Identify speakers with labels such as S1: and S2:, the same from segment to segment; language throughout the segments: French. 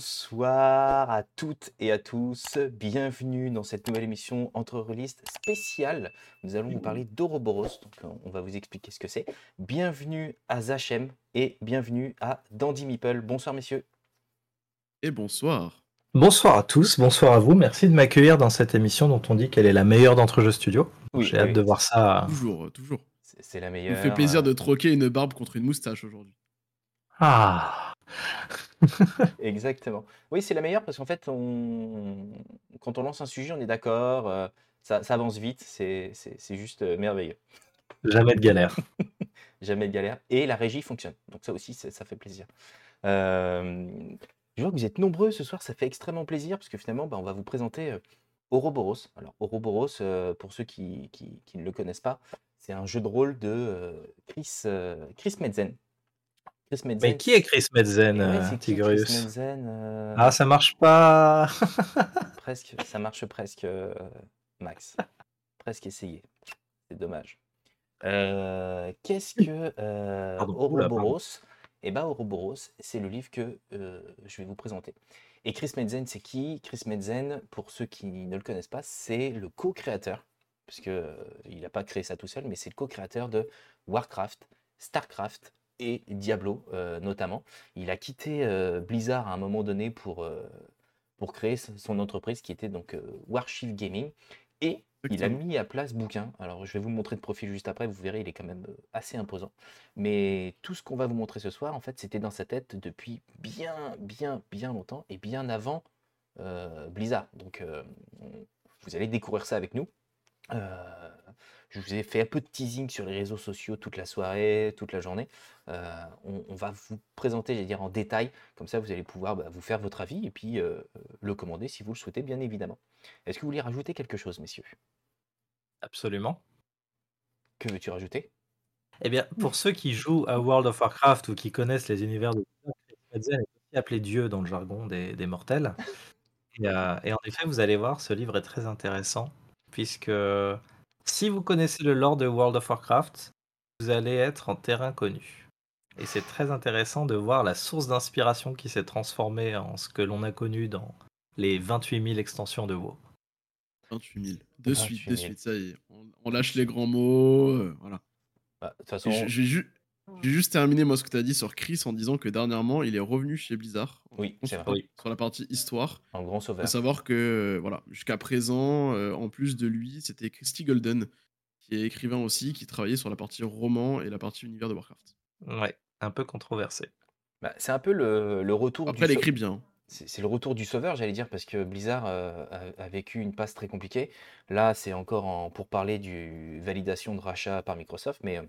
S1: Bonsoir à toutes et à tous. Bienvenue dans cette nouvelle émission entre relistes spéciale. Nous allons vous parler d'Ouroboros. Donc, euh, on va vous expliquer ce que c'est. Bienvenue à Zachem et bienvenue à Dandy Meeple. Bonsoir, messieurs.
S2: Et bonsoir.
S3: Bonsoir à tous, bonsoir à vous. Merci de m'accueillir dans cette émission dont on dit qu'elle est la meilleure d'entre jeux studio.
S1: Oui,
S3: J'ai
S1: oui.
S3: hâte de voir ça.
S2: Toujours, euh, toujours.
S1: C'est c'est la
S2: Ça
S1: meilleure.
S2: me fait plaisir de troquer une barbe contre une moustache aujourd'hui.
S3: Ah,
S1: Exactement. Oui, c'est la meilleure parce qu'en fait, on... quand on lance un sujet, on est d'accord, euh, ça, ça avance vite, c'est juste euh, merveilleux.
S3: jamais de galère.
S1: Jamais de galère. Et la régie fonctionne. Donc ça aussi, ça fait plaisir. Euh, je vois que vous êtes nombreux ce soir, ça fait extrêmement plaisir parce que finalement, bah, on va vous présenter Ouroboros. Alors, Ouroboros, pour ceux qui, qui- qui ne le connaissent pas, c'est un jeu de rôle de Chris, Chris Metzen. Chris.
S3: Mais qui est Chris Metzen,
S1: Eh ouais,
S3: euh,
S1: Chris euh,
S3: Ah, ça marche pas.
S1: Presque, ça marche presque, euh, Max. Presque essayé. C'est dommage. Euh, Qu'est-ce que. Ouroboros Eh ben, Ouroboros, c'est le livre que je vais vous présenter. Et Chris Metzen, c'est qui? Chris Metzen, pour ceux qui ne le connaissent pas, c'est le co-créateur, puisque euh, il n'a pas créé ça tout seul, mais c'est le co-créateur de Warcraft, Starcraft et Diablo euh, notamment. Il a quitté euh, Blizzard à un moment donné pour, euh, pour créer son entreprise qui était donc Warshift Gaming. Et il a mis à place bouquin. Alors, je vais vous montrer de profil juste après. Vous verrez, il est quand même assez imposant. Mais tout ce qu'on va vous montrer ce soir, en fait, c'était dans sa tête depuis bien, bien, bien longtemps et bien avant Blizzard. Donc, on- vous allez découvrir ça avec nous. Je vous ai fait un peu de teasing sur les réseaux sociaux toute la soirée, toute la journée. Euh, on, on va vous présenter, j'allais dire, en détail. Comme ça, vous allez pouvoir bah, vous faire votre avis et puis euh, le commander si vous le souhaitez, bien évidemment. Est-ce que vous voulez rajouter quelque chose, messieurs?
S3: Absolument.
S1: Que veux-tu rajouter?
S3: Eh bien, pour ceux qui jouent à World of Warcraft ou qui connaissent les univers de Metzen est appelé Dieu dans le jargon des, des mortels. Et, euh, et en effet, vous allez voir, ce livre est très intéressant, puisque si vous connaissez le lore de World of Warcraft, vous allez être en terrain connu. Et c'est très intéressant de voir la source d'inspiration qui s'est transformée en ce que l'on a connu dans les 28 000 extensions de WoW.
S2: 28 000. De
S1: 28
S2: suite, de
S1: 000.
S2: suite, ça y est. On, on lâche les grands mots. euh, voilà.
S1: Bah, De toute façon,
S2: J'ai ju- j'ai juste terminé moi ce que tu as dit sur Chris en disant que dernièrement il est revenu chez Blizzard en
S1: Oui, c'est vrai.
S2: consultant
S3: Oui.
S2: sur la partie histoire.
S1: un grand sauveur.
S2: savoir que euh, voilà, jusqu'à présent, euh, en plus de lui, c'était Christy Golden qui est écrivain aussi, qui travaillait sur la partie roman et la partie univers de Warcraft.
S3: Ouais, un peu controversé.
S1: Bah, c'est un peu le, le retour
S2: Après, elle
S1: du sau-
S2: écrit bien.
S1: C'est le retour du sauveur, j'allais dire, parce que Blizzard euh, a, a vécu une passe très compliquée. Là, c'est encore en, pour parler du validation de rachat par Microsoft, mais.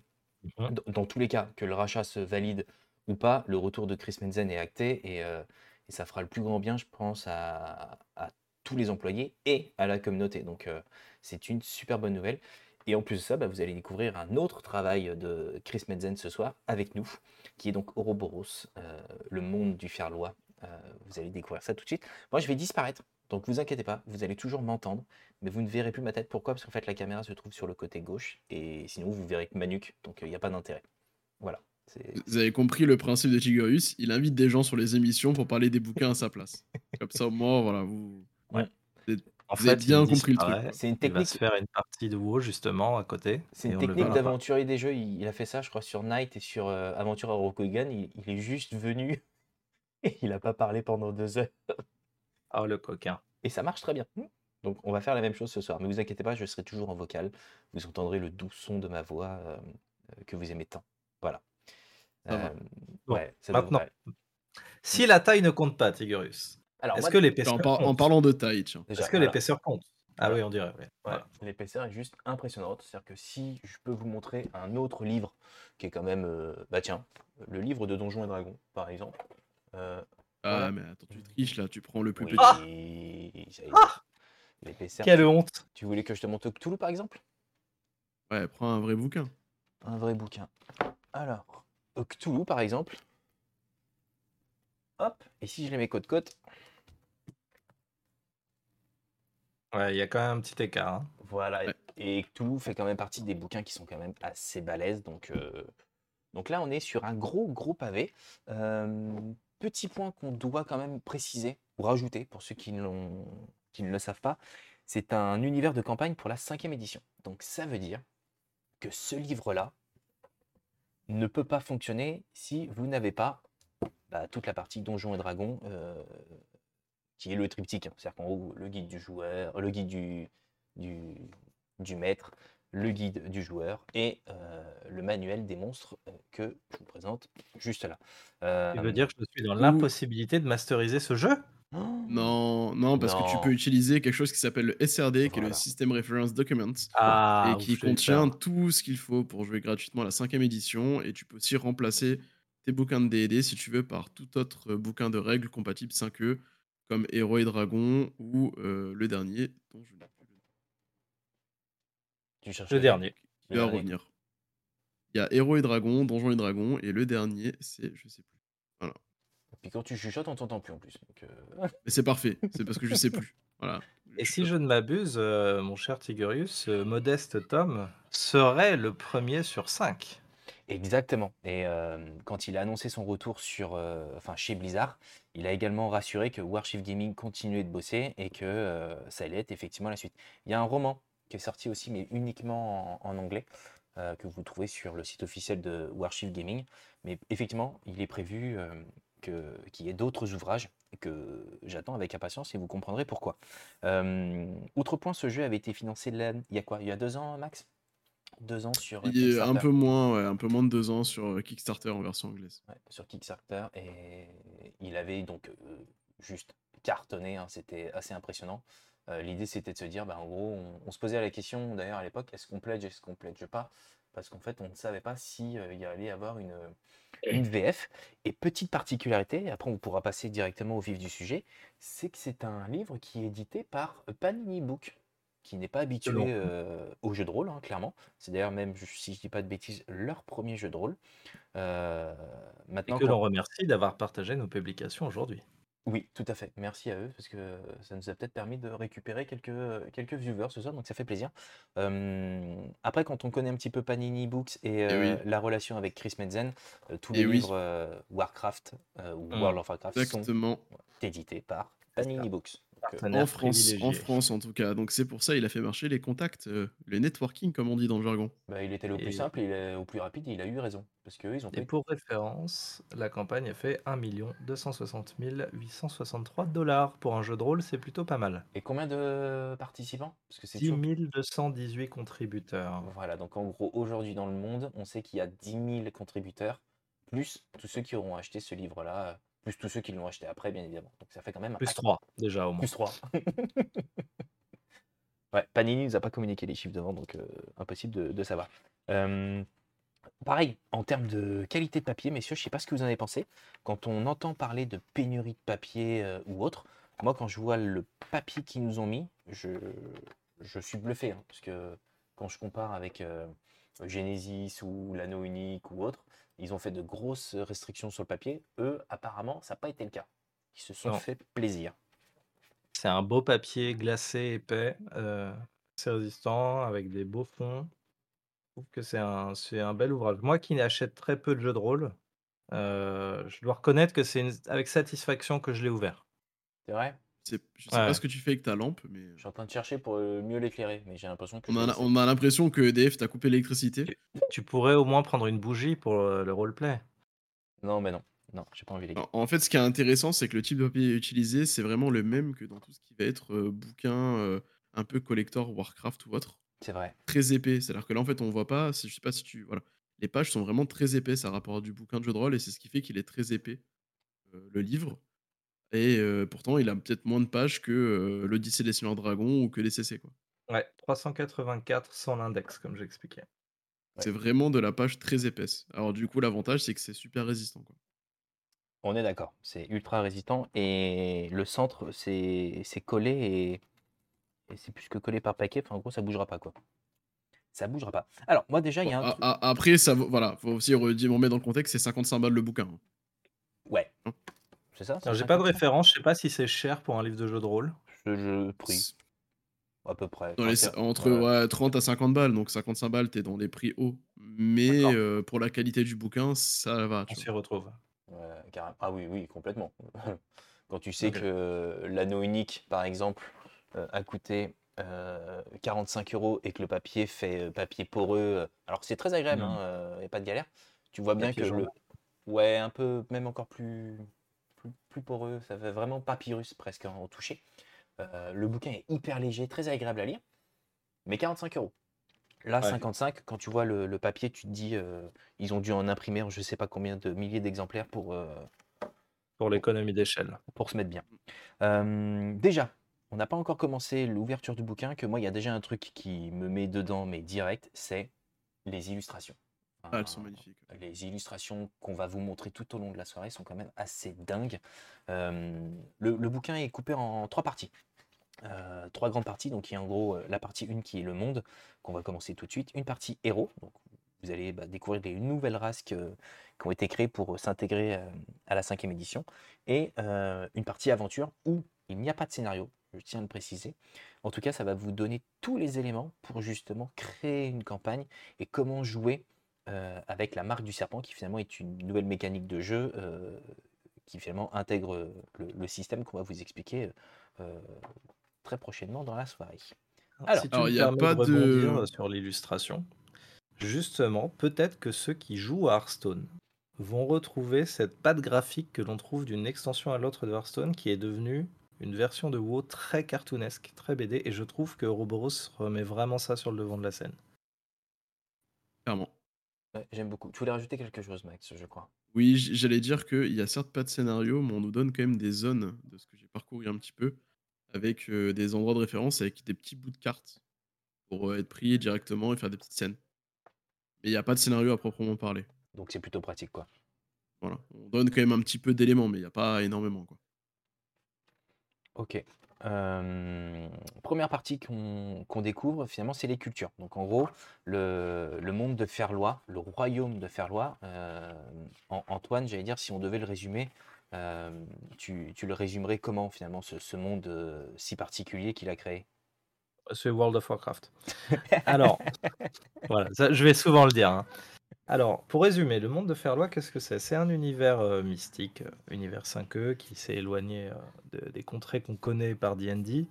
S1: Dans, dans tous les cas, que le rachat se valide ou pas, le retour de Chris Menzen est acté et, euh, ça fera le plus grand bien, je pense, à, à tous les employés et à la communauté. Donc, euh, c'est une super bonne nouvelle. Et en plus de ça, bah, vous allez découvrir un autre travail de Chris Metzen ce soir avec nous, qui est donc Ouroboros, euh, le monde du Ferlois. Vous allez découvrir ça tout de suite. Moi, je vais disparaître, donc vous inquiétez pas, vous allez toujours m'entendre, mais vous ne verrez plus ma tête. Pourquoi? Parce qu'en fait, la caméra se trouve sur le côté gauche, et sinon, vous verrez que ma nuque, donc il n'y a pas d'intérêt. Voilà.
S2: Vous avez compris le principe de Tigurius, il invite des gens sur les émissions pour parler des bouquins à sa place. Comme ça, au moins, voilà, vous.
S1: Ouais.
S3: En
S2: Vous avez
S3: fait,
S2: bien compris le truc.
S1: C'est une
S3: Il va
S1: technique.
S3: se faire une partie de WoW justement à côté.
S1: C'est une technique d'aventurier des jeux. Il, il a fait ça, je crois, sur Night et sur euh, Aventure à Rokugan. Il, il est juste venu et il n'a pas parlé pendant deux heures.
S3: Oh le coquin.
S1: Et ça marche très bien. Donc, on va faire la même chose ce soir. Mais vous inquiétez pas, je serai toujours en vocal. Vous entendrez le doux son de ma voix euh, euh, que vous aimez tant. Voilà. Euh,
S3: Bon,
S1: ouais, ça
S3: maintenant,
S1: devrait.
S3: Si la taille ne compte pas, Tigurus,
S1: Alors,
S3: est-ce
S1: moi,
S3: que
S2: En,
S3: l'épaisseur
S2: par- en parlant de taille, tiens.
S1: déjà,
S3: Est-ce que
S1: voilà.
S3: l'épaisseur compte? Ah
S1: Voilà.
S3: oui, on dirait. oui.
S1: Ouais,
S3: Voilà.
S1: L'épaisseur est juste impressionnante. C'est-à-dire que si je peux vous montrer un autre livre qui est quand même. euh, bah tiens, le livre de Donjons et Dragons, par exemple. Euh,
S2: Ah,
S1: Voilà.
S2: mais attends, tu triches là, tu prends le plus
S1: oui,
S2: petit.
S1: ça y est.
S3: Ah
S1: L'épaisseur.
S3: Quelle
S1: tu-
S3: honte
S1: Tu voulais que je te montre Cthulhu, par exemple?
S2: Ouais, prends un vrai bouquin.
S1: Un vrai bouquin. Alors, Cthulhu, par exemple. Hop, et si je les mets côte-côte,
S3: Ouais, il y a quand même un petit écart. hein.
S1: voilà.
S2: Ouais.
S1: Et Cthulhu fait quand même partie des bouquins qui sont quand même assez balèzes. Donc, euh, donc là, on est sur un gros, gros pavé. Euh, petit point qu'on doit quand même préciser ou rajouter pour ceux qui, ne le savent pas, c'est un univers de campagne pour la cinquième édition. Donc ça veut dire que ce livre-là ne peut pas fonctionner si vous n'avez pas bah, toute la partie Donjons et Dragons, euh, qui est le triptyque. hein. C'est-à-dire qu'en haut, le guide du joueur, le guide du maître, le guide du joueur et euh, le manuel des monstres euh, que je vous présente juste là.
S3: Tu veux
S1: Euh,
S3: dire que je suis dans
S2: Ouh.
S3: l'impossibilité de masteriser ce jeu?
S1: oh,
S2: Non, non, parce que tu peux utiliser quelque chose qui s'appelle le SRD, qui est le. System Reference Document,
S3: Ah,
S2: et qui contient tout ce qu'il faut pour jouer gratuitement à la cinquième édition. Et tu peux aussi remplacer tes bouquins de D&D, si tu veux, par tout autre bouquin de règles compatible 5e, comme Héros et Dragons, ou euh, le dernier, dont je n'ai.
S1: Tu cherches
S3: Le dernier.
S2: Il
S1: Le
S2: va revenir. Il y a Héros et Dragons, Donjons et Dragons, et le dernier, c'est, je sais plus. Voilà.
S1: Et puis quand tu chuchotes, on t'entend plus en plus. donc, euh,
S2: Mais c'est parfait, c'est parce que je sais plus. Voilà.
S3: Et
S2: Je-
S3: si je ne m'abuse, euh, mon cher Tigurius, ce modeste Tom serait le premier sur cinq.
S1: Exactement. Et euh, quand il a annoncé son retour sur, euh, enfin, chez Blizzard, il a également rassuré que Warchief Gaming continuait de bosser et que euh, ça allait être effectivement la suite. Il y a un roman qui est sorti aussi, mais uniquement en, en anglais, euh, que vous trouvez sur le site officiel de Warchief Gaming. Mais effectivement, il est prévu euh, que- qu'il y ait d'autres ouvrages que j'attends avec impatience et vous comprendrez pourquoi. Euh, outre point, ce jeu avait été financé là- il y a quoi? Il y a deux ans, Max? Deux ans sur
S2: Il un peu moins, ouais, un peu moins de deux ans sur Kickstarter en version anglaise.
S1: Ouais, sur Kickstarter et il avait donc euh, juste cartonné, hein, c'était assez impressionnant. Euh, L'idée c'était de se dire, bah, en gros, on, on se posait la question d'ailleurs à l'époque, est-ce qu'on pledge, est-ce qu'on pledge pas? Parce qu'en fait, on ne savait pas si euh, y allait y avoir une, une VF. Et petite particularité, après on pourra passer directement au vif du sujet, c'est que c'est un livre qui est édité par Panini Book, qui n'est pas habitué euh, au jeu de rôle, hein, clairement. C'est d'ailleurs même, si je dis pas de bêtises, leur premier jeu de rôle. Euh,
S3: Et
S1: maintenant,
S3: que
S1: quand-
S3: l'on remercie d'avoir partagé nos publications aujourd'hui.
S1: Oui, tout à fait. Merci à eux parce que ça nous a peut-être permis de récupérer quelques, quelques viewers ce soir, donc ça fait plaisir. Euh, après, quand on connaît un petit peu Panini Books et euh,
S2: oui.
S1: la relation avec Chris Metzen, euh, tous les livres euh, Warcraft euh, ou
S3: Mm.
S1: World of Warcraft sont édités par Panini Books.
S2: En France, en. France en tout cas. Donc c'est pour ça il a fait marcher les contacts, euh, le networking comme on dit dans le jargon.
S1: bah, il était le plus simple, il est au plus rapide, il a eu raison. Parce ils ont
S3: Et pour référence, la campagne a fait 1 260 863 dollars. Pour un jeu de rôle, c'est plutôt pas mal.
S1: Et combien de participants? Parce que c'est
S3: 10
S1: toujours-
S3: 218 contributeurs.
S1: Voilà, donc en gros, aujourd'hui dans le monde, on sait qu'il y a 10 000 contributeurs, plus tous ceux qui auront acheté ce livre-là, euh, plus tous ceux qui l'ont acheté après, bien évidemment. Donc ça fait quand même un
S3: Plus
S1: paquet.
S3: 3, déjà au moins.
S1: Plus 3. ouais, Panini nous a pas communiqué les chiffres devant, donc euh, impossible de, de savoir. Euh, pareil, en termes de qualité de papier, messieurs, je sais pas ce que vous en avez pensé. Quand on entend parler de pénurie de papier euh, ou autre, moi quand je vois le papier qu'ils nous ont mis, je, je suis bluffé, hein, parce que quand je compare avec Genesis ou l'anneau unique ou autre, ils ont fait de grosses restrictions sur le papier. Eux, apparemment, ça n'a pas été le cas. Ils se sont
S3: Non.
S1: fait plaisir.
S3: C'est un beau papier glacé, épais, euh, assez résistant, avec des beaux fonds. Je trouve que c'est un, c'est un bel ouvrage. Moi qui achète très peu de jeux de rôle, euh, je dois reconnaître que c'est avec satisfaction que je l'ai ouvert.
S1: C'est vrai?
S2: C'est- Je sais
S3: Ouais.
S2: pas ce que tu fais avec ta lampe, mais
S1: Je suis en train de chercher pour euh, mieux l'éclairer, mais j'ai l'impression que
S2: on a, on a l'impression que EDF t'a coupé l'électricité.
S3: Tu pourrais au moins prendre une bougie pour euh, le roleplay.
S1: Non, mais non. Non, j'ai pas envie les gars.
S2: En, fait, ce qui est intéressant, c'est que le type de papier utilisé, c'est vraiment le même que dans tout ce qui va être euh, bouquin euh, un peu collector Warcraft ou autre.
S1: C'est vrai.
S2: Très épais. C'est-à-dire que là, en fait, on voit pas, je sais pas si tu. Voilà. Les pages sont vraiment très épaisses à rapport à du bouquin de jeu de rôle et c'est ce qui fait qu'il est très épais, euh, le livre. Et euh, pourtant, il a peut-être moins de pages que euh, l'Odyssée des Seigneurs Dragons ou que les CC. Quoi.
S3: Ouais, 384 sans l'index, comme j'expliquais.
S1: Ouais.
S2: C'est vraiment de la page très épaisse. Alors, du coup, l'avantage, c'est que c'est super résistant. Quoi.
S1: On est d'accord. C'est ultra résistant et le centre, c'est c'est collé et, et c'est plus que collé par paquet. Enfin, en gros, ça bougera pas quoi. Ça bougera pas. Alors, moi déjà, il y a un
S2: Bon, a-
S1: truc.
S2: a- après, ça, voilà, faut aussi redire, on met dans le contexte, c'est 55 balles le bouquin. hein.
S1: Ouais.
S2: Hein?
S1: C'est ça
S3: Alors,
S1: c'est
S3: J'ai pas de
S1: 50?
S3: référence, je sais pas si c'est cher pour un livre de jeu de rôle.
S1: Ce jeu prix, à peu près.
S2: Dans les- entre
S1: ouais.
S2: ouais, 30 à 50 balles, donc 55 balles, t'es dans des prix hauts. Mais
S3: D'accord.
S2: euh, pour la qualité du bouquin, ça va.
S3: On
S2: tu
S3: s'y retrouve.
S1: Ouais. Euh, carrément. Ah oui, oui, complètement. Quand tu sais
S2: Ok.
S1: que l'anneau unique, par exemple, euh, a coûté euh, 45 euros et que le papier fait euh, papier poreux. euh, Alors c'est très agréable, il n'y a pas de galère. Tu vois bien
S3: Papier
S1: que le. Ouais, un peu, même encore plus, plus, poreux. Ça fait vraiment papyrus presque en toucher. Euh, le bouquin est hyper léger, très agréable à lire, mais 45 euros. Là,
S3: Ouais.
S1: 55, quand tu vois le, le papier, tu te dis, euh, ils ont dû en imprimer je sais pas combien de milliers d'exemplaires pour, euh,
S3: Pour l'économie d'échelle.
S1: pour se mettre bien. Déjà, on n'a pas encore commencé l'ouverture du bouquin, que moi, il y a déjà un truc qui me met dedans, mais direct, c'est les illustrations.
S2: Ah, elles sont magnifiques.
S1: Les illustrations qu'on va vous montrer tout au long de la soirée sont quand même assez dingues. Euh, le, le bouquin est coupé en trois parties. Euh, trois grandes parties. Donc il y a en gros euh, la partie 1 qui est le monde, qu'on va commencer tout de suite. Une partie héros. Donc vous allez bah, découvrir des nouvelles races que- qui ont été créées pour s'intégrer à la cinquième édition. Et euh, une partie aventure où il n'y a pas de scénario, je tiens à le préciser. En tout cas, ça va vous donner tous les éléments pour justement créer une campagne et comment jouer euh, avec la marque du serpent, qui finalement est une nouvelle mécanique de jeu euh, qui finalement intègre euh, le, le système qu'on va vous expliquer euh, très prochainement dans la soirée. Alors-
S3: si tu
S2: Alors, il y a pas
S3: de sur l'illustration, justement, peut-être que ceux qui jouent à Hearthstone vont retrouver cette patte graphique que l'on trouve d'une extension à l'autre de Hearthstone qui est devenue une version de WoW très cartoonesque, très BD, et je trouve que Ouroboros remet vraiment ça sur le devant de la scène.
S2: Clairement.
S1: Ouais, J'aime beaucoup. Tu voulais rajouter quelque chose, Max, je crois.
S2: Oui, j- j'allais dire qu'il y a certes pas de scénario, mais on nous donne quand même des zones de ce que j'ai parcouru un petit peu, avec euh, des endroits de référence, avec des petits bouts de cartes pour euh, être pris directement et faire des petites scènes. Mais il n'y a pas de scénario à proprement parler.
S1: Donc c'est plutôt pratique, quoi.
S2: Voilà. On donne quand même un petit peu d'éléments, mais il n'y a pas énormément. Quoi.
S1: Ok. Euh, première partie qu'on découvre, finalement, c'est les cultures. Donc, en gros, le, monde de Ferlois, le royaume de Ferlois, euh, An- Antoine, j'allais dire, si on devait le résumer, euh, tu, le résumerais comment, finalement, ce, monde si particulier qu'il a créé?
S3: C'est World of Warcraft. Alors, voilà, je vais souvent le dire. hein. Alors, pour résumer, le monde de Ferlois, qu'est-ce que c'est? C'est un univers euh, mystique, euh, univers 5e, qui s'est éloigné euh, de- des contrées qu'on connaît par D&D,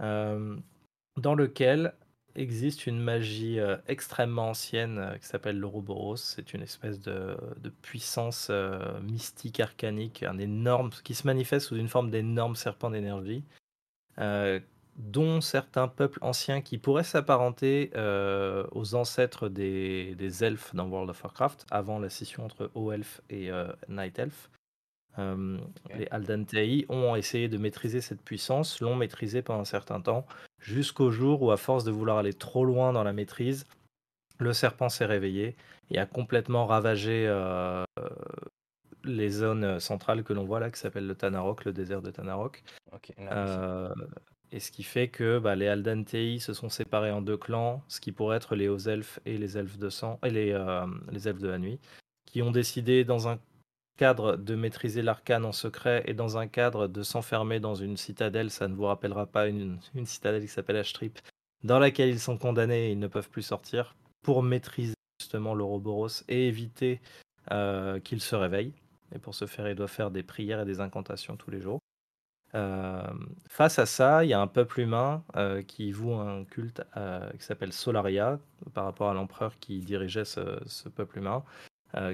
S3: dans lequel existe une magie extrêmement ancienne qui s'appelle l'Ouroboros. C'est une espèce de, puissance mystique arcanique, un énorme, qui se manifeste sous une forme d'énorme serpent d'énergie, dont certains peuples anciens qui pourraient s'apparenter euh, aux ancêtres des, des elfes dans World of Warcraft, avant la scission entre Haut Elf et euh, Night Elf. Euh,
S1: Ok.
S3: Les Aldantei ont essayé de maîtriser cette puissance, l'ont maîtrisée pendant un certain temps, jusqu'au jour où, à force de vouloir aller trop loin dans la maîtrise, le serpent s'est réveillé et a complètement ravagé euh, les zones centrales que l'on voit là, qui s'appellent le Tanarok, le désert de Tanarok.
S1: Ok, là, ici.
S3: Euh, et ce qui fait que bah, les Aldantei se sont séparés en deux clans, ce qui pourrait être les hauts elfes et les elfes de sang et les, euh, les elfes de la nuit, qui ont décidé dans un cadre de maîtriser l'arcane en secret et dans un cadre de s'enfermer dans une citadelle, ça ne vous rappellera pas une, citadelle qui s'appelle Ashtrip, dans laquelle ils sont condamnés et ils ne peuvent plus sortir pour maîtriser justement l'Ouroboros et éviter euh, qu'il se réveille. Et pour ce faire, ils doivent faire des prières et des incantations tous les jours. Euh, face à ça, il y a un peuple humain euh, qui voue un culte euh, qui s'appelle Solaria, par rapport à l'empereur qui dirigeait ce, ce peuple humain,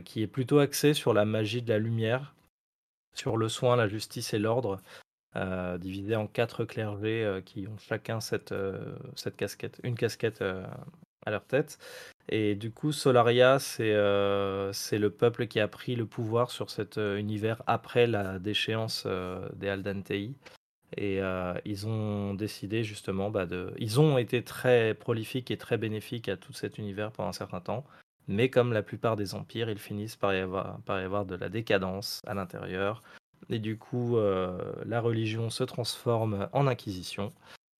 S3: qui est plutôt axé sur la magie de la lumière, sur le soin, la justice et l'ordre, divisé en quatre clergés qui ont chacun cette, cette casquette, une casquette à leur tête. Et du coup, Solaria, c'est euh, le peuple qui a pris le pouvoir sur cet euh, univers après la déchéance euh, des Aldantei. Et euh, ils ont décidé justement bah, de. Ils ont été très prolifiques et très bénéfiques à tout cet univers pendant un certain temps. Mais comme la plupart des empires, ils finissent par y avoir, par y avoir de la décadence à l'intérieur. Et du coup, la religion se transforme en inquisition.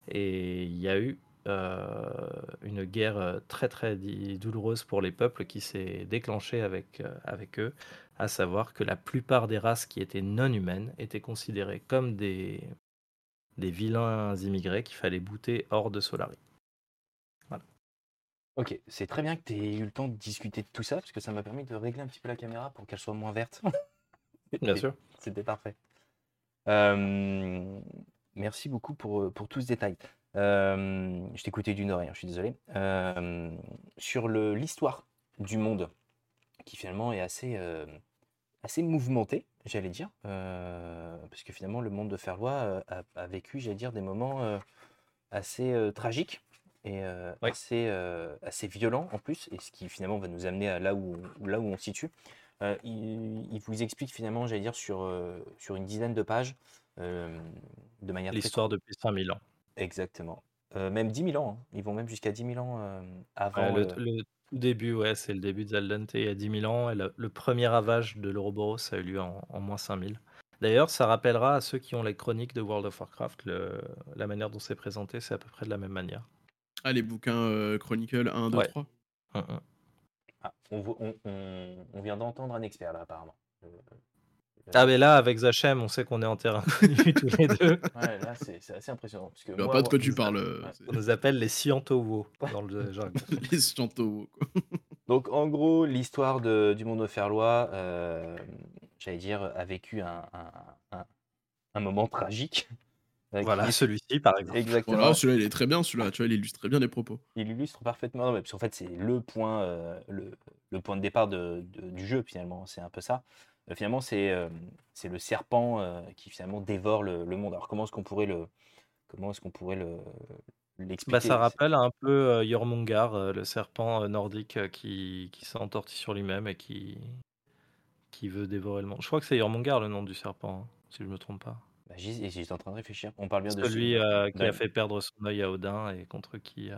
S3: Et il y a eu une guerre euh, très très douloureuse pour les peuples qui s'est déclenchée avec, euh, avec eux, à savoir que la plupart des races qui étaient non humaines étaient considérées comme des, des vilains immigrés qu'il fallait bouter hors de Solari.
S1: Ok, c'est très bien que tu aies eu le temps de discuter de tout ça, parce que ça m'a permis de régler un petit peu la caméra pour qu'elle soit moins verte.
S3: Bien sûr.
S1: C'était parfait. merci beaucoup pour, pour tout ce détail. Je t'écoutais d'une oreille, hein, je suis désolé. sur le, l'histoire du monde, qui finalement est assez, assez mouvementée, j'allais dire, parce que finalement le monde de Ferlois a, a vécu, j'allais dire, des moments assez tragiques et assez, assez violents en plus, et ce qui finalement va nous amener à là où, là où on se situe. il, vous explique finalement, j'allais dire, sur, sur une dizaine de pages, de manière
S3: L'histoire depuis 5000 ans.
S1: Exactement. même 10 000 ans, hein. Ils vont même jusqu'à 10 000 ans avant.
S3: le, tout début, ouais, c'est le début de Zaldante il y a 10 000 ans. Et le, premier ravage de l'Ouroboros a eu lieu en, en moins 5000. D'ailleurs, ça rappellera à ceux qui ont les chroniques de World of Warcraft, la manière dont c'est présenté, c'est à peu près de la même manière.
S2: Ah, les bouquins Chronicle 1, 2, 3
S1: on, vient d'entendre un expert là, apparemment.
S3: Ah, mais là, avec Zachem, on sait qu'on est en terrain connu tous les deux.
S1: Ouais, là, c'est assez impressionnant. Parce que
S2: vois pas de quoi tu parles. Euh,
S3: on nous appelle les Scientowos dans le jargon.
S2: les Scientowos, quoi.
S1: Donc, en gros, l'histoire du monde de Ferlois, euh, j'allais dire, a vécu un, un, moment tragique.
S3: Voilà, celui-ci, par exemple.
S1: Exactement.
S2: Voilà, celui-là, il est très bien, celui-là. Tu vois, il illustre très bien les propos.
S1: Il illustre parfaitement, parce qu'en fait, c'est le point, euh, le, le, point de départ de, du jeu, finalement. C'est un peu ça. Euh, finalement, c'est c'est le serpent qui finalement dévore le, monde. Alors, comment est-ce qu'on pourrait le, comment est-ce qu'on pourrait le,
S3: bah,
S1: l'expliquer?
S3: ça rappelle un peu Jormungar, le serpent nordique qui, qui sur lui-même et qui, qui veut dévorer le monde. Je crois que c'est Jormungar le nom du serpent, hein, si je ne me trompe pas.
S1: Bah, j'étais en train de réfléchir. On parle bien de
S3: Celui qui a fait perdre son œil à Odin et contre qui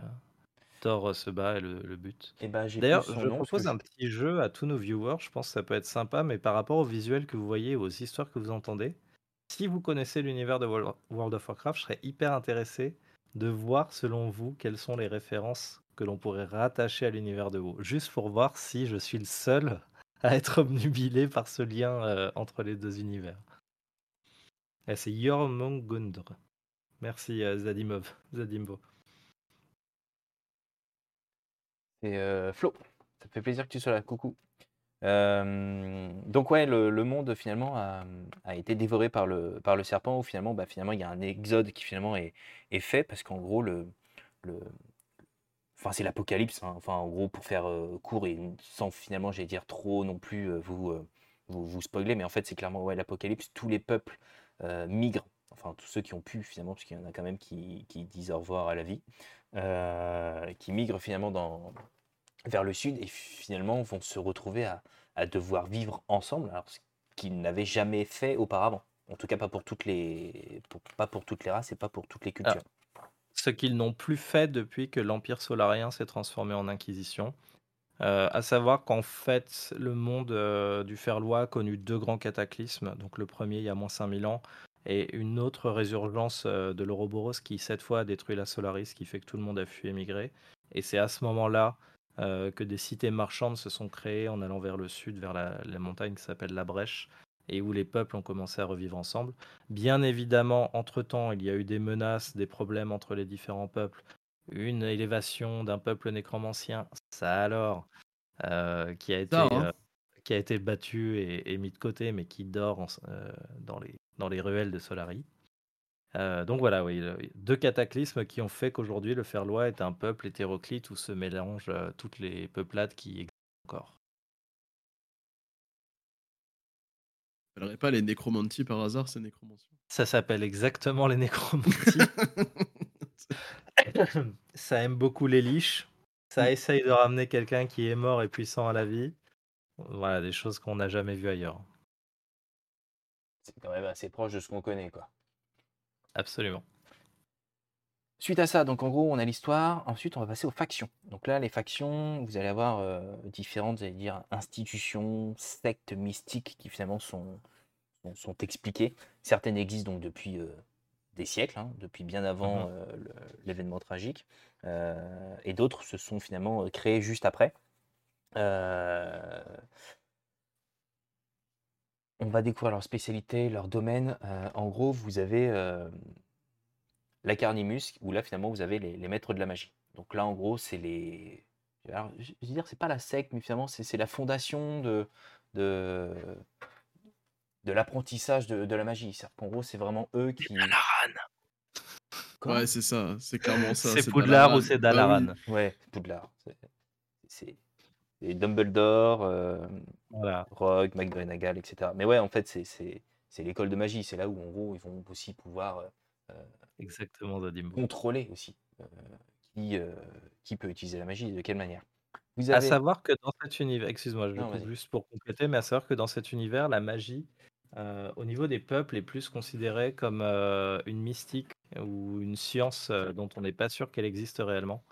S3: Thor se bat et le, but.
S1: Et bah,
S3: D'ailleurs, je propose un petit jeu à tous nos viewers. Je pense que ça peut être sympa, mais par rapport aux visuels que vous voyez, aux histoires que vous entendez, si vous connaissez l'univers de World of Warcraft, je serais hyper intéressé de voir, selon vous, quelles sont les références que l'on pourrait rattacher à l'univers de WoW. Juste pour voir si je suis le seul à être obnubilé par ce lien euh, entre les deux univers. Eh, c'est Yormongundr. Merci euh, Zadimov, Zadimbo.
S1: Euh, Flo. Ça fait plaisir que tu sois là. Coucou. Euh, donc ouais, le, monde finalement a, été dévoré par le, serpent. Où finalement, bah, finalement, il y a un exode qui finalement est, fait parce qu'en gros le, enfin c'est l'apocalypse. Hein. Enfin en gros pour faire euh, court et sans finalement, j'allais dire trop non plus vous, vous, vous spoiler, mais en fait c'est clairement ouais l'apocalypse. Tous les peuples migrent. Enfin tous ceux qui ont pu finalement, parce qu'il y en a quand même qui, qui disent au revoir à la vie, qui migrent finalement dans vers le sud et finalement vont se retrouver à, devoir vivre ensemble, alors ce qu'ils n'avaient jamais fait auparavant. En tout cas, pas pour toutes les, pas pour toutes les races et pas pour toutes les cultures.
S3: ce qu'ils n'ont plus fait depuis que l'Empire solarien s'est transformé en Inquisition. Euh, à savoir qu'en fait, le monde euh, du Ferlois a connu deux grands cataclysmes. Donc le premier il y a moins 5000 ans et une autre résurgence euh, de l'Ouroboros qui cette fois a détruit la Solaris, qui fait que tout le monde a fui émigrer. Et c'est à ce moment-là euh, que des cités marchandes se sont créées en allant vers le sud, vers la, montagne qui s'appelle la Brèche, et où les peuples ont commencé à revivre ensemble. Bien évidemment, entre-temps, il y a eu des menaces, des problèmes entre les différents peuples, une élévation d'un peuple nécromancien, ça alors, euh, qui, a été, hein. euh, qui a été battu et, mis de côté, mais qui dort dans, les, dans les ruelles de Solari. Euh, donc voilà, oui, deux cataclysmes qui ont fait qu'aujourd'hui le Ferlois est un peuple hétéroclite où se mélangent euh, toutes les peuplades qui existent encore.
S2: Ça s'appellerait pas les nécromanties par hasard, c'est nécromantie
S3: Ça s'appelle exactement les nécromanties. ça aime beaucoup les liches. Ça mm. essaye de ramener quelqu'un qui est mort et puissant à la vie. Voilà, des choses qu'on n'a jamais vues ailleurs.
S1: C'est quand même assez proche de ce qu'on connaît, quoi.
S3: Absolument.
S1: Suite à ça, donc en gros, on a l'histoire. Ensuite, on va passer aux factions. Donc là, les factions, vous allez avoir euh, différentes, allez dire, institutions, sectes mystiques qui finalement sont, sont, expliquées. Certaines existent donc depuis euh, des siècles, hein, depuis bien avant mhm. euh, l'événement tragique. et d'autres se sont finalement créées juste après. On va découvrir leur spécialité, leur domaine. Euh, en gros, vous avez euh, la Carnimus, où là, finalement, vous avez les, maîtres de la magie. Donc là, en gros, c'est les. Alors, je veux dire, c'est pas la secte, mais finalement, c'est la fondation de, de, de l'apprentissage de, de la magie. C'est-à-dire qu'en gros, c'est vraiment eux qui.
S2: Ouais, c'est ça, c'est clairement ça.
S3: C'est Poudlard
S2: Dalaran.
S3: ou c'est
S2: Bah oui.
S3: Dalaran
S1: Ouais, Poudlard. c'est- Dumbledore, euh,
S3: Voilà.
S1: Rogue, McGonagall, etc. Mais ouais, en fait, c'est- l'école de magie. C'est là où, en gros, ils vont aussi pouvoir euh,
S3: Exactement, Zadimbo.
S1: contrôler aussi euh, qui, euh, qui peut utiliser la magie et de quelle manière. Vous
S3: À
S1: avez...
S3: savoir que dans cet univers, excuse-moi, je
S1: Non,
S3: coupe
S1: vas-y.
S3: juste pour compléter, mais à savoir que dans cet univers, la magie, euh, au niveau des peuples, est plus considérée comme euh, une mystique ou une science euh, dont on n'est pas sûr qu'elle existe réellement.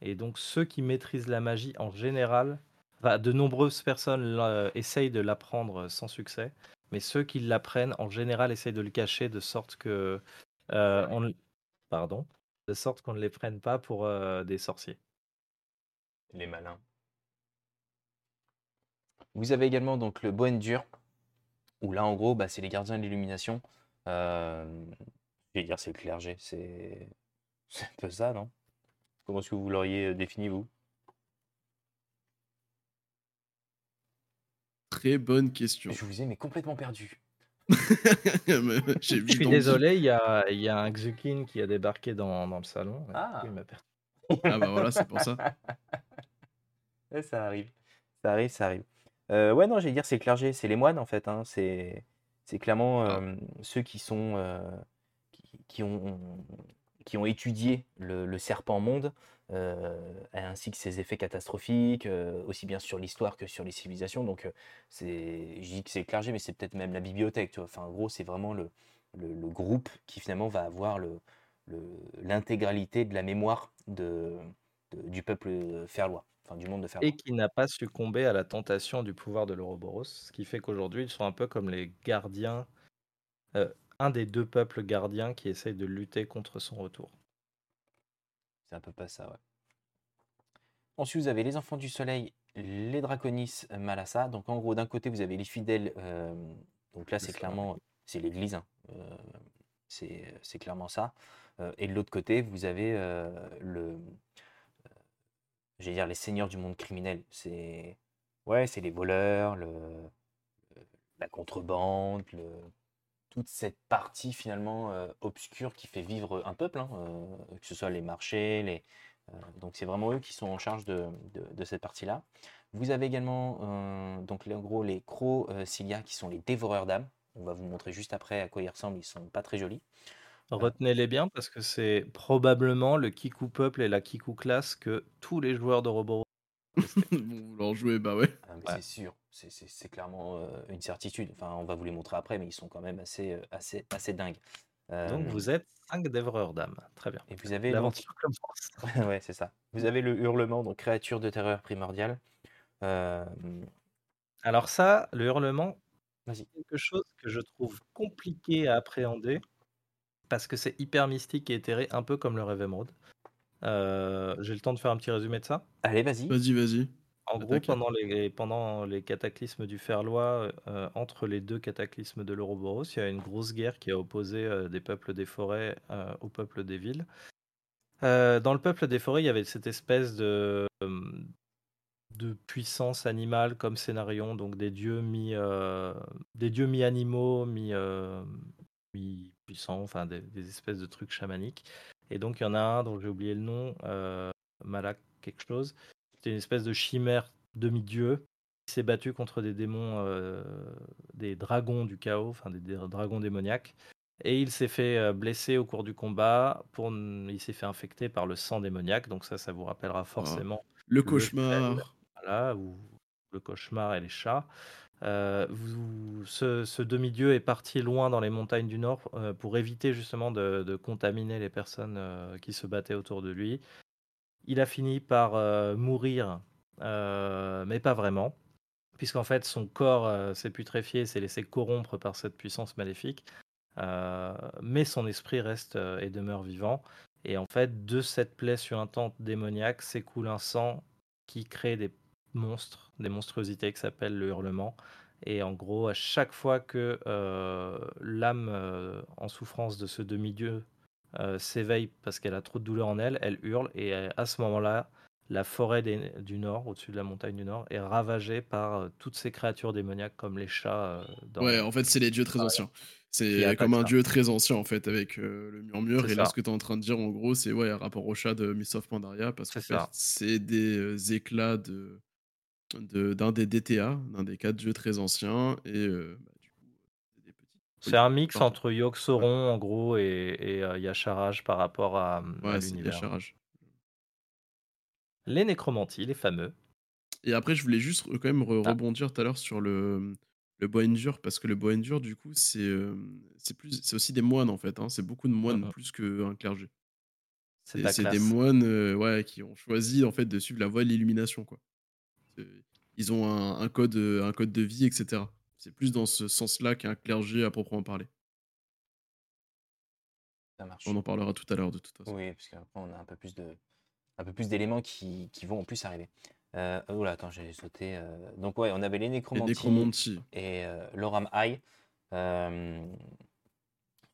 S3: Et donc ceux qui maîtrisent la magie en général, enfin, de nombreuses personnes euh, essayent de l'apprendre sans succès, mais ceux qui l'apprennent en général essayent de le cacher de sorte que euh, on, pardon, de sorte qu'on ne les prenne pas pour euh, des sorciers.
S1: les malins. Vous avez également donc le Boendur, où là en gros bah, c'est les gardiens de l'illumination. Euh, je vais dire c'est le clergé, c'est c'est un peu ça, non? Comment est-ce que vous l'auriez euh, défini vous?
S2: Très bonne question.
S1: Je vous ai mais complètement perdu.
S2: Mais J'ai vu
S3: Je suis désolé, il y a, il y a un Xukin qui a débarqué dans, dans le salon. et
S1: Ah.
S3: il m'a perdu.
S2: Ah bah voilà, c'est pour ça.
S1: Ouais, ça arrive, ça arrive, ça arrive. Euh, ouais, non, j'allais dire c'est le clergé, c'est les moines en fait. hein, c'est c'est clairement
S2: Ah.
S1: euh, ceux qui sont euh, qui, qui ont qui ont étudié le, serpent monde euh, ainsi que ses effets catastrophiques, euh, aussi bien sur l'histoire que sur les civilisations. Donc euh, c'est, je dis que c'est le clergé, mais c'est peut-être même la bibliothèque. Enfin, en gros, c'est vraiment le, groupe qui finalement va avoir l'intégralité de la mémoire du peuple ferlois, enfin du monde de Ferlois.
S3: Et qui n'a pas succombé à la tentation du pouvoir de l'Ouroboros, ce qui fait qu'aujourd'hui, ils sont un peu comme les gardiens, un des deux peuples gardiens qui essayent de lutter contre son retour.
S1: C'est un peu pas ça, ouais. Ensuite, vous avez les enfants du soleil, les draconis euh, Malassa. Donc, en gros, d'un côté, vous avez les fidèles. euh, donc là,
S2: C'est
S1: clairement, c'est l'église. hein, euh, c'est clairement ça. Euh, et de l'autre côté, vous avez le, j'allais dire les seigneurs du monde criminel. C'est, ouais, c'est les voleurs, le, le- la contrebande, le, toute cette partie finalement euh, obscure qui fait vivre un peuple, hein, euh, que ce soit les marchés, les, euh, donc c'est vraiment eux qui sont en charge de, de- de cette partie-là. Vous avez également donc les- en gros les crocs euh, Cilia qui sont les dévoreurs d'âmes. On va vous montrer juste après à quoi ils ressemblent. Ils sont pas très jolis.
S3: Retenez-les bien parce que c'est probablement le Kiku peuple et la Kiku classe que tous les joueurs d'Ouroboros
S2: bon, vous leur jouez, bah ouais.
S1: Ah,
S3: Ouais.
S1: C'est sûr, c'est- c'est c'est clairement euh, une certitude. Enfin, on va vous les montrer après, mais ils sont quand même assez, euh, assez, assez dingues.
S3: Donc
S1: Euh,
S3: vous êtes 5 dévoreurs d'âmes. Très bien.
S1: et vous avez donc-
S3: L'aventure commence.
S1: ouais, c'est ça. Vous avez le hurlement, donc créature de terreur primordiale. Euh,
S3: Alors ça, le hurlement,
S1: Vas-y.
S3: c'est quelque chose que je trouve compliqué à appréhender parce que c'est hyper mystique et éthéré, un peu comme le rêve émeraude. Euh, J'ai le temps de faire un petit résumé de ça.
S1: Allez, vas-y.
S2: Vas-y, vas-y.
S3: En gros, pendant les, pendant les cataclysmes du Ferlois, euh, entre les deux cataclysmes de l'Ouroboros, il y a une grosse guerre qui a opposé euh, des peuples des forêts euh, au peuple des villes. Euh, dans le peuple des forêts, il y avait cette espèce de, de puissance animale comme Scénarion, donc des dieux mi, euh, des dieux mi-animaux, mi, euh, mi-puissants, enfin des, des espèces de trucs chamaniques. Et donc il y en a un dont j'ai oublié le nom, euh, Malak quelque chose. C'était une espèce de chimère demi-dieu qui s'est battu contre des démons, euh, des dragons du chaos, enfin des, des dragons démoniaques. Et il s'est fait euh, blesser au cours du combat. Pour, il s'est fait infecter par le sang démoniaque. Donc ça, ça vous rappellera forcément
S2: Le
S3: Le
S2: cauchemar.
S3: voilà, ou le cauchemar et les chats. Euh, vous- ce demi-dieu est parti loin dans les montagnes du Nord euh, pour éviter justement de, contaminer les personnes euh, qui se battaient autour de lui. Il a fini par mourir, mais pas vraiment, puisqu'en fait son corps s'est putréfié, s'est laissé corrompre par cette puissance maléfique, mais son esprit reste et demeure vivant. Et en fait, de cette plaie suintante démoniaque s'écoule un sang qui crée des monstres, des monstruosités qui s'appellent le hurlement. Et en gros, à chaque fois que euh, l'âme euh, en souffrance de ce demi-dieu euh, s'éveille parce qu'elle a trop de douleur en elle, elle hurle et à ce moment-là, la forêt du Nord, au-dessus de la montagne du Nord, est ravagée par toutes ces créatures démoniaques comme les chats.
S2: Ouais, en fait, c'est les dieux très anciens. C'est comme un dieu très ancien, en fait, avec le murmure. Et là, ce que tu es en train de dire, en gros, c'est ouais, un rapport au chat de Miss of Pandaria, parce que c'est des éclats de d'un des DTA, d'un des quatre dieux très anciens, et bah,
S3: c'est un mix entre Yogg-Saron, en gros, et, et Yasharaj par rapport à,
S2: ouais, l'univers.
S3: Les nécromanties, les fameux.
S2: Et après, je voulais juste quand même ah. rebondir tout à l'heure sur le, le Boendur, parce que le Boendur, du coup, c'est plus c'est aussi des moines, en fait. Hein. C'est beaucoup de moines, plus qu'un clergé. C'est des moines ouais, qui ont choisi, en fait, de suivre la voie de l'illumination, quoi. Ils ont un, un, code, un code de vie, etc. C'est plus dans ce sens-là qu'un clergé à proprement parler.
S1: Ça marche.
S2: On en parlera tout à l'heure de toute façon.
S1: Oui, parce qu'après on a un peu plus de, un peu plus d'éléments qui, qui, vont en plus arriver. Euh, oh là, attends, j'ai sauté. Euh, donc ouais, on avait les nécromanties, et euh, l'oram high. Euh,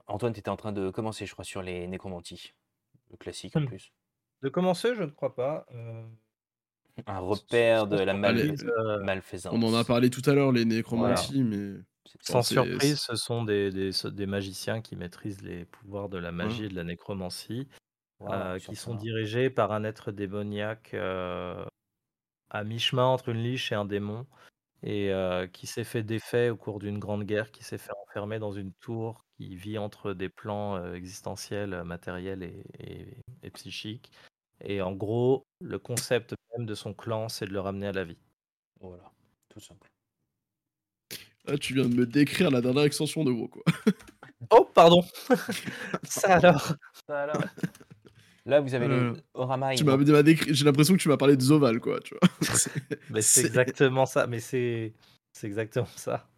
S1: Antoine, tu étais en train de commencer, je crois, sur les nécromanties. Le classique en hmm. plus.
S3: De commencer, je ne crois pas.
S1: Un repère de la euh, malfaisance.
S2: On en a parlé tout à l'heure, les nécromanties, mais.
S3: Sans surprise, ce sont des, des, magiciens qui maîtrisent les pouvoirs de la magie et de la nécromancie, euh, qui sont dirigés par un être démoniaque euh, à mi-chemin entre une liche et un démon, et qui s'est fait défait au cours d'une grande guerre, qui s'est fait enfermer dans une tour, qui vit entre des plans existentiels, matériels et, et psychiques, et en gros, le concept même de son clan, c'est de le ramener à la vie.
S1: Voilà, tout simple.
S2: Ah, tu viens de me décrire la dernière extension de WoW, quoi.
S3: oh, pardon Ça alors
S1: Ça alors Là, vous avez le Orama.
S2: Tu m'as. J'ai l'impression que tu m'as parlé de Zoval, quoi, tu vois.
S3: mais c'est exactement ça, mais c'est exactement ça.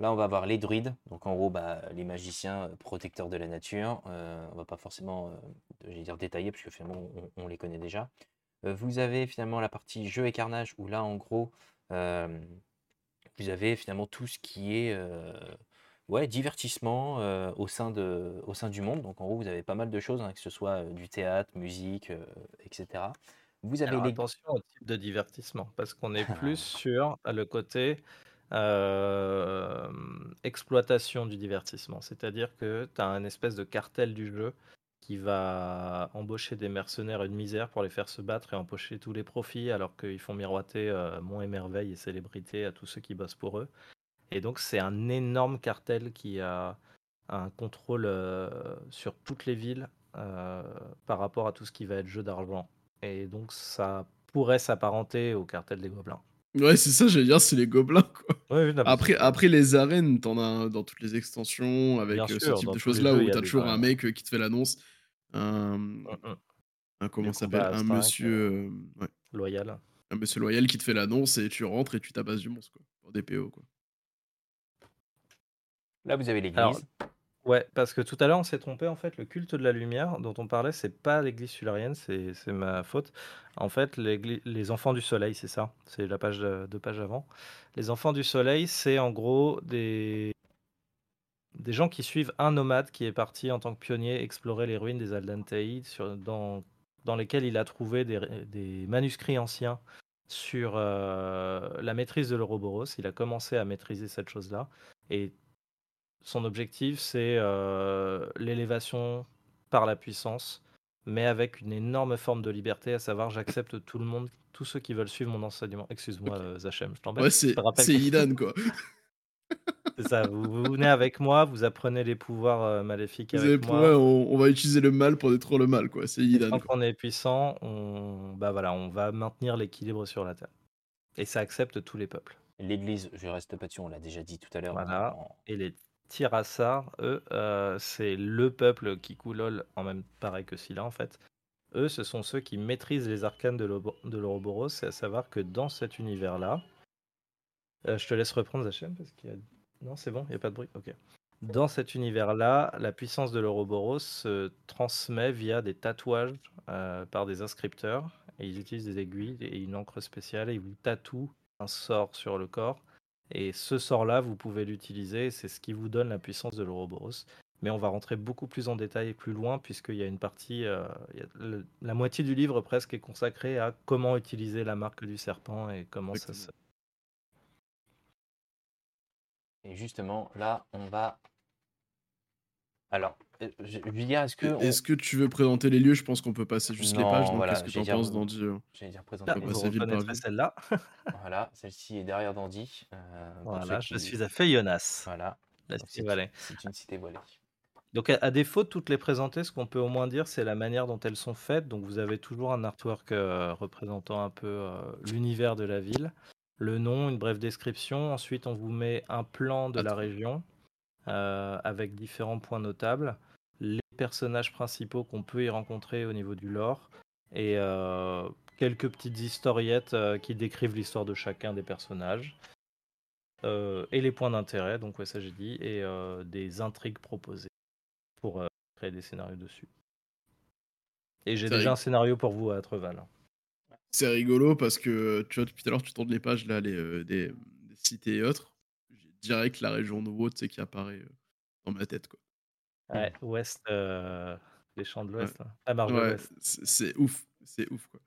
S1: Là, on va avoir les druides, donc en gros, bah, les magiciens euh, protecteurs de la nature. Euh, on va pas forcément euh, dire détailler, puisque finalement, on, les connaît déjà. vous avez finalement la partie jeu et carnage, où là, en gros, vous avez finalement tout ce qui est ouais, divertissement au, sein de, au sein du monde. Donc en gros, vous avez pas mal de choses, hein, que ce soit du théâtre, musique, etc.
S3: Vous avez les... attention au type de divertissement, parce qu'on est plus sur le côté exploitation du divertissement. C'est-à-dire que tu as un espèce de cartel du jeu qui va embaucher des mercenaires une misère pour les faire se battre et empocher tous les profits alors qu'ils font miroiter euh, monts et merveilles et célébrités à tous ceux qui bossent pour eux. Et donc c'est un énorme cartel qui a un contrôle sur toutes les villes par rapport à tout ce qui va être jeu d'argent. Et donc ça pourrait s'apparenter au cartel des gobelins.
S2: Ouais, c'est ça, j'allais dire, c'est les gobelins, quoi. après, après, les arènes, t'en as dans toutes les extensions, avec euh, ce type de choses-là, où t'as toujours un mec euh, qui te fait l'annonce. Un, mmh, mmh. un comment s'appelle? Un monsieur. Euh,
S3: loyal.
S2: Un monsieur loyal qui te fait l'annonce et tu rentres et tu tabasses du monstre, quoi. Pour des PO, quoi.
S1: Là, vous avez l'église.
S3: Ouais, parce que tout à l'heure, on s'est trompé. En fait, le culte de la lumière dont on parlait, c'est pas l'église sularienne, c'est ma faute. En fait, les enfants du soleil, c'est ça. C'est la page de, deux pages avant. Les enfants du soleil, c'est en gros des, des gens qui suivent un nomade qui est parti en tant que pionnier explorer les ruines des Aldantaïdes, dans, dans lesquelles il a trouvé des, manuscrits anciens sur euh, la maîtrise de l'Ouroboros. Il a commencé à maîtriser cette chose-là. Et son objectif, c'est euh, l'élévation par la puissance, mais avec une énorme forme de liberté, à savoir j'accepte tout le monde, tous ceux qui veulent suivre mon enseignement. Excuse-moi, Zachem, je t'embête.
S2: Ouais, c'est Idan, quoi.
S3: c'est ça, vous, venez avec moi, vous apprenez les pouvoirs euh, maléfiques avec
S2: moi. on, va utiliser le mal pour détruire le mal, quoi. C'est Idan.
S3: Quand on est puissant, on, bah voilà, on va maintenir l'équilibre sur la Terre. Et ça accepte tous les peuples.
S1: L'Église, je reste pas dessus, on l'a déjà dit tout à l'heure.
S3: Voilà. Et les Tirassar, eux, euh, c'est le peuple qui coulole en même pareil que Scylla en fait. Eux, ce sont ceux qui maîtrisent les arcanes de l'Ouroboros, c'est à savoir que dans cet univers-là, euh, je te laisse reprendre Zachem parce qu'il y a... Non, c'est bon, il n'y a pas de bruit Ok. Dans cet univers-là, la puissance de l'Ouroboros se transmet via des tatouages euh, par des inscripteurs. Et ils utilisent des aiguilles et une encre spéciale et ils vous tatouent un sort sur le corps et ce sort-là, vous pouvez l'utiliser, c'est ce qui vous donne la puissance de l'Ouroboros. mais on va rentrer beaucoup plus en détail et plus loin, puisqu'il y a une partie, euh, la moitié du livre presque est consacrée à comment utiliser la marque du serpent et comment ça se...
S1: Et justement, là, on va. Alors, euh, dire, est-ce que. on-
S2: Est-ce que tu veux présenter les lieux? Je pense qu'on peut passer juste les pages. Donc,
S1: voilà,
S2: qu'est-ce que tu en penses, Dandy euh?
S1: J'allais dire présenter.
S3: Là,
S2: peut
S1: les-
S3: celle-là.
S1: Voilà, celle-ci est derrière Dandy. euh,
S3: Voilà, je
S1: qui-
S3: suis à Feyonnas,
S1: Voilà,
S3: la cité
S1: c'est
S3: Valais.
S1: c'est une cité voilée.
S3: Donc à, à défaut de toutes les présenter, ce qu'on peut au moins dire, c'est la manière dont elles sont faites. Donc vous avez toujours un artwork euh, représentant un peu euh, l'univers de la ville, le nom, une brève description. Ensuite, on vous met un plan de la région avec différents points notables, les personnages principaux qu'on peut y rencontrer au niveau du lore et euh, quelques petites historiettes euh, qui décrivent l'histoire de chacun des personnages. Euh, et les points d'intérêt, donc ouais, ça j'ai dit, et euh, des intrigues proposées pour euh, créer des scénarios dessus. Et j'ai déjà un scénario pour vous à Treval.
S2: C'est rigolo parce que tu vois, depuis tout à l'heure, tu tournes les pages là, les, euh, des, des cités et autres. Direct la région de Vaud, qui apparaît euh, dans ma tête. Quoi.
S3: Ouais, ouest, euh, les champs de
S2: Ouais.
S3: l'ouest, à marge de
S2: Ouais,
S3: l'ouest.
S2: c'est ouf. C'est ouf, quoi.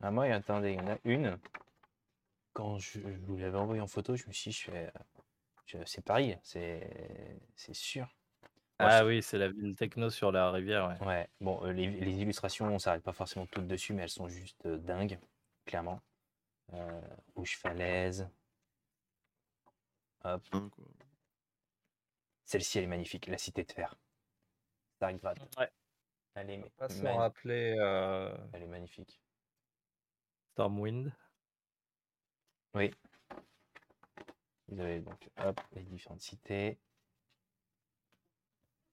S1: Ah, moi, attendez, il y en a une. Quand je, je vous l'avais envoyé en photo, je me suis dit, je fais, je- c'est Paris, c'est c'est sûr.
S3: Ah oui, c'est la ville techno sur la rivière, ouais.
S1: Ouais, bon, euh, les, les illustrations, on s'arrête pas forcément toutes dessus, mais elles sont juste euh, dingues, clairement. Euh, rouge falaise. Hop,
S2: Hein,
S1: celle-ci, elle est magnifique, la cité de fer. Stargrad.
S3: Ouais.
S1: Elle est,
S3: On pas s'en rappeler euh,
S1: elle est magnifique.
S3: Stormwind.
S1: Oui. Vous avez donc hop, les différentes cités.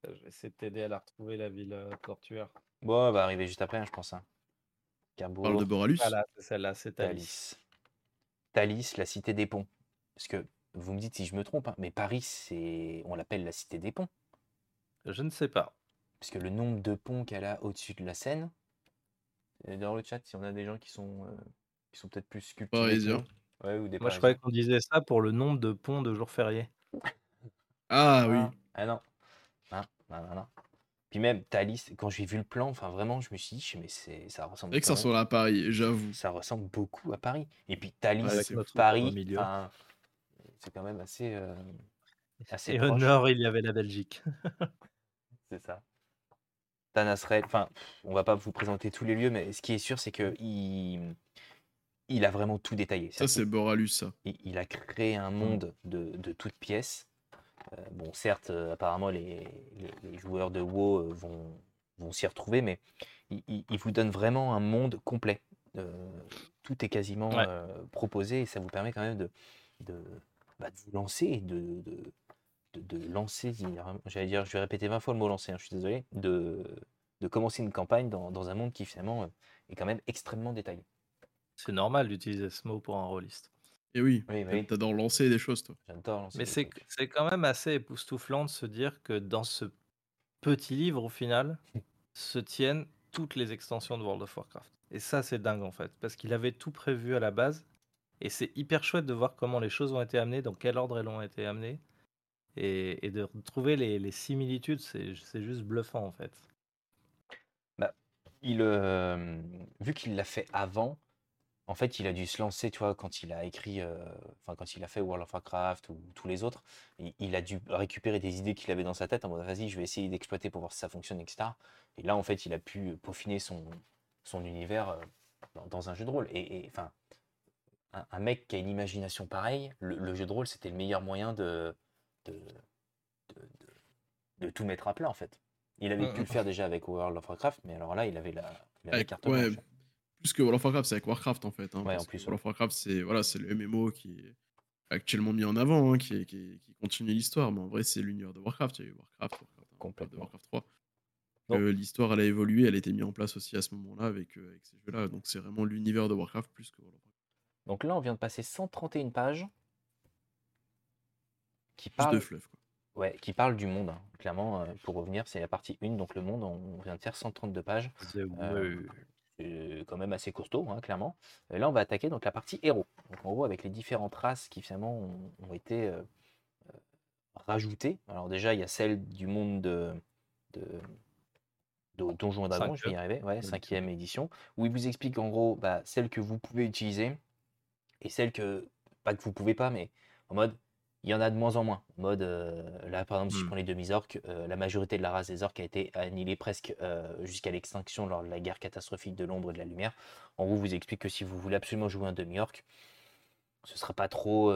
S3: Je vais essayer de t'aider à la retrouver, la ville euh, portuaire.
S1: Bon, elle va arriver juste après, hein, je pense. Hein.
S2: On parle de Boralus.
S3: Voilà, c'est celle-là, c'est Thalys.
S1: Thalys. Thalys, la cité des ponts. Parce que vous me dites si je me trompe, hein, mais Paris, c'est, on l'appelle la cité des ponts.
S3: Je ne sais pas.
S1: Parce que le nombre de ponts qu'elle a au-dessus de la Seine. Et dans le chat, si on a des gens qui sont, euh, qui sont peut-être plus sculptés.
S2: Parisiens.
S1: Ouais, ou des
S3: Moi, je croyais qu'on disait ça pour le nombre de ponts de jours fériés.
S2: Ah oui.
S1: Ah, ah non. Ah, non, non, non. Puis même Thalys, quand j'ai vu le plan, enfin vraiment, je me suis dit, mais c'est, ça ressemble.
S2: vrai que ça ressemble à Paris, j'avoue.
S1: ça ressemble beaucoup à Paris. Et puis Thalys,
S2: Ouais,
S1: Paris,
S3: au milieu.
S1: enfin, c'est quand même assez, euh, assez
S3: Et au nord, il y avait la Belgique.
S1: C'est ça. Tanasrel, enfin, on va pas vous présenter tous les lieux, mais ce qui est sûr, c'est que il, il a vraiment tout détaillé.
S2: Ça, c'est Boralus, ça.
S1: il, il a créé un monde de, de toutes pièces. Euh, bon, certes, euh, apparemment, les, les- les joueurs de WoW vont, vont s'y retrouver, mais il, il- il vous donne vraiment un monde complet. Euh, tout est quasiment
S3: Ouais.
S1: euh, proposé et ça vous permet quand même de, de, bah, de vous lancer et de, de, de- de lancer, j'allais dire, je vais répéter 20 fois le mot lancer, hein, je suis désolé, de, de commencer une campagne dans, dans un monde qui finalement euh, est quand même extrêmement détaillé.
S3: C'est normal d'utiliser ce mot pour un rôliste.
S2: Et oui,
S1: Oui, bah oui.
S2: t'adores lancer des choses, toi.
S1: J'adore lancer
S3: Mais c'est quand même assez époustouflant de se dire que dans ce petit livre, au final, se tiennent toutes les extensions de World of Warcraft. Et ça, c'est dingue en fait, parce qu'il avait tout prévu à la base. Et c'est hyper chouette de voir comment les choses ont été amenées, dans quel ordre elles ont été amenées. Et, de retrouver les, similitudes, c'est juste bluffant en fait.
S1: il, euh, vu qu'il l'a fait avant, en fait, il a dû se lancer, tu vois, quand il a écrit, euh, quand il a fait World of Warcraft ou tous les autres, il, a dû récupérer des idées qu'il avait dans sa tête en mode, vas-y, je vais essayer d'exploiter pour voir si ça fonctionne, etc. Et là, en fait, il a pu peaufiner son, univers euh, dans, un jeu de rôle. Et, enfin, un, un mec qui a une imagination pareille, le, le jeu de rôle, c'était le meilleur moyen de, de, de, de- de tout mettre à plat, en fait. Il avait pu le faire déjà avec World of Warcraft, mais alors là, il avait la, il avait
S2: Avec-
S1: carte
S2: ouais, plus que World of Warcraft, c'est avec Warcraft en fait. hein,
S1: Ouais, en plus,
S2: World of Warcraft, c'est voilà, c'est le MMO qui est actuellement mis en avant, hein, qui, continue l'histoire. Mais en vrai, c'est l'univers de Warcraft. Il y a eu Warcraft, Warcraft 1, Warcraft 2,
S1: Complètement.
S2: Warcraft 3.
S1: Donc-
S2: Euh, l'histoire, elle a évolué, elle a été mise en place aussi à ce moment-là avec, euh, avec ces jeux-là. Donc c'est vraiment l'univers de Warcraft plus que World of Warcraft.
S1: Donc là, on vient de passer 131 pages qui parlent,
S2: de fluff. Quoi.
S1: ouais, qui parlent du monde. hein. Clairement, euh, pour revenir, c'est la partie 1, donc le monde, on vient de faire 132 pages.
S3: C'est-
S1: Euh. C'est quand même assez costaud, hein, clairement. Et là, on va attaquer donc la partie héros. Donc en gros, avec les différentes races qui finalement ont, ont été euh, euh, rajoutées. Alors déjà, il y a celle du monde de, de, de Donjons et Dragons, je vais y arriver, ouais, cinquième édition, où il vous explique en gros bah, celle que vous pouvez utiliser et celle que, pas que vous pouvez pas, mais en mode, il y en a de moins en moins. En mode, euh, là par exemple, si je
S2: Hmm.
S1: prends les demi-orques, euh, la majorité de la race des orques a été annihilée presque euh, jusqu'à l'extinction lors de la guerre catastrophique de l'ombre et de la lumière. En gros, vous explique que si vous voulez absolument jouer un demi-orque, ce sera pas trop,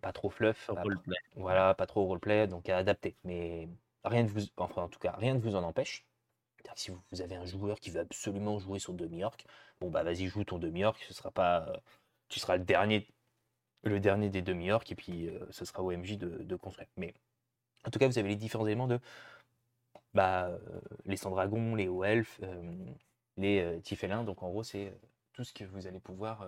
S1: pas trop fluff.
S3: Roleplay.
S1: voilà, pas trop roleplay, donc à adapter. Mais rien ne vous, enfin en tout cas, rien ne vous en empêche. Si vous, avez un joueur qui veut absolument jouer sur demi-orc, bon bah vas-y joue ton demi-orc, ce sera pas, tu seras le dernier, le dernier des demi-orcs et puis euh, ce sera au MJ de, de construire. Mais en tout cas, vous avez les différents éléments de bah, euh, les sans-dragons, les hauts elfes, euh, les euh, tiefélins. Donc en gros, c'est tout ce que vous allez pouvoir.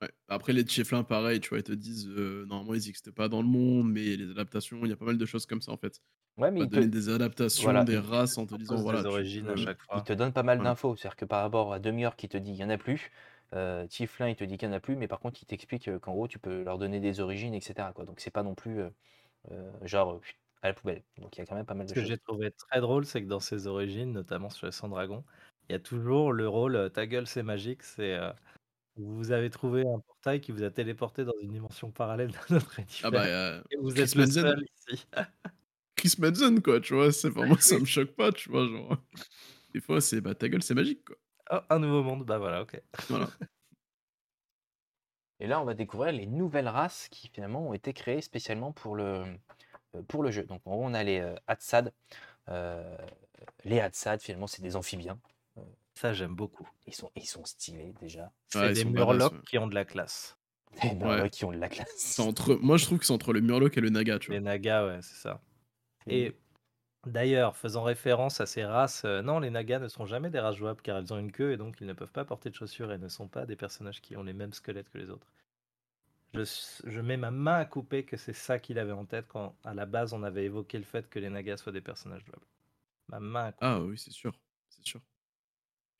S2: Ouais. Après, les Tcheflins, pareil, tu vois, ils te disent euh, normalement, ils n'existent pas dans le monde, mais les adaptations, il y a pas mal de choses comme ça en fait.
S1: Ouais,
S2: On
S1: mais
S2: va
S1: il
S2: donner
S1: te,
S2: des adaptations,
S1: voilà,
S2: des races en te disant voilà.
S3: des
S2: tu
S3: origines à chaque
S1: il
S3: fois.
S1: te donne pas mal d'infos. C'est-à-dire que par rapport à demi-orc qui te dit il y en a plus, euh, Tieflin il te dit qu'il y en a plus, mais par contre il t'explique euh, qu'en gros tu peux leur donner des origines, etc. Quoi. Donc c'est pas non plus euh, euh, genre euh, à la poubelle. Donc il y a quand même pas mal
S3: Ce
S1: de
S3: que
S1: choses.
S3: j'ai trouvé très drôle, c'est que dans ses origines, notamment sur les 100 dragons, il y a toujours le rôle euh, ta gueule c'est magique, c'est euh, vous avez trouvé un portail qui vous a téléporté dans une dimension parallèle d'un autre
S2: Ah bah, euh,
S3: et vous
S2: Chris
S3: êtes le seul ici.
S2: Chris Madsen, quoi, tu vois, c'est vraiment, ça me choque pas, tu vois, genre. Des fois, c'est bah ta gueule, c'est magique, quoi.
S3: Oh, un nouveau monde, bah voilà, ok.
S2: Voilà.
S1: Et là on va découvrir les nouvelles races qui finalement ont été créées spécialement pour le, euh, pour le jeu. Donc en gros on a les euh, Hatsad. Euh, les Hatsad finalement c'est des amphibiens.
S3: Ça j'aime beaucoup.
S1: Ils sont, ils sont stylés déjà.
S3: C'est
S2: Ouais,
S3: des murlocs
S2: ouais.
S3: qui ont de la classe.
S1: Des
S2: ouais.
S1: qui ont de la classe.
S2: C'est entre... Moi, je trouve que c'est entre le Murloc et le Naga, tu vois.
S3: Les nagas, ouais, c'est ça. Et d'ailleurs, faisant référence à ces races, euh, non, les nagas ne sont jamais des races jouables car elles ont une queue et donc ils ne peuvent pas porter de chaussures et ne sont pas des personnages qui ont les mêmes squelettes que les autres. Je, s- je mets ma main à couper que c'est ça qu'il avait en tête quand à la base on avait évoqué le fait que les nagas soient des personnages jouables. Ma main à couper.
S2: Ah oui, c'est sûr, c'est sûr.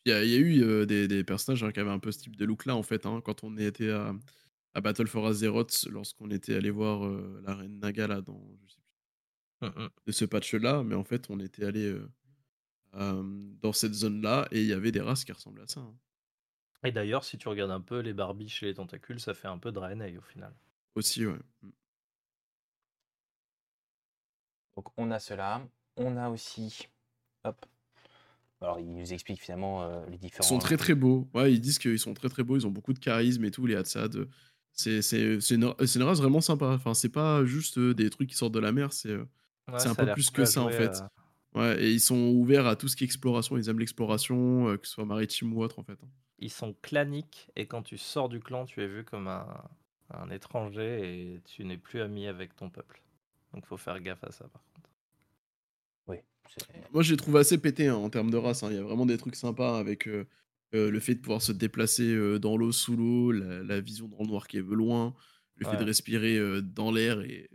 S2: Il y, a, il y a eu euh, des, des personnages hein, qui avaient un peu ce type de look-là, en fait, hein, quand on était à, à Battle for Azeroth, lorsqu'on était allé voir euh, la reine Naga, là, dans, je sais
S3: hum.
S2: de ce patch-là, mais en fait, on était allé euh, euh, dans cette zone-là, et il y avait des races qui ressemblaient à ça. hein.
S3: Et d'ailleurs, si tu regardes un peu les barbiches et les tentacules, ça fait un peu Draenei au final.
S2: Aussi, ouais. Mm.
S1: Donc on a cela. On a aussi. Hop. Alors il nous explique finalement euh, les
S2: Ils
S1: différents.
S2: sont très très beaux. Ouais, ils disent qu'ils sont très très beaux, ils ont beaucoup de charisme et tout, les Hatsad. C'est c'est- c'est une, c'est une race vraiment sympa. Enfin, c'est pas juste des trucs qui sortent de la mer, c'est euh,
S3: Ouais,
S2: C'est un peu plus que ça, en fait.
S3: euh,
S2: Ouais, et ils sont ouverts à tout ce qui est exploration. Ils aiment l'exploration, euh, que ce soit maritime ou autre, en fait. hein.
S3: ils sont claniques et quand tu sors du clan, tu es vu comme un, un étranger et tu n'es plus ami avec ton peuple. Donc faut faire gaffe à ça par contre.
S1: Oui.
S2: Moi, je les trouve assez pétés hein, en termes de race. hein. Il y a vraiment des trucs sympas avec euh, euh, le fait de pouvoir se déplacer euh, dans l'eau, sous l'eau, la, la vision dans le noir qui est loin, le fait de respirer euh, dans l'air et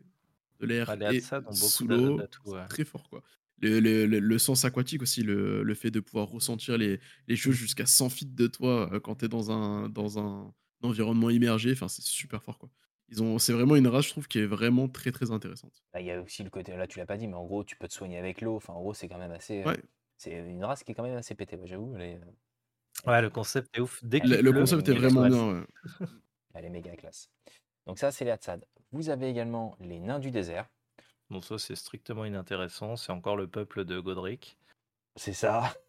S2: de l'air
S3: les
S2: et sous l'eau.
S3: ouais.
S2: Très fort, quoi. Le, le- le- le sens aquatique aussi, le, le fait de pouvoir ressentir les, les choses jusqu'à 100 feet de toi euh, quand tu es dans un, dans un environnement immergé, enfin, c'est super fort, quoi. Ils ont, c'est vraiment une race, je trouve, qui est vraiment très très intéressante.
S1: Là, il y a aussi le côté. Là, tu l'as pas dit, mais en gros, tu peux te soigner avec l'eau. Enfin, en gros, c'est quand même assez. euh,
S2: Ouais.
S1: C'est une race qui est quand même assez pétée. J'avoue, elle est, euh,
S3: Ouais, le concept est ouf. Dès qu'il
S2: Le,
S3: pleut,
S2: concept est vraiment bien, ouais.
S1: elle est méga classe. Donc ça, c'est les Hatsad. Vous avez également les nains du désert.
S3: Bon, ça c'est strictement inintéressant. C'est encore le peuple de Godric.
S1: C'est ça.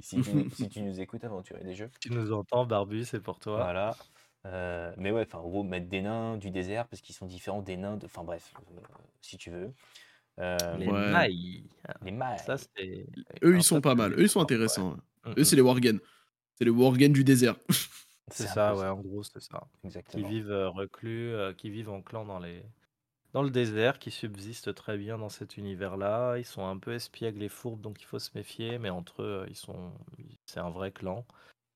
S1: Si tu, si tu nous écoutes, aventurer des jeux.
S3: Tu nous entends, Barbu, c'est pour toi.
S1: Voilà. Euh, mais ouais, enfin, en gros, mettre des nains du désert parce qu'ils sont différents des nains de. Enfin, bref, euh, si tu veux. Euh,
S3: Les
S2: Ouais.
S3: mailles.
S1: les mailles.
S3: Ça c'est.
S2: Eux, ils sont pas mal. Eux, ils sont intéressants. ouais.
S3: Mm,
S2: Eux,
S3: mm.
S2: c'est les Worgen. C'est les Worgen du désert.
S3: C'est
S1: un
S3: ça,
S1: peu
S3: ouais, en gros, c'est ça. Qui
S1: Exactement.
S3: vivent euh, reclus, euh, qui vivent en clan dans les dans le désert, qui subsistent très bien dans cet univers-là. Ils sont un peu espiègles et fourbes, donc il faut se méfier, mais entre eux, euh, ils sont, c'est un vrai clan.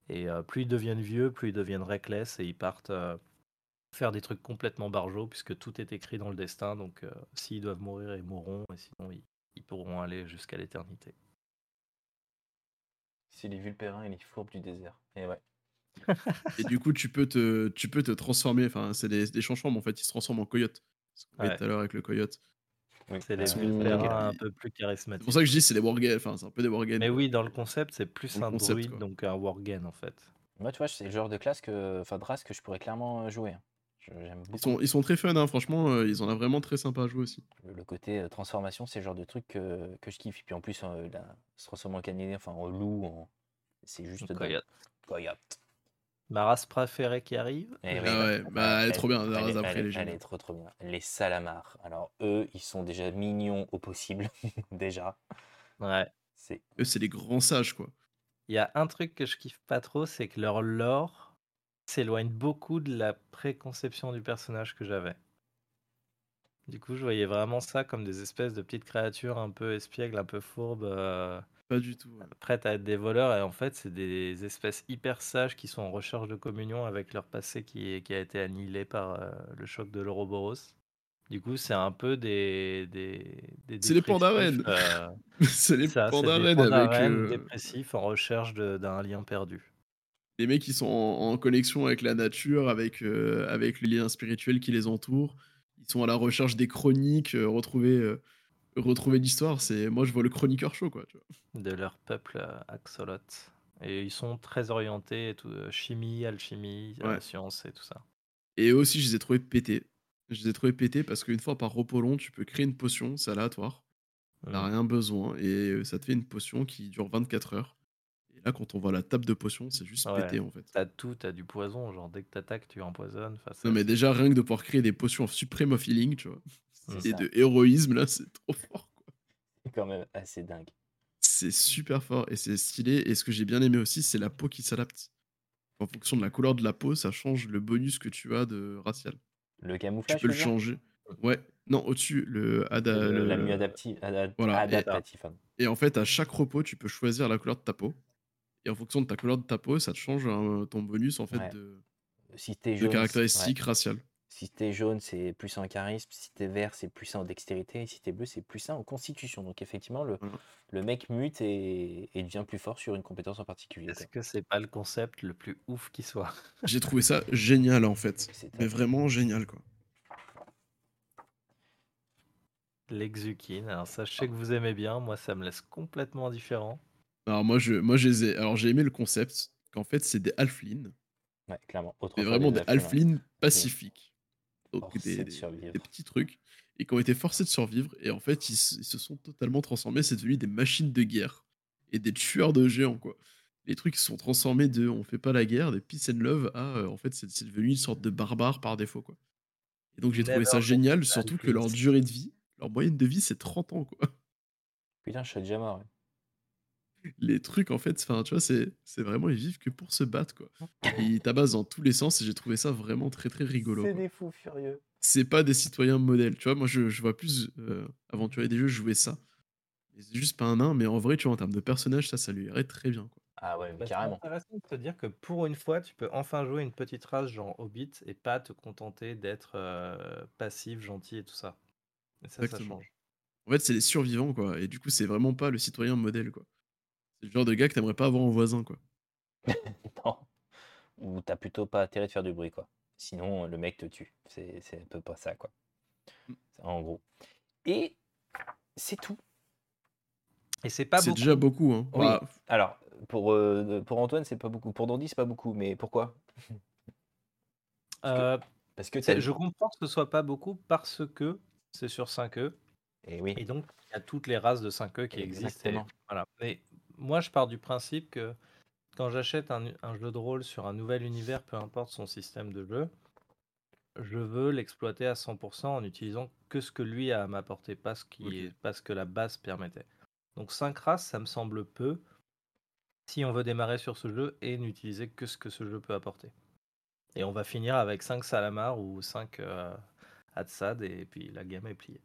S3: Et euh, plus ils deviennent vieux, plus ils deviennent reckless et ils partent euh, faire des trucs complètement barjots, puisque tout est écrit dans le destin. Donc euh, s'ils doivent mourir, ils mourront, et sinon ils, ils pourront aller jusqu'à l'éternité.
S1: C'est les vulpérins et les fourbes du désert. Et ouais.
S2: Et du coup, tu peux te, tu peux te transformer. Enfin, c'est des, des changements, mais en fait, ils se transforment en coyote. Ce qu'on
S3: Ouais.
S2: tout à l'heure avec le coyote.
S1: Oui.
S3: C'est
S2: sont-
S3: terrains un peu plus
S2: C'est pour
S3: charismatiques.
S2: ça que je dis c'est des wargames, enfin c'est un peu des wargames.
S3: Mais oui, dans le concept, c'est plus
S2: Dans
S3: un
S2: concept,
S3: druide,
S2: quoi.
S3: donc un wargame en fait.
S1: Moi, tu vois, c'est le genre de classe que, enfin, de race que je pourrais clairement euh, jouer. hein. Je- J'aime beaucoup.
S2: Ils sont, ils sont très fun, hein, franchement, euh, ils ont l'air vraiment très sympa à jouer aussi.
S1: Le, côté euh, transformation, c'est le genre de truc que, que je kiffe. Et puis en plus, euh, la- se transformer en canidé, enfin en loup, en- c'est juste
S3: coyote.
S1: Coyote.
S3: Ma race préférée qui arrive.
S1: Eh oui,
S2: Ah ouais, bah, elle est trop bien, la race
S1: elle
S2: elle géniale.
S1: est trop trop bien. Les salamars. Alors eux, ils sont déjà mignons au possible, déjà.
S3: Ouais.
S1: C'est
S2: Eux, c'est les grands sages, quoi.
S3: Il y a un truc que je kiffe pas trop, c'est que leur lore s'éloigne beaucoup de la préconception du personnage que j'avais. Du coup, je voyais vraiment ça comme des espèces de petites créatures un peu espiègles, un peu fourbes, euh,
S2: Pas du tout. ouais.
S3: prêtes à être des voleurs. Et en fait, c'est des espèces hyper sages qui sont en recherche de communion avec leur passé qui, qui a été annihilé par euh, le choc de l'Ouroboros. Du coup, c'est un peu des. des, des
S2: C'est les Pandaren.
S3: euh,
S2: c'est les pandaren avec euh,
S3: dépressifs en recherche d'un lien perdu.
S2: les mecs qui sont en, en connexion avec la nature, avec, euh, avec les liens spirituels qui les entourent. Ils sont à la recherche des chroniques, euh, retrouver, retrouver l'histoire. C'est Moi, je vois le chroniqueur chaud, quoi. Tu vois.
S3: de leur peuple euh, Axolot. Et ils sont très orientés, tout, euh, chimie, alchimie, euh,
S2: Ouais.
S3: science et tout ça.
S2: Et aussi, je les ai trouvés pétés. Je les ai trouvés pétés parce qu'une fois par repos long, tu peux créer une potion, c'est aléatoire. T'as
S3: Mm.
S2: rien besoin et ça te fait une potion qui dure 24 heures. Et là, quand on voit la table de potions, c'est juste
S3: Ouais.
S2: pété en fait.
S3: T'as tout, t'as du poison, genre dès que t'attaques, tu empoisonnes. Enfin,
S2: Non, mais déjà, rien que de pouvoir créer des potions of Supreme of Healing, tu vois. Et
S1: ça.
S2: de héroïsme, là, c'est trop fort. quoi.
S1: quand même assez dingue.
S2: C'est super fort et c'est stylé. Et ce que j'ai bien aimé aussi, c'est la peau qui s'adapte. En fonction de la couleur de la peau, ça change le bonus que tu as de racial.
S1: Le
S2: Tu
S1: camouflage,
S2: peux le
S1: tu veux dire?
S2: changer. Ouais, non, au-dessus, le, ada-
S1: Le- La
S2: le-
S1: adaptive, ada-
S2: Voilà, et-
S1: adaptatif. hein.
S2: Et en fait, à chaque repos, tu peux choisir la couleur de ta peau. Et en fonction de ta couleur de ta peau, ça te change hein, ton bonus en fait
S1: Ouais.
S2: de,
S1: Si t'es
S2: de
S1: jaune,
S2: caractéristiques
S1: ouais.
S2: raciales.
S1: Si t'es jaune, c'est plus en charisme. Si t'es vert, c'est plus en dextérité. Et si t'es bleu, c'est plus en constitution. Donc effectivement, le,
S2: Voilà.
S1: le mec mute et, et devient plus fort sur une compétence en particulier.
S3: Est-ce que c'est pas le concept le plus ouf qui soit?
S2: J'ai trouvé ça génial en fait.
S1: C'est
S2: Mais vraiment génial quoi.
S3: L'exukine. Alors sais que vous aimez bien. Moi, ça me laisse complètement indifférent.
S2: Alors moi, je, moi je les ai- Alors j'ai aimé le concept qu'en fait c'est des halflings,
S1: Ouais, clairement.
S2: mais
S1: Autrefois,
S2: vraiment des
S1: halflings,
S2: halflings pacifiques. Donc
S1: Forcés
S2: des,
S1: de
S2: des- petits trucs. Et qui ont été forcés de survivre. Et en fait, ils, se- ils se sont totalement transformés. C'est devenu des machines de guerre. Et des tueurs de géants quoi. Les trucs se sont transformés de on fait pas la guerre, des peace and love, à euh, en fait c'est devenu une sorte de barbare par défaut quoi. Et donc j'ai trouvé ça génial, surtout que leur durée de vie, leur moyenne de vie c'est 30 ans quoi.
S1: Putain, je suis déjà mort. ouais.
S2: Les trucs en fait, enfin tu vois, c'est c'est vraiment ils vivent que pour se battre quoi. Et ils tabassent dans tous les sens et j'ai trouvé ça vraiment très très rigolo.
S1: C'est des fous furieux.
S2: C'est pas des citoyens modèles, tu vois, moi je, je vois plus euh, aventurier des jeux jouer ça. C'est juste pas un nain, mais en vrai tu vois en termes de personnage ça ça lui irait très bien quoi.
S1: Ah ouais, mais
S3: Bah, c'est
S1: carrément.
S3: intéressant de te dire que pour une fois, tu peux enfin jouer une petite race genre Hobbit et pas te contenter d'être euh, passif, gentil et tout ça. Et ça, ça
S2: Exactement.
S3: change.
S2: En fait c'est les survivants quoi, et du coup c'est vraiment pas le citoyen modèle quoi. C'est le genre de gars que t'aimerais pas avoir en voisin quoi.
S1: Non. Ou t'as plutôt pas intérêt de faire du bruit, quoi. Sinon, le mec te tue. C'est c'est un peu pas ça, quoi.
S2: Mm.
S1: C'est En gros. Et c'est tout.
S3: Et c'est pas
S2: C'est
S3: beaucoup.
S2: déjà beaucoup hein.
S1: Oui.
S2: Bah,
S1: Alors, pour, euh, pour Antoine, c'est pas beaucoup. Pour Dandy, c'est pas beaucoup. Mais pourquoi?
S3: Euh,
S1: Parce que
S3: c'est-
S1: t'as...
S3: je comprends que ce soit pas beaucoup parce que c'est sur 5E.
S1: Et oui.
S3: Et donc, il y a toutes les races de 5E qui existent. et
S1: Exactement.
S3: voilà. Mais moi, je pars du principe que quand j'achète un, un jeu de rôle sur un nouvel univers, peu importe son système de jeu, je veux l'exploiter à 100% en utilisant que ce que lui a à m'apporter, pas ce, qui
S2: Ok.
S3: est, pas ce que la base permettait. Donc 5 races, ça me semble peu si on veut démarrer sur ce jeu et n'utiliser que ce que ce jeu peut apporter. Et on va finir avec 5 Salamar ou 5 euh, Hatsad et puis la gamme est pliée.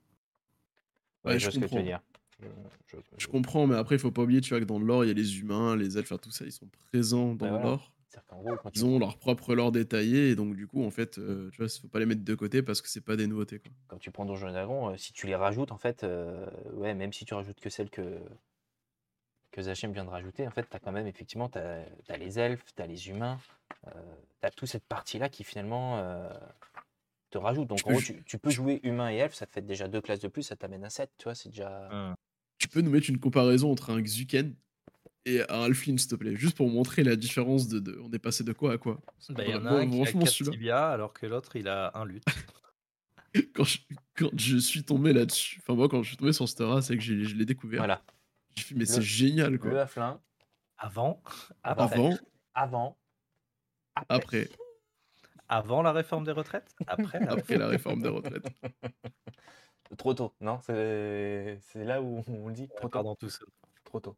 S1: Ouais,
S2: Ouais,
S1: je
S2: je
S1: vois ce que tu veux
S2: comprends.
S1: dire. Je- je-
S2: Je comprends, mais après, il faut pas oublier, tu vois, que dans le lore, il y a les humains, les elfes, tout ça, ils sont présents dans le lore.
S1: Gros, quand tu,
S2: Ils ont leur propre lore détaillé, et donc, du coup, en fait, euh, tu vois, faut pas les mettre de côté parce que c'est pas des nouveautés, quoi.
S1: quand tu prends Donjons et Dragons, euh, si tu les rajoutes, en fait, euh, ouais, même si tu rajoutes que celles que, que Zachem vient de rajouter, en fait, tu as quand même, effectivement, tu as, les elfes, tu as les humains, tu as toute cette partie-là qui, finalement, euh, te rajoute. Donc
S2: Tu
S1: en
S2: peux
S1: gros, tu, tu peux jouer humain et elfe, ça te fait déjà deux classes de plus, ça t'amène à 7, tu vois, c'est déjà.
S3: Hum.
S2: Tu peux nous mettre une comparaison entre un Xuken et un Halfling, s'il te plaît, juste pour montrer la différence de, de- on est passé de quoi à quoi.
S3: Bah, il y en a un qui a
S2: franchement,
S3: 4
S2: celui-là,
S3: tibias alors que l'autre il a un lutte.
S2: quand je, quand je suis tombé là-dessus, enfin moi quand je suis tombé sur cette race et que je l'ai découvert,
S1: Voilà.
S2: j'ai fait mais
S1: Le-
S2: c'est génial
S1: Le
S2: quoi.
S1: Haflin,
S3: Avant,
S1: Avant.
S3: après.
S2: Avant,
S1: avant, après.
S2: après,
S3: Avant la réforme des retraites Après la
S2: après la réforme des retraites.
S1: Trop tôt, non? C'est là où on le dit trop tôt.
S3: Pardon, tout seul.
S1: Trop tôt.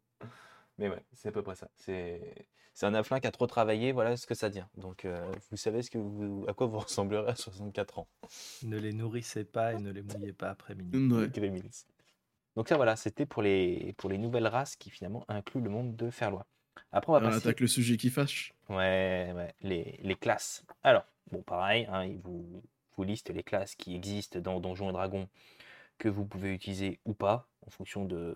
S1: Mais ouais, c'est à peu près ça. C'est c'est un Haflin qui a trop travaillé, voilà ce que ça devient. Donc euh, vous savez ce que vous, à quoi vous ressemblerez à 64 ans.
S3: Ne les nourrissez pas et ne les mouillez pas après minuit.
S2: Ouais.
S1: Gremlins. Donc ça voilà, c'était pour les, pour les nouvelles races qui finalement incluent le monde de Ferlois. Après on va
S2: On
S1: passer...
S2: attaque le sujet qui fâche.
S1: Ouais, ouais, les, les classes. Alors, bon, pareil, hein, il vous, vous liste les classes qui existent dans Donjons et Dragons que vous pouvez utiliser ou pas en fonction de,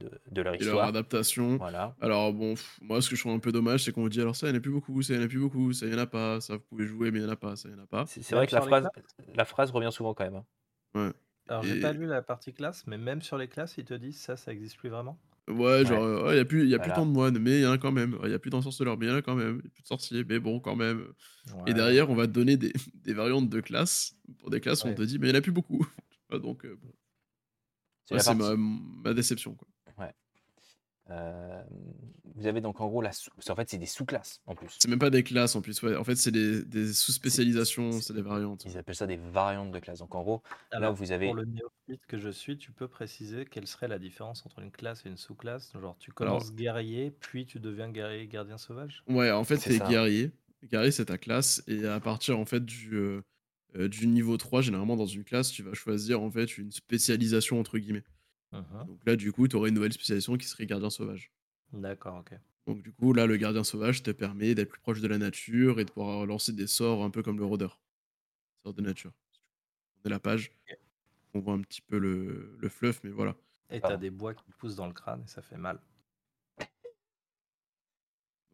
S1: de, de leur
S2: Et leur
S1: histoire.
S2: adaptation.
S1: Voilà.
S2: Alors bon, pff, moi ce que je trouve un peu dommage, c'est qu'on vous dit alors ça, il n'y en a plus beaucoup, ça, il n'y en a plus beaucoup, ça, il n'y en a pas, ça, vous pouvez jouer, mais il n'y en a pas, ça, il n'y en a pas.
S1: C'est vrai que la phrase, la phrase revient souvent quand même. hein.
S3: Alors, j'ai
S2: Et-
S3: pas lu la partie classe, mais même sur les classes, ils te disent ça, ça existe plus vraiment.
S2: Ouais, genre, euh, ouais, il n'y a plus, il y a plus
S1: Voilà.
S2: tant de moines, mais il y en a quand même. Il n'y a plus d'ensorceleurs, mais il y en a quand même. Il n'y a plus de sorciers, mais bon, quand même.
S3: Ouais.
S2: Et derrière, on va te donner des, des variantes de classes. Pour des classes, où on
S1: Ouais.
S2: te dit, mais il n'y en a plus beaucoup. Ah, Donc, euh, bon,
S1: C'est
S2: ouais, ma, ma déception. Quoi.
S1: Euh, vous avez donc en gros la sous... qu'en fait c'est des sous-classes en plus.
S2: C'est même pas des classes en plus. Ouais. En fait, c'est des, des sous-spécialisations,
S1: C'est-
S2: des variantes.
S1: Ils appellent ça des variantes de classes. Donc en gros, là
S3: Alors,
S1: vous avez
S3: pour le néophyte que je suis, tu peux préciser quelle serait la différence entre une classe et une sous-classe? Genre, tu commences guerrier, puis tu deviens guerrier gardien sauvage?
S2: Ouais, en fait,
S1: C'est
S2: t'es guerrier. Guerrier, c'est ta classe. Et à partir en fait du, euh, du niveau 3, généralement dans une classe, tu vas choisir en fait une spécialisation entre guillemets.
S3: Mhm.
S2: Donc là, du coup, tu aurais une nouvelle spécialisation qui serait gardien sauvage.
S3: D'accord, ok.
S2: Donc du coup, là, le gardien sauvage te permet d'être plus proche de la nature et de pouvoir lancer des sorts un peu comme le rôdeur. Sort de nature. On est la page. On voit un petit peu le, le fluff, mais voilà.
S3: Et t'as des bois qui poussent dans le crâne et ça fait mal.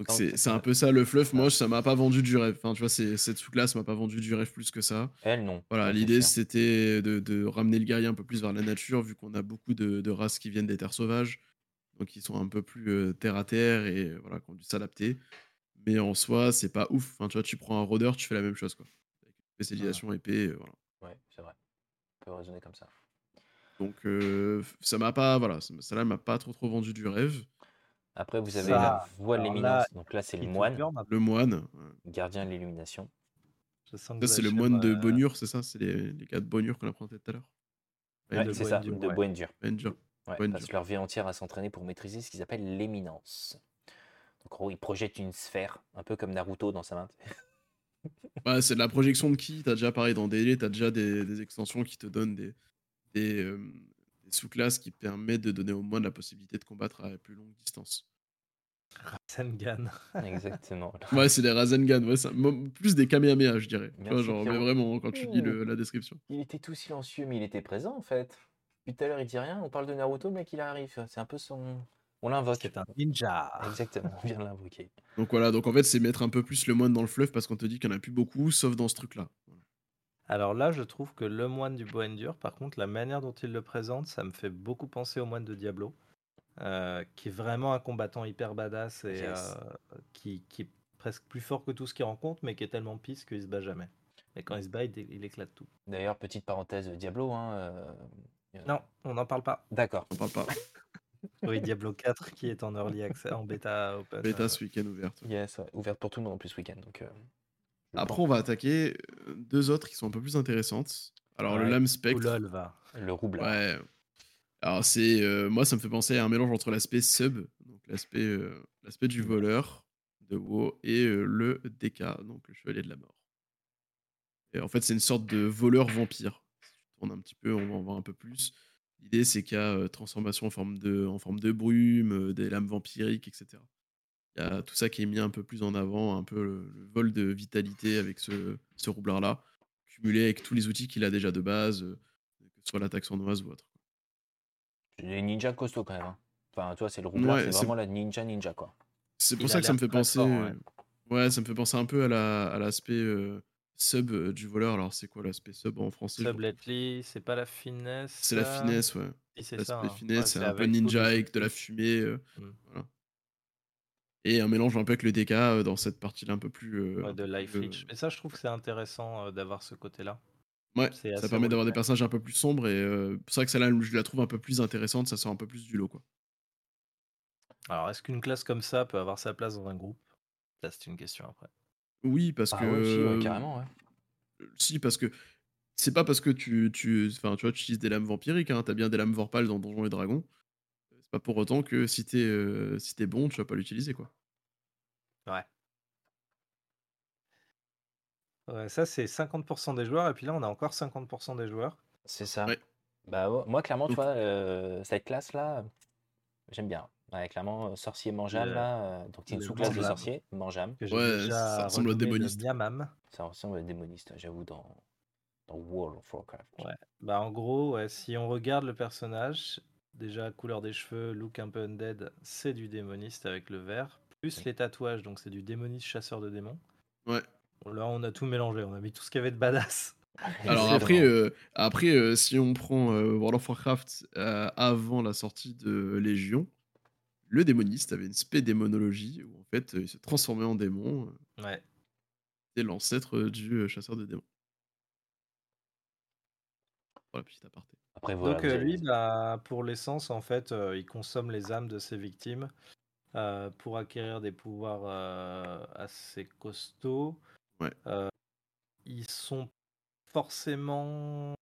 S2: Donc c'est un peu ça le fluff. Moi, ça m'a pas vendu du rêve. Enfin, tu vois, cette sous-classe m'a pas vendu du rêve plus que ça.
S1: elles non.
S2: Voilà, l'idée c'était de, de ramener le guerrier un peu plus vers la nature, vu qu'on a beaucoup de, de races qui viennent des terres sauvages, donc ils sont un peu plus euh, terre à terre et voilà, qui ont dû s'adapter. Mais en soi, c'est pas ouf. Enfin, tu vois, tu prends un rôdeur, tu fais la même chose, quoi. Avec une spécialisation épée, euh, voilà.
S1: Ouais, c'est vrai. On peut raisonner comme ça.
S2: Donc euh, ça m'a pas, voilà, ça ça là m'a pas trop trop vendu du rêve.
S1: Après vous avez
S3: Ça,
S1: la voie de
S3: alors
S1: l'éminence. Donc là c'est le
S3: Qui
S1: moine,
S2: Le moine,
S1: gardien de l'illumination.
S3: je sens
S2: ça
S3: vous
S2: c'est le
S3: achetez,
S2: moine de
S3: euh,
S2: Bonure, c'est ça, c'est les, les gars de Bonure qu'on a présenté tout à l'heure?
S1: Ouais,
S3: de
S1: c'est ça,
S3: Boendur,
S1: de
S3: ouais.
S1: Boendur. Ouais, parce que leur vie entière à s'entraîner pour maîtriser ce qu'ils appellent l'éminence. Donc en gros, ils projettent une sphère, un peu comme Naruto dans sa main.
S2: C'est de la projection de ki. T'as déjà pareil dans DL, t'as déjà des, des extensions qui te donnent des, des, euh, des sous-classes qui permettent de donner au moins la possibilité de combattre à plus longue distance.
S3: Rasengan.
S1: Exactement.
S2: Ouais, c'est des Rasengan, ouais, ça- plus des Kamehameha, je dirais. Tu vois,
S1: Merci,
S2: genre, mais vraiment, quand tu lis le- la description.
S1: Il était tout silencieux, mais il était présent en fait. Depuis tout à l'heure, il dit rien. On parle de Naruto, le mec il arrive. C'est un peu son. On l'invoque.
S3: C'est un ninja.
S1: Exactement, on vient de l'invoquer.
S2: Donc voilà, donc en fait, c'est mettre un peu plus le moine dans le fluff parce qu'on te dit qu'il n'y en a plus beaucoup, sauf dans ce truc-là. Voilà.
S3: Alors là, je trouve que le moine du Boendur, par contre, la manière dont il le présente, ça me fait beaucoup penser au moine de Diablo, euh, qui est vraiment un combattant hyper badass et
S1: Yes.
S3: euh, qui, qui est presque plus fort que tout ce qu'il rencontre, mais qui est tellement pisse qu'il se bat jamais. Et quand il se bat, il, éclate tout.
S1: D'ailleurs, petite parenthèse Diablo. Hein, euh,
S3: Non, on n'en parle pas.
S1: D'accord.
S2: On parle pas.
S3: Oui, Diablo 4 qui est en early access, en bêta open.
S2: Bêta
S3: euh,
S2: ce week-end ouverte.
S1: Yes, ouais, ouverte pour tout le monde en plus ce week-end. Donc, euh,
S2: Après, on va attaquer euh, deux autres qui sont un peu plus intéressantes. Alors, le Lame
S3: ou
S2: Spectre.
S3: va.
S1: le rouble.
S2: Ouais. Alors c'est euh, moi ça me fait penser à un mélange entre l'aspect sub, donc l'aspect euh, l'aspect du voleur de WoW et euh, le DK, donc le chevalier de la mort. Et en fait c'est une sorte de voleur vampire. Si tu tournes un petit peu, on va en voir un peu plus. L'idée c'est qu'il y a euh, transformation en forme de en forme de brume, des lames vampiriques, etc. Il y a tout ça qui est mis un peu plus en avant, un peu le, le vol de vitalité avec ce, ce roublard là, cumulé avec tous les outils qu'il a déjà de base, euh, que ce soit l'attaque sournoise ou autre.
S1: Des ninjas costauds quand même. hein. Enfin, tu vois, c'est le roublard,
S2: Ouais,
S1: c'est vraiment la ninja ninja quoi.
S2: C'est pour ça que ça me fait penser.
S3: fort, ouais.
S2: ouais. ça me fait penser un peu à la à l'aspect euh, sub euh, du voleur. Alors, c'est quoi l'aspect sub en français?
S3: Subletly, c'est pas la finesse.
S2: C'est la
S3: ça
S2: finesse, ouais.
S3: Si, c'est
S2: L'aspect
S3: ça. hein.
S2: finesse,
S3: Ouais,
S2: c'est un peu ninja avec de la fumée. euh,
S3: Mm.
S2: voilà. Et un mélange un peu avec le DK euh, dans cette partie-là un peu plus. euh,
S3: Ouais, de Life
S2: plus,
S3: Leech. Mais ça, je trouve que c'est intéressant euh, d'avoir ce côté-là.
S2: euh, Ouais, ça permet d'avoir des personnages un peu plus sombres et euh, c'est vrai que celle-là, je la trouve un peu plus intéressante, ça sort un peu plus du lot, quoi.
S3: Alors, est-ce qu'une classe comme ça peut avoir sa place dans un groupe? Ça, c'est une question après.
S2: Oui, parce
S1: Ah
S2: que.
S1: ouais, aussi, ouais,
S2: euh,
S1: carrément, ouais.
S2: Si, parce que c'est pas parce que tu, tu, enfin, tu vois, tu utilises des lames vampiriques, hein, t'as bien des lames vorpales dans Donjons et Dragons. C'est pas pour autant que si t'es euh, si t'es bon, tu vas pas l'utiliser, quoi.
S3: Ouais. Ouais, ça, c'est 50% des joueurs. Et puis là, on a encore 50% des joueurs.
S1: C'est ça.
S2: Ouais.
S1: Bah, moi, clairement, tu vois, euh, cette classe-là, j'aime bien. Ouais, clairement, euh, sorcier mangeable,
S3: Le-
S1: là. euh, donc, c'est une sous-classe de sorcier, mangeable.
S3: Que j'ai
S2: Ouais,
S3: déjà
S2: ça ressemble
S3: le
S2: démoniste.
S1: Ça ressemble à démoniste, j'avoue, dans, dans World of Warcraft.
S3: Ouais. Bah, en gros, ouais, si on regarde le personnage, déjà couleur des cheveux, look un peu undead, c'est du démoniste avec le vert. Plus les tatouages, donc c'est du démoniste chasseur de démons.
S2: Ouais.
S3: Bon, là, on a tout mélangé. On a mis tout ce qu'il y avait de badass.
S2: Alors après, euh, après euh, si on prend euh, World of Warcraft euh, avant la sortie de Légion, le démoniste avait une spé démonologie où en fait euh, il se transformait en démon. euh,
S3: Ouais.
S2: C'était l'ancêtre du euh, chasseur de démons. Voilà, petit aparté.
S1: Après, voilà.
S3: Donc euh,
S1: avez-
S3: lui, bah, pour l'essence, en fait, euh, il consomme les âmes de ses victimes euh, pour acquérir des pouvoirs euh, assez costauds.
S2: Ouais.
S3: Euh, ils sont forcément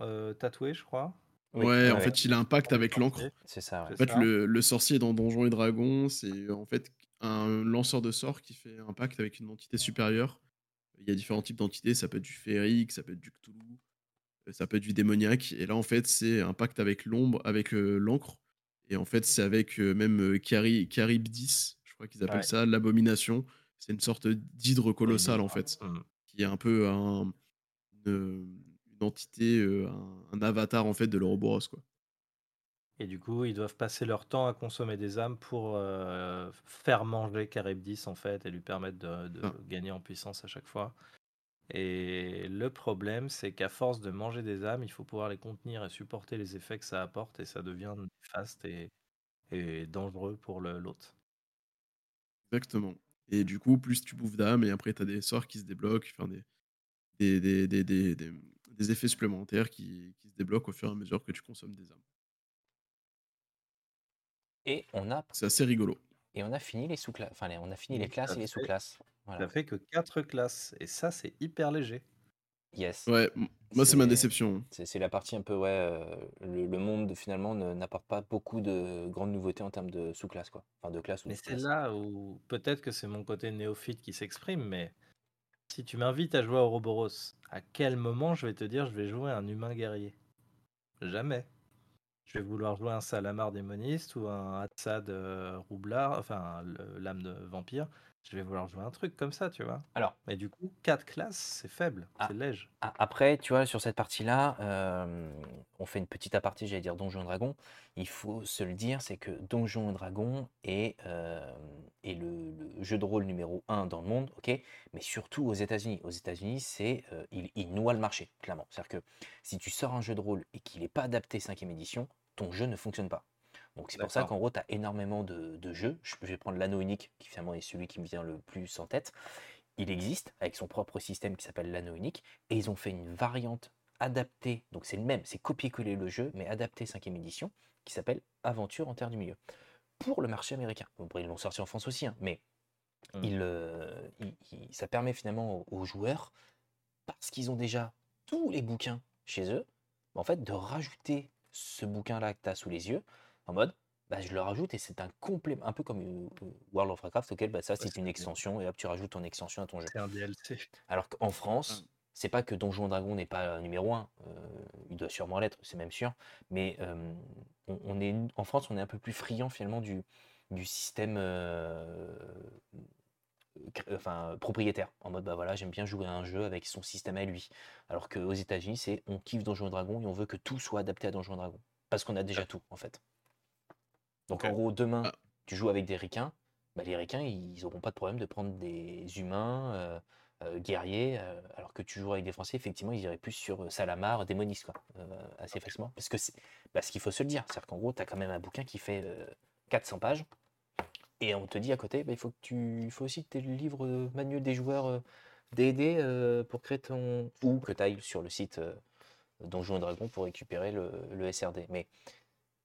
S3: euh, tatoués, je crois.
S1: Oui,
S2: ouais, en fait, il a un pacte avec l'encre.
S1: c'est ça, ouais.
S2: En fait,
S3: ça.
S2: le, le sorcier dans Donjons et Dragons, c'est en fait un lanceur de sorts qui fait un pacte avec une entité supérieure. Il y a différents types d'entités, ça peut être du féerique, ça peut être du Cthulhu, euh, ça peut être du démoniaque. Et là, en fait, c'est un pacte avec l'ombre, avec euh, l'encre. Et en fait, c'est avec euh, même Cari- Charybdis, je crois qu'ils appellent
S3: Ouais.
S2: ça, l'abomination. C'est une sorte d'hydre colossal, en fait,
S3: Mm.
S2: qui est un peu un- une, une entité, un, un avatar, en fait, de l'Ouroboros, quoi.
S3: Et du coup, ils doivent passer leur temps à consommer des âmes pour euh, faire manger Charybdis, en fait, et lui permettre de, de
S2: Ah.
S3: gagner en puissance à chaque fois. Et le problème, c'est qu'à force de manger des âmes, il faut pouvoir les contenir et supporter les effets que ça apporte, et ça devient néfaste et, et dangereux pour le- l'hôte.
S2: Exactement. Et du coup, plus tu bouffes d'âme, et après, tu as des sorts qui se débloquent, enfin, des, des, des, des, des, des- des effets supplémentaires qui, qui se débloquent au fur et à mesure que tu consommes des âmes.
S1: Et on a,
S2: C'est assez rigolo.
S1: Et on a fini les sous-classes. Enfin, on a fini les classes et les
S3: fait.
S1: sous-classes.
S3: Ça
S1: Voilà.
S3: fait que 4 classes, et ça, c'est hyper léger.
S1: Yes.
S2: Ouais, moi, c'est ma déception.
S1: C'est c'est la partie un peu, ouais, euh, le, le monde finalement ne- n'apporte pas beaucoup de grandes nouveautés en termes de sous-classes, quoi. Enfin, de classe ou
S3: Mais c'est là où peut-être que c'est mon côté néophyte qui s'exprime, mais si tu m'invites à jouer à Ouroboros, à quel moment je vais te dire je vais jouer un humain guerrier? Jamais. Je vais vouloir jouer un Salamar démoniste ou un Hatsad euh, roublard, enfin l'âme de vampire. Je vais vouloir jouer un truc comme ça, tu vois.
S1: Alors,
S3: Mais du coup, 4 classes, c'est faible,
S1: Ah.
S3: c'est léger.
S1: a- après, tu vois, sur cette partie-là, euh, on fait une petite aparté, j'allais dire Donjons et Dragons. Il faut se le dire, c'est que Donjons et Dragons est, euh, est le, le jeu de rôle numéro un dans le monde, ok? Mais surtout aux États-Unis. Aux États-Unis, c'est euh, il, il noie le marché, clairement. C'est-à-dire que si tu sors un jeu de rôle et qu'il n'est pas adapté 5 édition, ton jeu ne fonctionne pas. Donc c'est pour ça qu'en gros, tu as énormément de, de jeux. Je, vais prendre l'anneau unique, qui finalement est celui qui me vient le plus en tête. Il existe avec son propre système qui s'appelle l'anneau unique, et ils ont fait une variante adaptée, donc c'est le même, c'est copier-coller le jeu, mais adapté 5 édition, qui s'appelle Aventure en Terre du Milieu. Pour le marché américain. Bon, ils l'ont sorti en France aussi, hein, mais
S3: Mm.
S1: il, euh, il- il- ça permet finalement aux, aux joueurs, parce qu'ils ont déjà tous les bouquins chez eux, en fait, de rajouter ce bouquin-là que tu as sous les yeux, en mode, bah, je le rajoute et c'est un complément, un peu comme World of Warcraft, auquel bah, ça
S3: Ouais,
S1: c'est une extension, et hop, tu rajoutes ton extension à ton jeu.
S3: C'est un DLC.
S1: Alors qu'en France, c'est pas que Donjon Dragon n'est pas euh, numéro un, euh, il doit sûrement l'être, c'est même sûr, mais euh, on, on est, en France, on est un peu plus friand finalement du, du système euh, enfin, propriétaire, en mode bah voilà, j'aime bien jouer à un jeu avec son système à lui. Alors qu'aux États-Unis, c'est on kiffe Donjon Dragon et on veut que tout soit adapté à Donjon Dragon. Parce qu'on a déjà tout, en fait. Donc en gros, demain,
S2: Ah.
S1: tu joues avec des ricains, bah, les ricains, ils n'auront pas de problème de prendre des humains, euh, euh, guerrier, euh, alors que tu joues avec des Français, effectivement, ils iraient plus sur euh, Salamar, Démonis, quoi, assez facilement. Parce que c'est parce qu'il faut se le dire, c'est-à-dire qu'en gros, tu as quand même un bouquin qui fait euh, 400 pages, et on te dit à côté, bah, il faut que tu il faut aussi que tu aies le livre manuel des joueurs D&D pour créer ton... ou que tu ailles sur le site Donjons et Dragons pour récupérer le, le SRD. Mais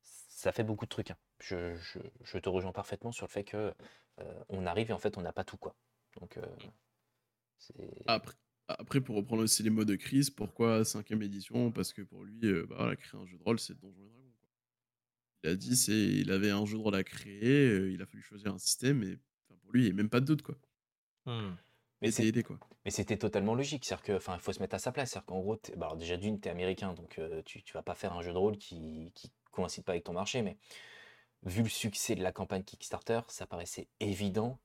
S1: ça fait beaucoup de trucs. hein. Je, je- je te rejoins parfaitement sur le fait que euh, on arrive et en fait on n'a pas tout quoi. Donc euh, c'est
S2: Après, après, pour reprendre aussi les mots de crise, pourquoi 5ème édition? Parce que pour lui, euh, bah, voilà, créer un jeu de rôle, c'est Donjons et Dragons. quoi. Il a dit, c'est, il avait un jeu de rôle à créer, euh, il a fallu choisir un système, et pour lui, il n'y a même pas de doute, quoi.
S3: Hmm.
S1: mais
S2: c'est aidé, quoi.
S1: mais c'était totalement logique. C'est-à-dire que enfin il faut se mettre à sa place. C'est-à-dire qu'en gros, t'es- bah, alors déjà d'une, tu es américain, donc euh, tu, tu vas pas faire un jeu de rôle qui, qui coïncide pas avec ton marché, mais vu le succès de la campagne Kickstarter, ça paraissait évident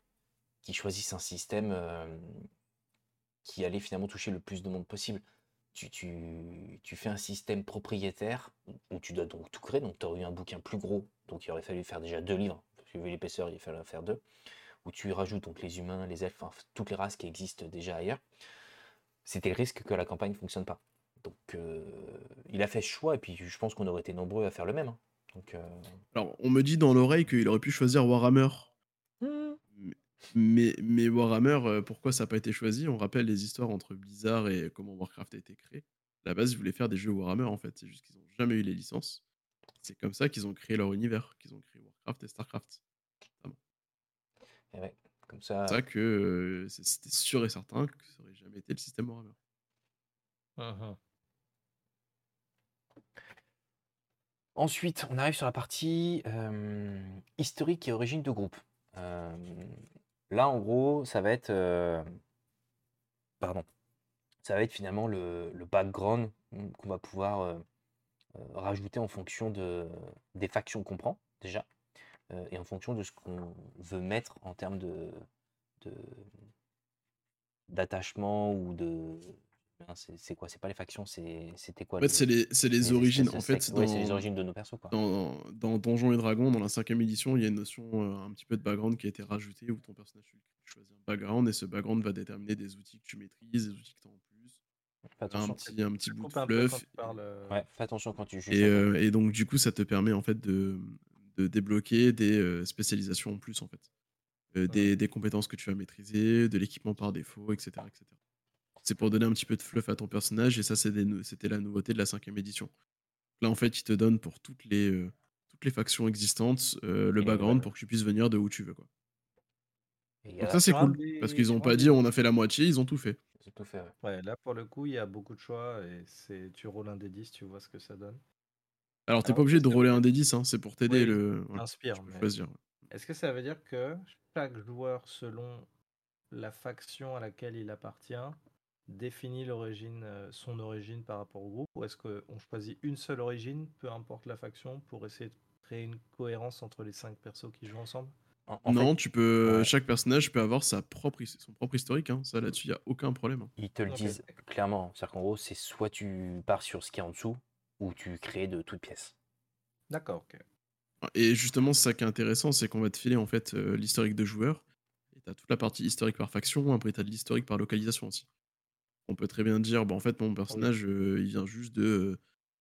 S1: qu'ils choisissent un système euh, qui allait finalement toucher le plus de monde possible. Tu, fais un système propriétaire où tu dois donc tout créer, donc tu aurais eu un bouquin plus gros, donc il aurait fallu faire déjà deux livres, parce que vu l'épaisseur, il fallait en faire deux, où tu rajoutes donc les humains, les elfes, enfin, toutes les races qui existent déjà ailleurs. C'était le risque que la campagne ne fonctionne pas. Donc euh, il a fait ce choix, et puis je pense qu'on aurait été nombreux à faire le même. hein. Donc, euh,
S2: Alors, on me dit dans l'oreille qu'il aurait pu choisir Warhammer.
S1: hmm,
S2: Mais, mais Warhammer, euh, pourquoi ça n'a pas été choisi? On rappelle les histoires entre Blizzard et comment Warcraft a été créé. À la base, ils voulaient faire des jeux Warhammer, en fait. C'est juste qu'ils n'ont jamais eu les licences. C'est comme ça qu'ils ont créé leur univers, qu'ils ont créé Warcraft et Starcraft.
S1: et ouais, comme ça.
S2: C'est ça que euh, c'est- c'était sûr et certain que ça aurait jamais été le système Warhammer.
S1: Ensuite, on arrive sur la partie euh, historique et origine de groupe. Euh, là, en gros, ça va être, euh, pardon, ça va être finalement le, background mm, qu'on va pouvoir rajouter en fonction de, des factions qu'on prend déjà, et en fonction de ce qu'on veut mettre en termes de, d'attachement ou de, c'est quoi? C'est pas les factions, c'est c'était quoi
S2: En fait,
S1: le-
S2: c'est les, c'est les
S1: les
S2: origines.
S1: espèces de
S2: En fait,
S1: sectes Ouais, c'est les
S2: dans-
S1: origines de nos persos, quoi.
S2: dans, dans Donjons et Dragons, dans la cinquième édition, il y a une notion euh, un petit peu de background qui a été rajoutée où ton personnage tu choisis un background et ce background va déterminer des outils que tu maîtrises, des outils que tu as en plus,
S1: Fais
S2: un
S1: attention.
S2: petit, un petit bout de
S3: coupe un peu quand
S2: fluff.
S3: tu parles. euh,
S1: Ouais, fais attention quand tu juges.
S2: Et, euh, et donc, du coup, ça te permet en fait de, de débloquer des euh, spécialisations en plus, en fait. Euh, des, des compétences que tu vas maîtriser, de l'équipement par défaut, etc. etc. C'est pour donner un petit peu de fluff à ton personnage, et ça, c'est des nou- c'était la nouveauté de la cinquième édition. Là, en fait, il te donne pour toutes les, euh, toutes les factions existantes euh, le
S1: Et
S2: background pour que tu puisses venir de où tu veux. Quoi. Donc ça, c'est cool,
S3: des-
S2: parce qu'ils n'ont pas dit on a fait la moitié, ils ont tout fait.
S1: c'est tout fait. ouais.
S3: Ouais, là pour le coup, il y a beaucoup de choix et c'est tu roules un des 10, tu vois ce que ça donne.
S2: Alors, t'es
S3: Alors,
S2: pas obligé de
S3: que-
S2: roller un des 10, hein, c'est pour t'aider.
S3: Oui,
S2: le... voilà,
S3: Inspire. Est-ce que ça veut dire que chaque joueur, selon la faction à laquelle il appartient, définit l'origine, euh, son origine par rapport au groupe Ou est-ce qu'on choisit une seule origine, peu importe la faction, pour essayer de créer une cohérence entre les cinq persos qui jouent ensemble?
S1: En, en
S2: non,
S1: fait,
S2: tu peux.
S1: ouais.
S2: Chaque personnage peut avoir sa propre, son propre historique. Hein. Ça, là-dessus, il n'y a aucun problème. hein.
S1: ils te le disent clairement. C'est-à-dire qu'en gros, c'est soit tu pars sur ce qui est en dessous, ou tu crées de toutes pièces.
S3: D'accord, ok.
S2: Et justement, c'est ça qui est intéressant, c'est qu'on va te filer en fait euh, l'historique de joueur. Et tu as toute la partie historique par faction, après tu as de l'historique par localisation aussi. On peut très bien dire, bah, en fait, mon personnage, euh, il vient juste de,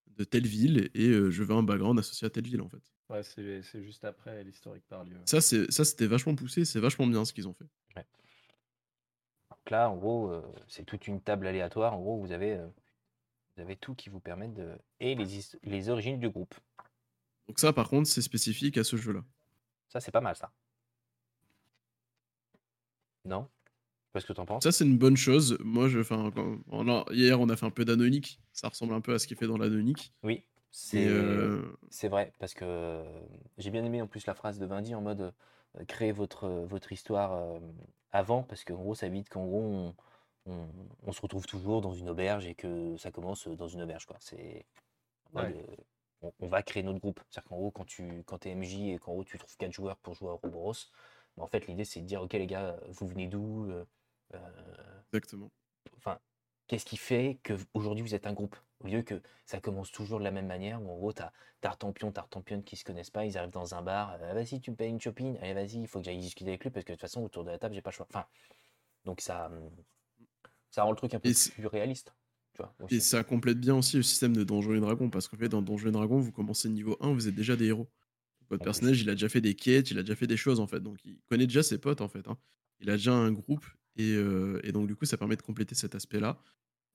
S2: de telle ville et euh, je veux un background associé à telle ville en fait.
S3: Ouais, c'est juste après l'historique par lieu.
S2: Ça, c'est- ça c'était vachement poussé, c'est vachement bien ce qu'ils ont fait.
S1: Donc là, en gros, euh, c'est toute une table aléatoire. En gros, vous avez, vous avez tout qui vous permet de. Et les, les origines du groupe.
S2: Donc, ça, par contre, c'est spécifique à ce jeu-là.
S1: Ça, c'est pas mal, ça. Non? Qu'est-ce que t'en penses
S2: Ça, c'est une bonne chose. Moi, je, enfin, hier, on a fait un peu d'anonique. Ça ressemble un peu à ce qui est fait dans l'anonique.
S1: Oui, c'est
S2: euh,
S1: c'est vrai, parce que euh, j'ai bien aimé en plus la phrase de Vindy en mode euh, créez votre, votre histoire euh, avant, parce qu'en gros, ça évite qu'en gros, on, on- on se retrouve toujours dans une auberge et que ça commence dans une auberge. quoi. C'est
S3: Ouais.
S1: euh, on, on va créer notre groupe. C'est-à-dire qu'en gros, quand tu quand es MJ et qu'en gros, tu trouves quatre joueurs pour jouer à Ouroboros, bah, en fait, l'idée, c'est de dire ok, les gars, vous venez d'où euh, euh,
S2: exactement.
S1: enfin, qu'est-ce qui fait que aujourd'hui vous êtes un groupe? Au lieu que ça commence toujours de la même manière, où en gros, t'as Tartampion, Tartampion qui se connaissent pas, ils arrivent dans un bar, euh, vas-y, tu me payes une chopine, allez, vas-y, il faut que j'aille discuter avec lui parce que de toute façon, autour de la table, j'ai pas le choix. Enfin, donc ça, hum, Ça rend le truc un peu
S2: Et
S1: plus réaliste. Tu vois,
S2: Et ça complète bien aussi le système de Donjons et Dragons, parce qu'en fait, dans Donjons et Dragons, vous commencez niveau 1, vous êtes déjà des héros. Votre personnage, il a déjà fait des quêtes, il a déjà fait des choses, en fait. Donc, il connaît déjà ses potes, en fait. hein. Il a déjà un groupe, et, euh, et donc, du coup, ça permet de compléter cet aspect-là,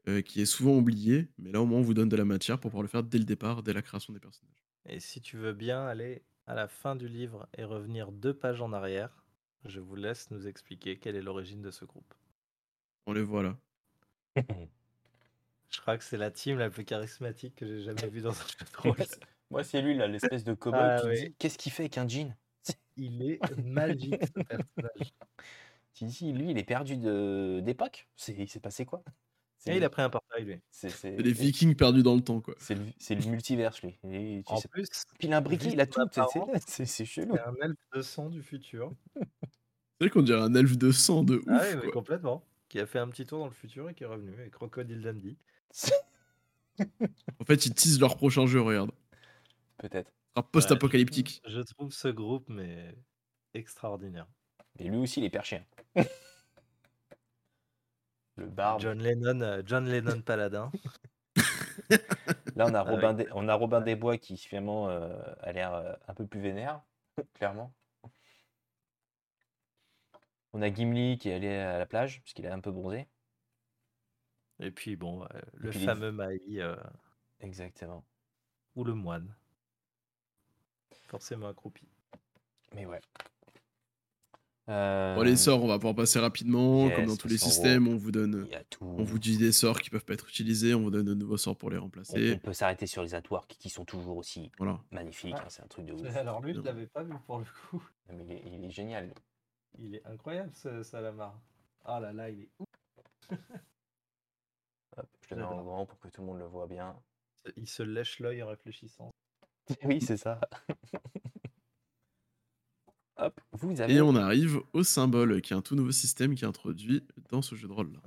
S2: euh, qui est souvent oublié, mais là, au moins, on vous donne de la matière pour pouvoir le faire dès le départ, dès la création des personnages.
S3: Et si tu veux bien aller à la fin du livre et revenir deux pages en arrière, je vous laisse nous expliquer quelle est l'origine de ce groupe.
S2: On les voit là.
S3: Je crois que c'est la team la plus charismatique que j'ai jamais vue dans un jeu de rôle.
S1: Moi, c'est lui, là, l'espèce de cowboy
S3: Ah
S1: qui
S3: oui.
S1: dit Qu'est-ce qu'il fait avec un jean?
S3: Il est magique ce personnage.
S1: Tu dis, lui, il est perdu de- d'époque C'est- Il s'est passé quoi?
S3: Et il a pris un portail lui.
S1: c'est-
S2: les vikings perdus dans le temps, quoi.
S1: c'est le, le multiverse, lui. Et tu
S3: En
S1: sais-
S3: plus,
S1: Puis il a un briquet, il a tout. tu sais, c'est- chelou.
S3: c'est un elfe de sang du futur.
S2: C'est vrai qu'on dirait un elfe de sang de ouf,
S3: Ah oui, mais
S2: quoi.
S3: complètement. Qui a fait un petit tour dans le futur et qui est revenu avec Crocodile Dundee.
S2: En fait, ils teasent leur prochain jeu, regarde.
S1: Peut-être.
S2: Sera post-apocalyptique.
S3: Je trouve ce groupe mais extraordinaire.
S1: Et lui aussi, il est perché. le barbe.
S3: John Lennon, euh, John Lennon Paladin.
S1: Là, on a,
S3: Avec-
S1: Robin Des- on a Robin des Bois qui finalement euh, a l'air euh, un peu plus vénère, clairement. On a Gimli qui est allé à la plage, puisqu'il est un peu bronzé.
S3: Et puis bon, euh, le
S1: puis les-
S3: fameux Maï euh,
S1: Exactement.
S3: ou le moine. Forcément accroupi.
S1: Mais ouais.
S2: Bon,
S1: Euh,
S2: les sorts, on va pouvoir passer rapidement.
S1: yes,
S2: Comme dans tous les systèmes, on vous donne. On vous dit des sorts qui peuvent pas être utilisés, on vous donne de nouveaux sorts pour les remplacer.
S1: on peut s'arrêter sur les atworks qui sont toujours aussi
S2: Voilà.
S1: magnifiques. Hein, c'est un truc de ouf.
S3: Alors lui, je l'avais pas vu pour le coup.
S1: Non, mais il, est, il est génial.
S3: Il est incroyable ce Salamar. Ah là là, il est ouf.
S1: Hop, je le mets en grand pour que tout le monde le voit bien.
S3: Il se lèche l'œil en réfléchissant.
S1: oui, c'est ça. Hop, vous avez.
S2: Et on arrive au symbole, qui est un tout nouveau système qui est introduit dans ce jeu de rôle-là.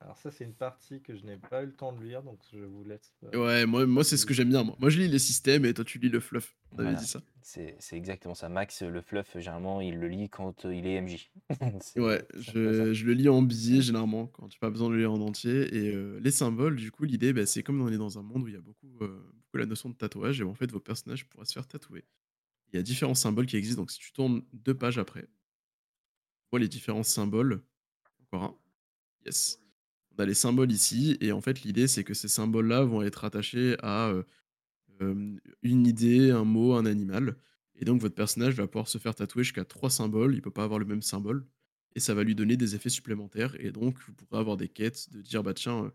S3: Alors ça, c'est une partie que je n'ai pas eu le temps de lire, donc je vous laisse. euh,
S2: Ouais, moi, moi c'est ce que j'aime bien. Moi. moi, je lis les systèmes et toi, tu lis le fluff. On avait
S1: Voilà.
S2: dit ça.
S1: C'est exactement ça. Max, le fluff, généralement, il le lit quand euh, il est MJ.
S2: Ouais, je, je le lis en billet généralement, quand tu n'as pas besoin de le lire en entier. Et euh, les symboles, du coup, l'idée, bah, c'est comme on est dans un monde où il y a beaucoup, euh, beaucoup la notion de tatouage, et en fait, vos personnages pourraient se faire tatouer. Il y a différents symboles qui existent, donc si tu tournes deux pages après, tu vois les différents symboles. Encore un. Yes. On a les symboles ici, et en fait, l'idée, c'est que ces symboles-là vont être attachés à euh, euh, une idée, un mot, un animal. Et donc, votre personnage va pouvoir se faire tatouer jusqu'à trois symboles. Il peut pas avoir le même symbole et ça va lui donner des effets supplémentaires. Et donc, vous pourrez avoir des quêtes de dire bah tiens,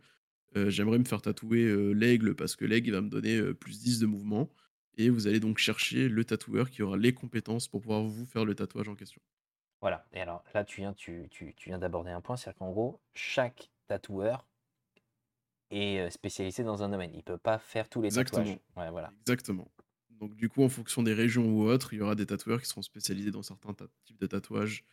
S2: euh, j'aimerais me faire tatouer l'aigle parce que l'aigle va me donner plus 10 de mouvement. Et vous allez donc chercher le tatoueur qui aura les compétences pour pouvoir vous faire le tatouage en question.
S1: Voilà. Et alors là, tu viens, tu, tu- tu viens d'aborder un point, c'est-à-dire qu'en gros, chaque tatoueur est euh, spécialisé dans un domaine. Il peut pas faire tous les
S2: Exactement.
S1: tatouages. Ouais, voilà.
S2: Exactement. Donc, du coup, en fonction des régions ou autres, il y aura des tatoueurs qui seront spécialisés dans certains ta- types de tatouages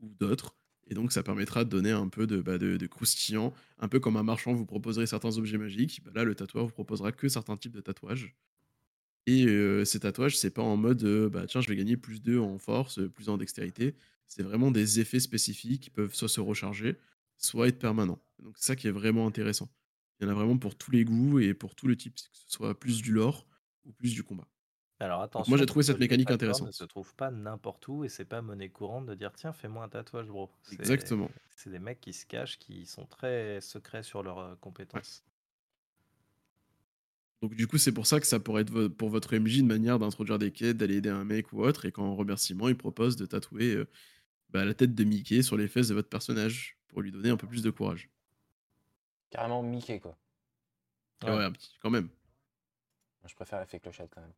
S2: ou d'autres. Et donc, ça permettra de donner un peu de, bah, de, de croustillant. Un peu comme un marchand vous proposerait certains objets magiques. bah là, le tatoueur vous proposera que certains types de tatouages. Et euh, ces tatouages, c'est pas en mode euh, bah, tiens, je vais gagner plus 2 en force, plus 1 en dextérité. C'est vraiment des effets spécifiques qui peuvent soit se recharger, soit être permanents. Donc, c'est ça qui est vraiment intéressant. Il y en a vraiment pour tous les goûts et pour tout le type, que ce soit plus du lore ou plus du combat.
S3: Alors attention.
S2: moi, j'ai trouvé cette mécanique intéressante.
S3: Ne se trouve pas n'importe où et c'est pas monnaie courante de dire tiens fais-moi un tatouage bro.
S2: Exactement.
S3: C'est des mecs qui se cachent, qui sont très secrets sur leurs compétences.
S2: Donc du coup, c'est pour ça que ça pourrait être vo- pour votre MJ une manière d'introduire des quêtes, d'aller aider un mec ou autre, et qu'en remerciement, il propose de tatouer euh, bah, la tête de Mickey sur les fesses de votre personnage pour lui donner un peu plus de courage.
S1: Carrément Mickey, quoi.
S2: Ah Ouais, un petit, quand même.
S1: Je préfère l'effet clochette quand même.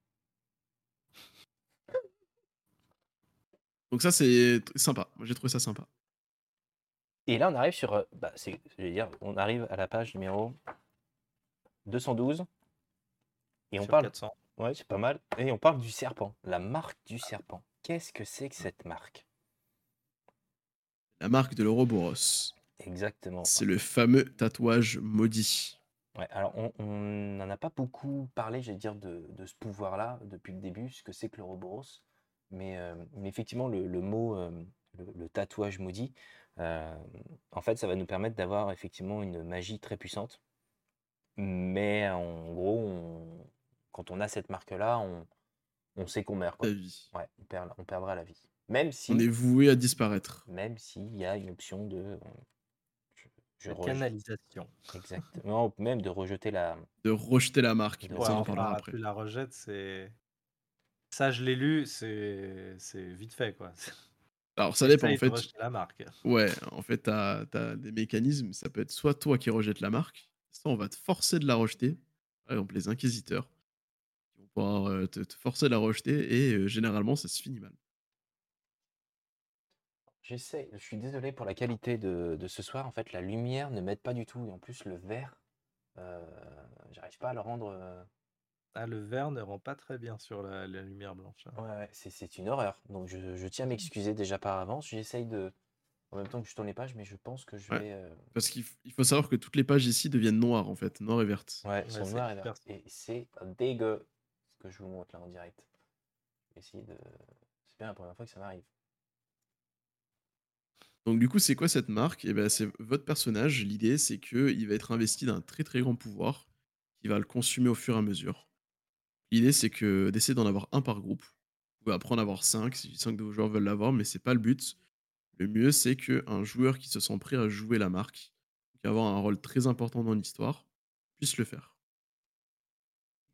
S2: Donc ça, c'est t- sympa. Moi, j'ai trouvé ça sympa.
S1: Et là, on arrive sur. euh, Bah, c'est, je vais dire, on arrive à la page numéro 212. Et on
S3: Sur
S1: parle.
S3: 400.
S1: Ouais, c'est pas mal. Et on parle du serpent. La marque du serpent. Qu'est-ce que c'est que cette marque?
S2: La marque de l'Ouroboros.
S1: Exactement.
S2: C'est le fameux tatouage maudit.
S1: Ouais, alors on n'en a pas beaucoup parlé, j'allais dire, de, de ce pouvoir-là depuis le début, ce que c'est que l'Ouroboros. Mais, euh, mais effectivement, le, le mot, euh, le, tatouage maudit, en fait, ça va nous permettre d'avoir effectivement une magie très puissante. Mais en gros, quand on a cette marque-là, on, on sait qu'on meurt. Quoi.
S2: La vie.
S1: Ouais, on, perd, on perdra la vie. Même si,
S2: On est voué à disparaître.
S1: même s'il y a une option de. euh, je- je
S3: La
S1: rejette-
S3: canalisation.
S1: Exactement. Même de rejeter la.
S2: De rejeter la marque.
S1: Ouais,
S2: ça, on en
S3: enfin,
S2: parlera après.
S3: tu la rejettes, c'est. Ça, je l'ai lu, c'est c'est vite fait, quoi.
S2: Alors, ça dépend. En
S3: de
S2: fait,
S3: la marque.
S2: ouais, en fait, t'as as des mécanismes. Ça peut être soit toi qui rejettes la marque, soit on va te forcer de la rejeter. Par exemple, les inquisiteurs pouvoir te, te forcer de la rejeter et euh, généralement, ça se finit mal.
S1: J'essaie, je suis désolé pour la qualité de, de ce soir. En fait, la lumière ne m'aide pas du tout. Et en plus, le vert, euh, j'arrive pas à le rendre.
S3: Ah, le vert ne rend pas très bien sur la, la lumière blanche. hein.
S1: Ouais, ouais, c'est une horreur. Donc, je, je tiens à m'excuser déjà par avance. J'essaye de. En même temps que je tourne les pages, mais je pense que je
S2: Ouais.
S1: vais. euh,
S2: Parce qu'il faut savoir que toutes les pages ici deviennent noires, en fait, noires et vertes.
S1: Ouais, elles sont noires et vertes. Et c'est dégueu que je vous montre là en direct. De. C'est bien la première fois que ça m'arrive.
S2: Donc du coup, c'est quoi cette marque? Eh ben, c'est votre personnage. L'idée, c'est qu'il va être investi d'un très très grand pouvoir qui va le consumer au fur et à mesure. L'idée, c'est que d'essayer d'en avoir un par groupe. Vous pouvez apprendre à avoir cinq si cinq de vos joueurs veulent l'avoir, mais c'est pas le but. Le mieux, c'est qu'un joueur qui se sent prêt à jouer la marque, qui avoir un rôle très important dans l'histoire, puisse le faire.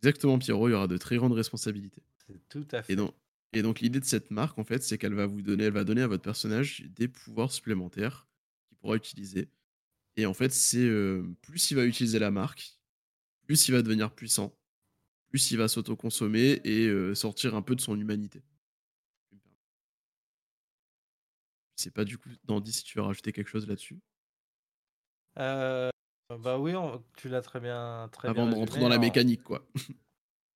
S2: Exactement, Pierrot, il y aura de très grandes responsabilités.
S3: Tout à fait.
S2: Et donc, et donc l'idée de cette marque, en fait, c'est qu'elle va vous donner, elle va donner à votre personnage des pouvoirs supplémentaires qu'il pourra utiliser. Et en fait, c'est euh, plus il va utiliser la marque, plus il va devenir puissant, plus il va s'auto-consommer et euh, sortir un peu de son humanité. Je sais pas du coup, Dandy, si tu veux rajouter quelque chose là-dessus.
S3: Euh, bah oui, on- tu l'as très bien, très
S2: Avant
S3: bien
S2: de rentrer dans la
S3: En-
S2: mécanique, quoi.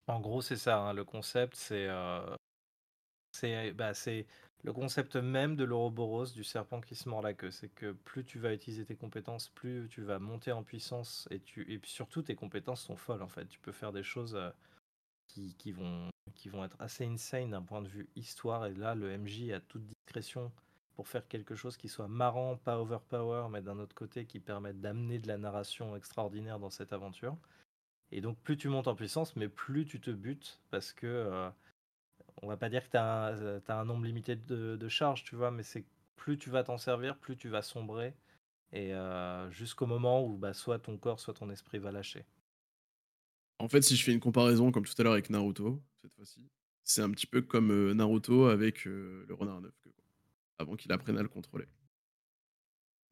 S3: En gros, c'est ça. hein, le concept, c'est euh, c'est bah, c'est le concept même de l'Ouroboros, du serpent qui se mord la queue. C'est que plus tu vas utiliser tes compétences, plus tu vas monter en puissance et, tu, et puis surtout tes compétences sont folles en fait. Tu peux faire des choses euh, qui, qui vont, qui vont être assez insane d'un point de vue histoire. Et là, le MJ a toute discrétion pour faire quelque chose qui soit marrant, pas overpower, mais d'un autre côté qui permette d'amener de la narration extraordinaire dans cette aventure. Et donc, plus tu montes en puissance, mais plus tu te butes, parce que euh, on va pas dire que tu as, un nombre limité de, charges, tu vois, mais c'est plus tu vas t'en servir, plus tu vas sombrer, et euh, jusqu'au moment où bah, soit ton corps, soit ton esprit va lâcher.
S2: En fait, si je fais une comparaison, comme tout à l'heure avec Naruto, cette fois-ci, c'est un petit peu comme euh, Naruto avec le renard neuf, avant qu'il apprenne à le contrôler.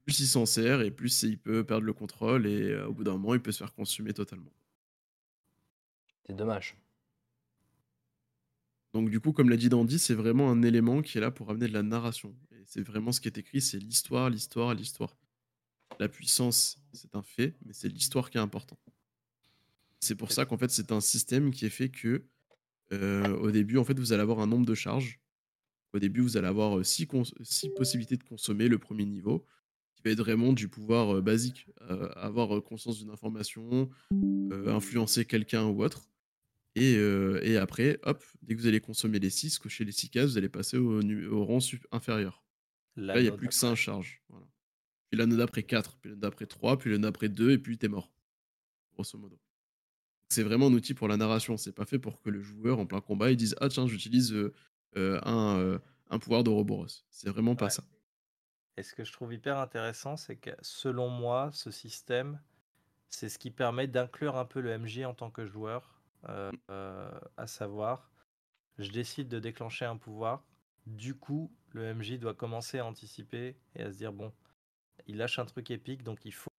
S2: Plus il s'en sert, et plus il peut perdre le contrôle, et euh, au bout d'un moment, il peut se faire consumer totalement.
S1: C'est dommage.
S2: Donc du coup, comme l'a dit Dandy, c'est vraiment un élément qui est là pour amener de la narration. Et c'est vraiment ce qui est écrit, c'est l'histoire, l'histoire, l'histoire. La puissance, c'est un fait, mais c'est l'histoire qui est important. C'est pour ça qu'en fait, c'est un système qui est fait que euh, au début, en fait, vous allez avoir un nombre de charges. Au début, vous allez avoir 6 possibilités de consommer le premier niveau, qui va être vraiment du pouvoir basique, avoir conscience d'une information, influencer quelqu'un ou autre. Et, et après, hop, dès que vous allez consommer les 6, cocher les 6 cases, vous allez passer au, rang inférieur. Là, il n'y a plus que
S3: d'après.
S2: 5 charges. Voilà. Puis l'anneau d'après 4, puis l'anneau d'après 3, puis l'anneau d'après 2, et puis t'es mort. Grosso modo. C'est vraiment un outil pour la narration. C'est pas fait pour que le joueur, en plein combat, il dise Ah, tiens, j'utilise euh, un, euh, un pouvoir d'Ouroboros. C'est vraiment pas
S3: Ouais.
S2: ça.
S3: Et ce que je trouve hyper intéressant, c'est que selon moi, ce système, c'est ce qui permet d'inclure un peu le MJ en tant que joueur, euh, euh, à savoir, je décide de déclencher un pouvoir, du coup, le MJ doit commencer à anticiper et à se dire, bon, il lâche un truc épique, donc il faut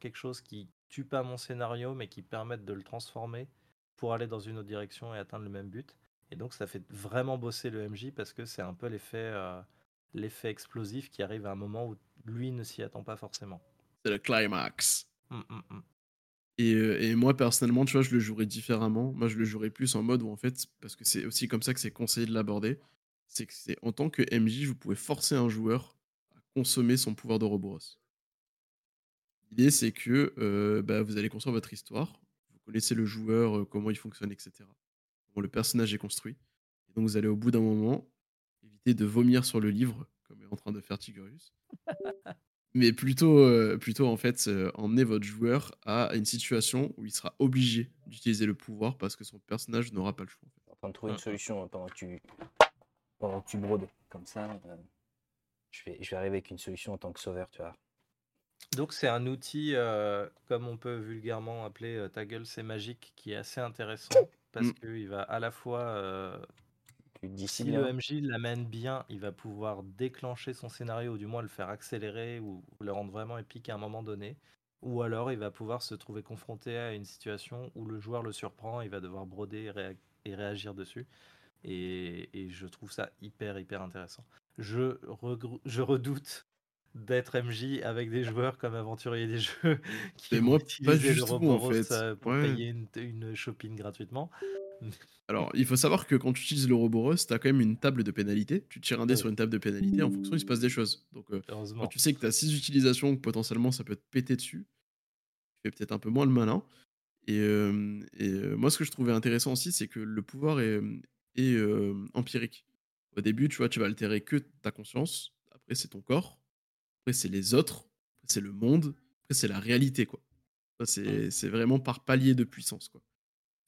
S3: quelque chose qui tue pas mon scénario, mais qui permette de le transformer pour aller dans une autre direction et atteindre le même but. Et donc, ça fait vraiment bosser le MJ parce que c'est un peu l'effet... euh, l'effet explosif qui arrive à un moment où lui ne s'y attend pas forcément.
S2: C'est le climax.
S3: Hum, hum, hum.
S2: Et, euh, et moi, personnellement, tu vois, je le jouerais différemment. Moi, je le jouerais plus en mode où, en fait, parce que c'est aussi comme ça que c'est conseillé de l'aborder, c'est que c'est en tant que MJ, vous pouvez forcer un joueur à consommer son pouvoir d'Ouroboros. L'idée, c'est que euh, bah, vous allez construire votre histoire, vous connaissez le joueur, euh, comment il fonctionne, etc. Comment le personnage est construit. Et donc, vous allez au bout d'un moment éviter de vomir sur le livre, comme en train de faire Tigurius. Mais plutôt, euh, plutôt en fait, euh, emmener votre joueur à une situation où il sera obligé d'utiliser le pouvoir parce que son personnage n'aura pas le choix.
S1: en train de trouver une
S3: Mm.
S1: solution pendant que tu, pendant que tu brodes. Comme ça, euh, je, vais, je vais arriver avec une solution en tant que sauveur, tu vois.
S3: Donc c'est un outil, euh, comme on peut vulgairement appeler euh, ta gueule c'est magique, qui est assez intéressant parce
S2: Mm.
S3: qu'il va à la fois, euh,
S1: si
S3: le MJ l'amène bien, il va pouvoir déclencher son scénario ou du moins le faire accélérer ou, ou le rendre vraiment épique à un moment donné. Ou alors il va pouvoir se trouver confronté à une situation où le joueur le surprend, il va devoir broder et, réa- et réagir dessus. Et, et je trouve ça hyper hyper intéressant. Je redoute d'être MJ avec des joueurs comme aventurier des jeux qui
S2: Mais moi, pas
S3: utiliser
S2: du
S3: le
S2: tout, en
S3: Roboros
S2: fait.
S3: euh, pour
S2: Ouais.
S3: payer une, une shopping gratuitement.
S2: Alors, il faut savoir que quand tu utilises le Roboros, tu as quand même une table de pénalité. Tu tires un dé sur une table de pénalité, en fonction, il se passe des choses. Donc, euh, quand tu sais que tu as 6 utilisations, que potentiellement ça peut te péter dessus, tu fais peut-être un peu moins le malin. Et, euh, et, euh, moi, ce que je trouvais intéressant aussi, c'est que le pouvoir est, est, empirique. Au début, tu vois, tu vas altérer que ta conscience. Après, c'est ton corps. Après, c'est les autres. Après, c'est le monde. Après, c'est la réalité, quoi. C'est c'est vraiment par palier de puissance, quoi.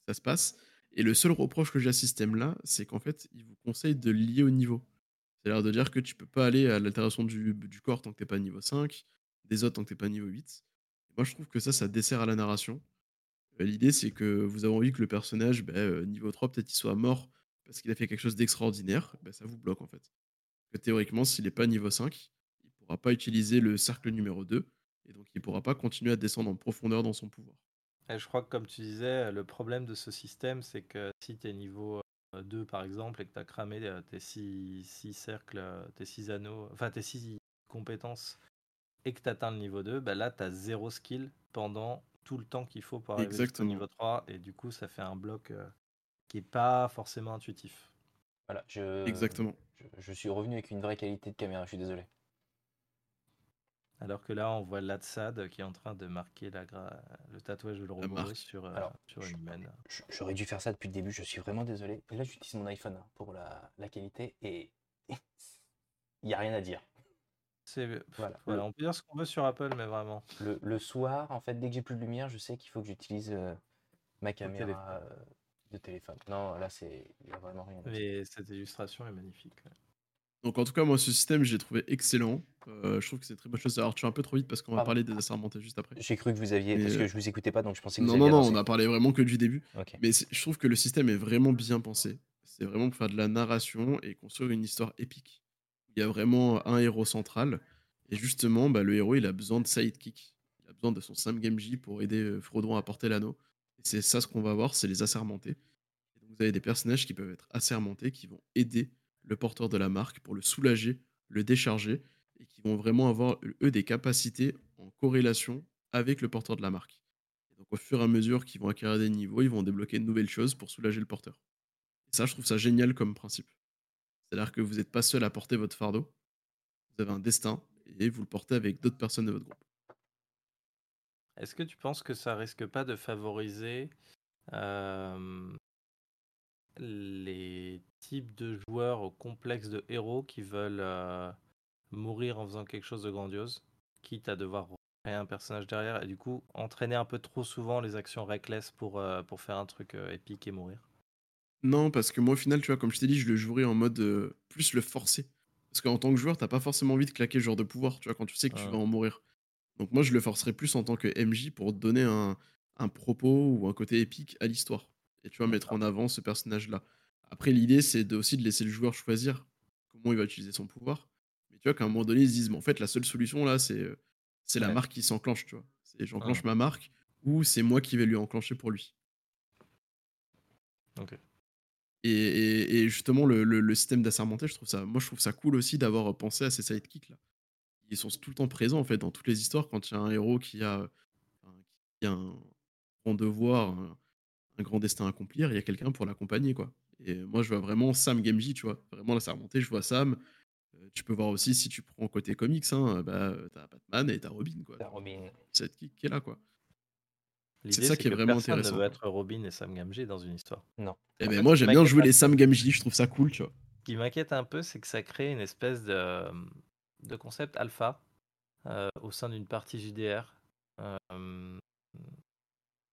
S2: Ça se passe. Et le seul reproche que j'ai à ce système-là, c'est qu'en fait, il vous conseille de lier au niveau. C'est-à-dire de dire que tu peux pas aller à l'altération du, du corps tant que t'es pas niveau 5, des autres tant que t'es pas niveau 8. Moi, je trouve que ça, ça dessert à la narration. Euh, L'idée, c'est que vous avez envie que le personnage, ben, euh, niveau 3, peut-être il soit mort parce qu'il a fait quelque chose d'extraordinaire. Ben, ça vous bloque, en fait. Que théoriquement, s'il n'est pas niveau 5, il pourra pas utiliser le cercle numéro 2. Et donc, il pourra pas continuer à descendre en profondeur dans son pouvoir.
S3: Et je crois que comme tu disais, le problème de ce système, c'est que si tu es niveau euh, 2 par exemple et que tu as cramé euh, tes 6 cercles, euh, tes 6 anneaux, enfin tes 6 compétences et que tu atteins le niveau 2, bah là tu as zéro skill pendant tout le temps qu'il faut pour arriver
S2: Exactement.
S3: niveau 3 et du coup ça fait un bloc euh, qui est pas forcément intuitif.
S1: Voilà, je,
S2: Exactement.
S1: je, je suis revenu avec une vraie qualité de caméra, je suis désolé.
S3: Alors que là on voit Latsad qui est en train de marquer la gra- le tatouage de
S2: marque.
S3: sur, euh,
S1: Alors,
S3: sur
S1: je-
S3: une humaine.
S1: Je- J'aurais dû faire ça depuis le début, je suis vraiment désolé. Là, j'utilise mon iPhone pour la, la qualité et il n'y a rien à dire. Voilà.
S3: voilà, on peut dire ce qu'on veut sur Apple mais vraiment.
S1: Le, le soir, en fait, dès que j'ai plus de lumière, je sais qu'il faut que j'utilise euh, ma caméra euh, de téléphone. Non, là, c'est il n'y a vraiment rien à dire.
S3: Mais cette illustration est magnifique. ouais.
S2: Donc en tout cas, moi, ce système, j'ai trouvé excellent. Euh, je trouve que c'est une très bonne chose. Alors, tu es un peu trop vite parce qu'on va
S1: Pardon.
S2: parler des assermentés juste après.
S1: J'ai cru que vous aviez,
S2: Mais,
S1: parce
S2: euh,
S1: que je vous écoutais pas, donc je pensais que vous
S2: Non, non,
S1: aviez
S2: non,
S1: avancé.
S2: on a parlé vraiment que du début.
S1: Ok.
S2: Mais c'est- je trouve que le système est vraiment bien pensé. C'est vraiment pour faire de la narration et construire une histoire épique. Il y a vraiment un héros central. Et justement, bah, le héros, il a besoin de sidekick. Il a besoin de son Sam Gamgee pour aider euh, Frodon à porter l'anneau. Et c'est ça ce qu'on va voir, c'est les assermentés. Et donc, vous avez des personnages qui peuvent être assermentés, qui vont aider le porteur de la marque pour le soulager, le décharger, et qui vont vraiment avoir, eux, des capacités en corrélation avec le porteur de la marque. Et donc, au fur et à mesure qu'ils vont acquérir des niveaux, ils vont débloquer de nouvelles choses pour soulager le porteur. Et ça, je trouve ça génial comme principe. C'est-à-dire que vous n'êtes pas seul à porter votre fardeau. Vous avez un destin et vous le portez avec d'autres personnes de votre groupe.
S3: Est-ce que tu penses que ça risque pas de favoriser euh, les types de joueurs au complexe de héros qui veulent euh, mourir en faisant quelque chose de grandiose, quitte à devoir créer un personnage derrière et du coup entraîner un peu trop souvent les actions reckless pour, euh, pour faire un truc euh, épique et mourir
S2: Non, parce que moi, au final, tu vois, comme je t'ai dit, je le jouerai en mode plus le forcer. Parce qu'en tant que joueur, t'as pas forcément envie de claquer ce genre de pouvoir, tu vois, quand tu sais que tu vas en mourir. Donc moi, je le forcerai plus en tant que MJ pour donner un, un propos ou un côté épique à l'histoire. Et tu vois, mettre en avant ce personnage-là. Après, l'idée, c'est aussi de laisser le joueur choisir comment il va utiliser son pouvoir. Mais tu vois, qu'à un moment donné, ils se disent, mais en fait, la seule solution, là, c'est euh, la marque qui s'enclenche, tu vois. C'est j'enclenche
S3: Ah.
S2: ma marque ou c'est moi qui vais lui enclencher pour lui.
S3: Ok.
S2: Et, et- et justement, le, le- le système d'assermenté, je trouve ça, moi, je trouve ça cool aussi d'avoir pensé à ces sidekicks là. Ils sont tout le temps présents en fait dans toutes les histoires quand il y a un héros qui a, qui a un grand devoir, un, un grand destin à accomplir, il y a quelqu'un pour l'accompagner quoi. Et moi, je vois vraiment Sam Gamgee, tu vois, vraiment l'assermenté, je vois Sam. Euh, tu peux voir aussi si tu prends côté comics, hein, bah, t'as Batman et t'as Robin quoi.
S1: T'as Robin.
S2: Sidekick qui est là quoi.
S3: L'idée,
S2: ça qui est
S3: que
S2: vraiment
S3: personne
S2: intéressant.
S3: ne veut être Robin et Sam Gamgee dans une histoire.
S1: Non.
S2: Et
S3: En
S2: ben
S3: fait,
S2: moi, j'aime bien jouer les Sam Gamgee, je trouve ça cool, tu vois.
S3: Ce qui m'inquiète un peu, c'est que ça crée une espèce de, de concept alpha euh, au sein d'une partie JDR euh,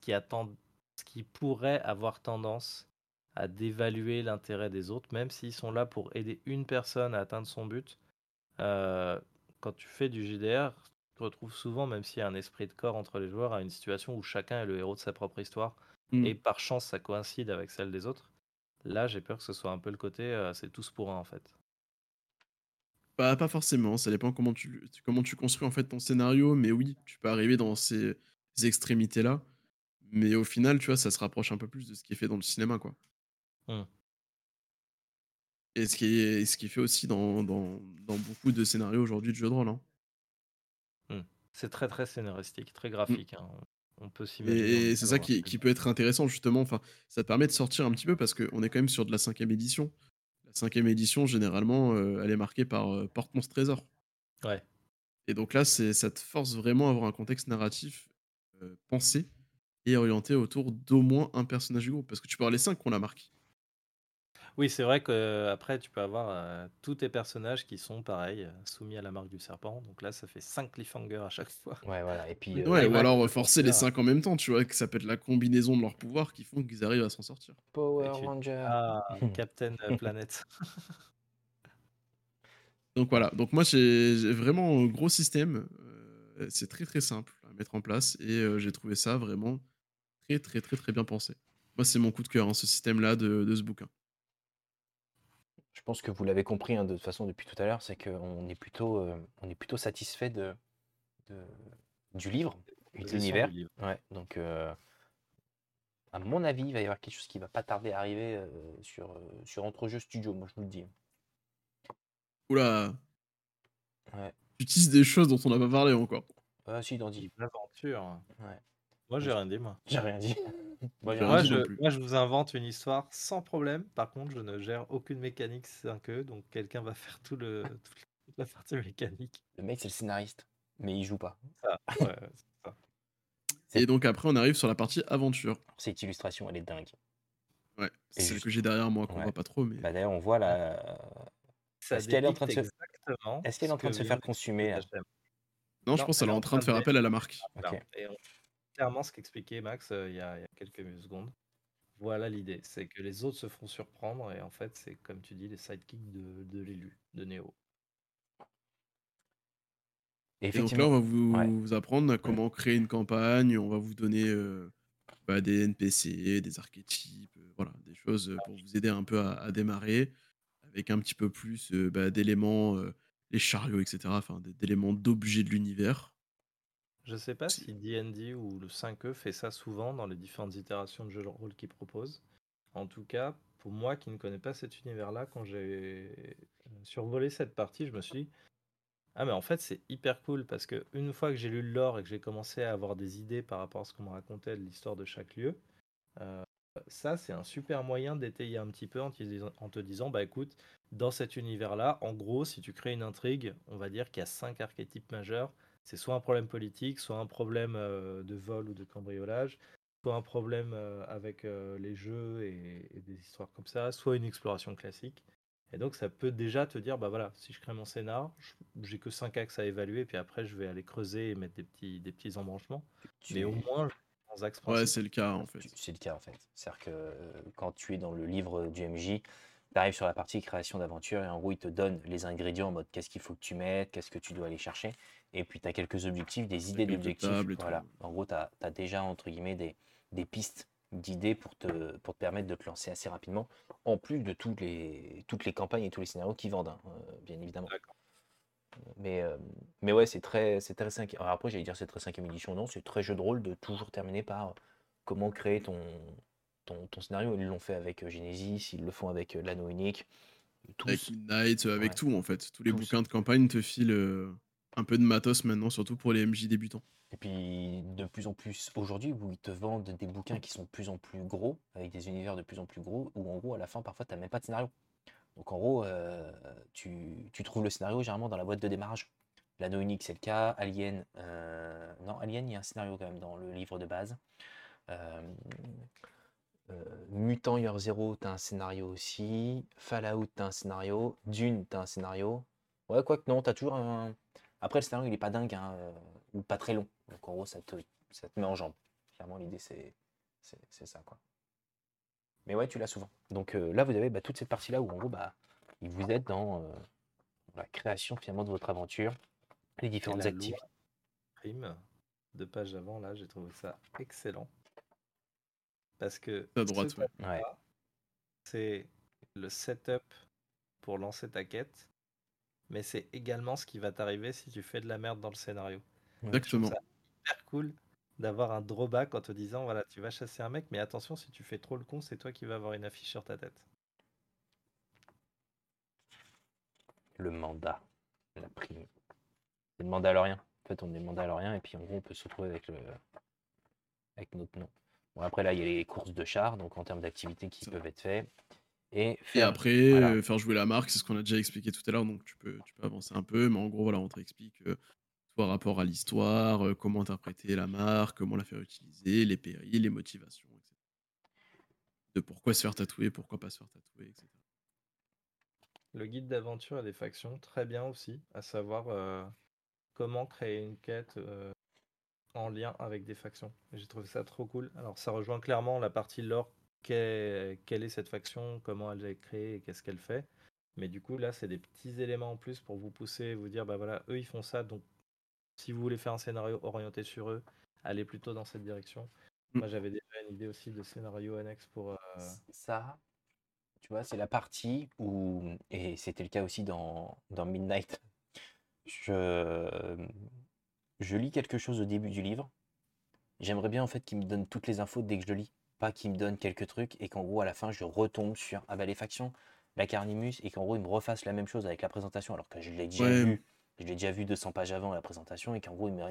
S3: qui, attend, qui pourrait avoir tendance à dévaluer l'intérêt des autres, même s'ils sont là pour aider une personne à atteindre son but. Euh, quand tu fais du JDR, tu te retrouves souvent, même s'il y a un esprit de corps entre les joueurs, à une situation où chacun est le héros de sa propre histoire,
S2: Mm.
S3: et par chance ça coïncide avec celle des autres. Là, j'ai peur que ce soit un peu le côté, euh, c'est tous pour un en fait.
S2: Pas, pas forcément, ça dépend comment tu, tu- comment tu construis en fait ton scénario, mais oui, tu peux arriver dans ces extrémités-là, mais au final, tu vois, ça se rapproche un peu plus de ce qui est fait dans le cinéma, quoi.
S3: Hmm.
S2: Et ce qui est, ce qui est fait aussi dans, dans, dans beaucoup de scénarios aujourd'hui de jeux de rôle. hein.
S3: C'est très très scénaristique, très graphique. hein. On peut
S2: Et, et c'est ça qui, qui peut être intéressant, justement. Enfin, ça te permet de sortir un petit peu parce qu'on est quand même sur de la cinquième édition. La cinquième édition, généralement, euh, elle est marquée par euh, Porte-Monstre Trésor.
S3: Ouais.
S2: Et donc là, c'est, ça te force vraiment à avoir un contexte narratif euh, pensé et orienté autour d'au moins un personnage du groupe. Parce que tu peux avoir les cinq qu'on la marque.
S3: Oui, c'est vrai que après tu peux avoir euh, tous tes personnages qui sont pareils, euh, soumis à la marque du serpent. Donc là, ça fait 5 cliffhangers à chaque fois.
S1: Ouais, voilà. Et puis, euh,
S2: Ouais, ou alors forcer les
S3: faire.
S2: cinq en même temps, tu vois, que ça peut être la combinaison de leurs pouvoirs qui font qu'ils arrivent à s'en sortir.
S1: Power
S3: tu-
S1: Ranger.
S3: Ah, Captain Planet.
S2: Donc voilà, donc moi j'ai vraiment un gros système. c'est très très simple à mettre en place et euh, j'ai trouvé ça vraiment très très très très bien pensé. Moi c'est mon coup de cœur, hein, ce système-là de, de ce bouquin.
S1: Je pense que vous l'avez compris hein, de toute façon depuis tout à l'heure, c'est qu'on est plutôt, euh, on est plutôt satisfait de, de- du livre et de l'univers. Ouais, donc euh, à mon avis, il va y avoir quelque chose qui va pas tarder à arriver euh, sur, euh, sur Entrejeux Studio, moi je vous le dis.
S2: Oula,
S1: Ouais.
S2: tu utilises des choses dont on n'a pas parlé encore.
S1: Ah si, Dandy.
S3: Une aventure.
S1: Ouais.
S3: Moi, j'ai rien dit, moi.
S1: J'ai rien dit. Rien
S3: Moi je, moi, vous invente une histoire sans problème. Par contre, je ne gère aucune mécanique 5e, donc quelqu'un va faire tout le, toute la partie mécanique.
S1: Le mec, c'est le scénariste, mais il joue pas.
S3: Ça, ouais, c'est ça.
S1: C'est-
S2: Et donc après on arrive sur la partie aventure.
S1: Cette illustration, elle est dingue.
S2: Ouais, c'est
S1: Et
S2: celle
S1: juste-
S2: que j'ai derrière moi qu'on
S1: Ouais.
S2: voit pas trop, mais
S1: Bah, D'ailleurs, on voit la. Est-ce qu'elle est en train de se-
S3: exactement
S1: Est-ce qu'elle est en
S3: ce
S1: train de
S3: que
S1: se faire consumer là
S2: non, je pense qu'elle
S3: elle
S2: est en train de faire appel à la marque.
S3: Voilà.
S1: Ok.
S3: Et on- clairement, ce qu'expliquait Max euh, il y, a, il y a quelques secondes. Voilà l'idée, c'est que les autres se font surprendre et en fait, c'est comme tu dis, les sidekicks de, de l'élu, de Néo.
S1: Et
S2: Et donc là, on va vous,
S1: ouais.
S2: vous apprendre à comment créer une campagne, on va vous donner euh, bah, des NPC, des archétypes, euh, voilà, des choses pour vous aider un peu à, à démarrer, avec un petit peu plus euh, bah, d'éléments, euh, les chariots, etc., enfin des- d'éléments d'objets de l'univers.
S3: Je sais pas
S2: Si.
S3: D&D ou le 5e fait ça souvent dans les différentes itérations de jeux de rôle qu'ils proposent. En tout cas, pour moi qui ne connais pas cet univers-là, quand j'ai survolé cette partie, je me suis dit ah mais en fait c'est hyper cool parce que une fois que j'ai lu le lore et que j'ai commencé à avoir des idées par rapport à ce qu'on me racontait de l'histoire de chaque lieu, euh, ça c'est un super moyen d'étayer un petit peu en te disant, en te disant, bah écoute, dans cet univers-là, en gros, si tu crées une intrigue, on va dire qu'il y a cinq archétypes majeurs. C'est soit un problème politique, soit un problème euh, de vol ou de cambriolage, soit un problème euh, avec euh, les jeux et, et des histoires comme ça, soit une exploration classique. Et donc ça peut déjà te dire, bah voilà, si je crée mon scénar, je- j'ai que 5 axes à évaluer, puis après je vais aller creuser et mettre des petits, des petits embranchements.
S1: tu-
S3: Mais au moins, j'ai des axes
S2: Ouais, c'est le cas en fait.
S1: c'est le cas en fait. C'est-à-dire que euh, quand tu es dans le livre du MJ, tu arrives sur la partie création d'aventure et en gros, il te donne les ingrédients en mode qu'est-ce qu'il faut que tu mettes, qu'est-ce que tu dois aller chercher. Et puis tu as quelques objectifs, des idées d'objectifs. Voilà. En gros, tu as, déjà entre guillemets des, des pistes d'idées pour te, pour te permettre de te lancer assez rapidement, en plus de toutes les, toutes les campagnes et tous les scénarios qui vendent, hein, euh, bien évidemment. Mais, euh, mais ouais, c'est très, c'est très. Alors après, j'allais dire c'est très cinquième édition, non, c'est très jeu de rôle de toujours terminer par comment créer ton, ton, ton scénario. Ils l'ont fait avec euh, Genesis, ils le font avec euh, l'anneau unique. Tous,
S2: Avec Midnight, avec
S1: Ouais.
S2: tout en fait. Tous les
S1: Tous.
S2: bouquins de campagne te filent un peu de matos maintenant, surtout pour les MJ débutants.
S1: Et puis de plus en plus aujourd'hui, où ils te vendent des bouquins qui sont de plus en plus gros, avec des univers de plus en plus gros, où en gros, à la fin, parfois, tu n'as même pas de scénario. Donc en gros, euh, tu, trouves le scénario généralement dans la boîte de démarrage. L'anneau unique, c'est le cas. Alien, euh, non, Alien, il y a un scénario quand même dans le livre de base. Euh, Mutant Year Zero, tu as un scénario aussi. Fallout, tu as un scénario. Dune, tu as un scénario. Ouais, quoique non, t'as toujours un. Après, le scénario, il est pas dingue, hein, euh, ou pas très long. Donc en gros, ça te, ça te met en jambe. Clairement, l'idée, c'est c'est c'est ça, quoi. Mais ouais, tu l'as souvent. Donc euh, là, vous avez bah, toute cette partie-là où en gros, bah, il vous aide dans euh, la création finalement de votre aventure, les différentes activités.
S3: prime, deux pages avant, là, j'ai trouvé ça excellent. Parce que
S2: À
S3: ce
S2: droite, ouais.
S3: C'est le setup pour lancer ta quête, mais c'est également ce qui va t'arriver si tu fais de la merde dans le scénario.
S2: Exactement.
S3: ça hyper cool d'avoir un drawback en te disant voilà, tu vas chasser un mec, mais attention, si tu fais trop le con, c'est toi qui vas avoir une affiche sur ta tête.
S1: Le mandat, la prime. C'est le mandalorien. En fait, on est mandalorien et puis en gros, on peut se retrouver avec, le... avec notre nom. Bon, après, là, il y a les courses de chars, donc en termes d'activités qui peuvent être faites. Et,
S2: après,
S1: voilà.
S2: euh, faire jouer la marque, c'est ce qu'on a déjà expliqué tout à l'heure, donc tu peux, tu peux avancer un peu, mais en gros, voilà, on t'explique euh, par rapport à l'histoire, euh, comment interpréter la marque, comment la faire utiliser, les périls, les motivations, etc. De pourquoi se faire tatouer, pourquoi pas se faire tatouer, etc.
S3: Le guide d'aventure et des factions, très bien aussi, à savoir euh, comment créer une quête euh, en lien avec des factions. J'ai trouvé ça trop cool. Alors ça rejoint clairement la partie lore, qu'est- quelle est cette faction, comment elle est créée et qu'est-ce qu'elle fait. Mais du coup là, c'est des petits éléments en plus pour vous pousser, vous dire, bah voilà, eux ils font ça, donc si vous voulez faire un scénario orienté sur eux, allez plutôt dans cette direction.
S2: Mm.
S3: Moi j'avais déjà une idée aussi de scénario annexe pour... euh,
S1: Ça, tu vois, c'est la partie où, et c'était le cas aussi dans, dans Midnight, je, je lis quelque chose au début du livre. J'aimerais bien en fait qu'il me donne toutes les infos dès que je le lis, pas qu'il me donne quelques trucs et qu'en gros à la fin je retombe sur ah bah les factions, la Carnimus et qu'en gros il me refasse la même chose avec la présentation alors que je l'ai déjà
S2: Ouais.
S1: vu, je l'ai déjà vu 200 pages avant la présentation et qu'en gros il me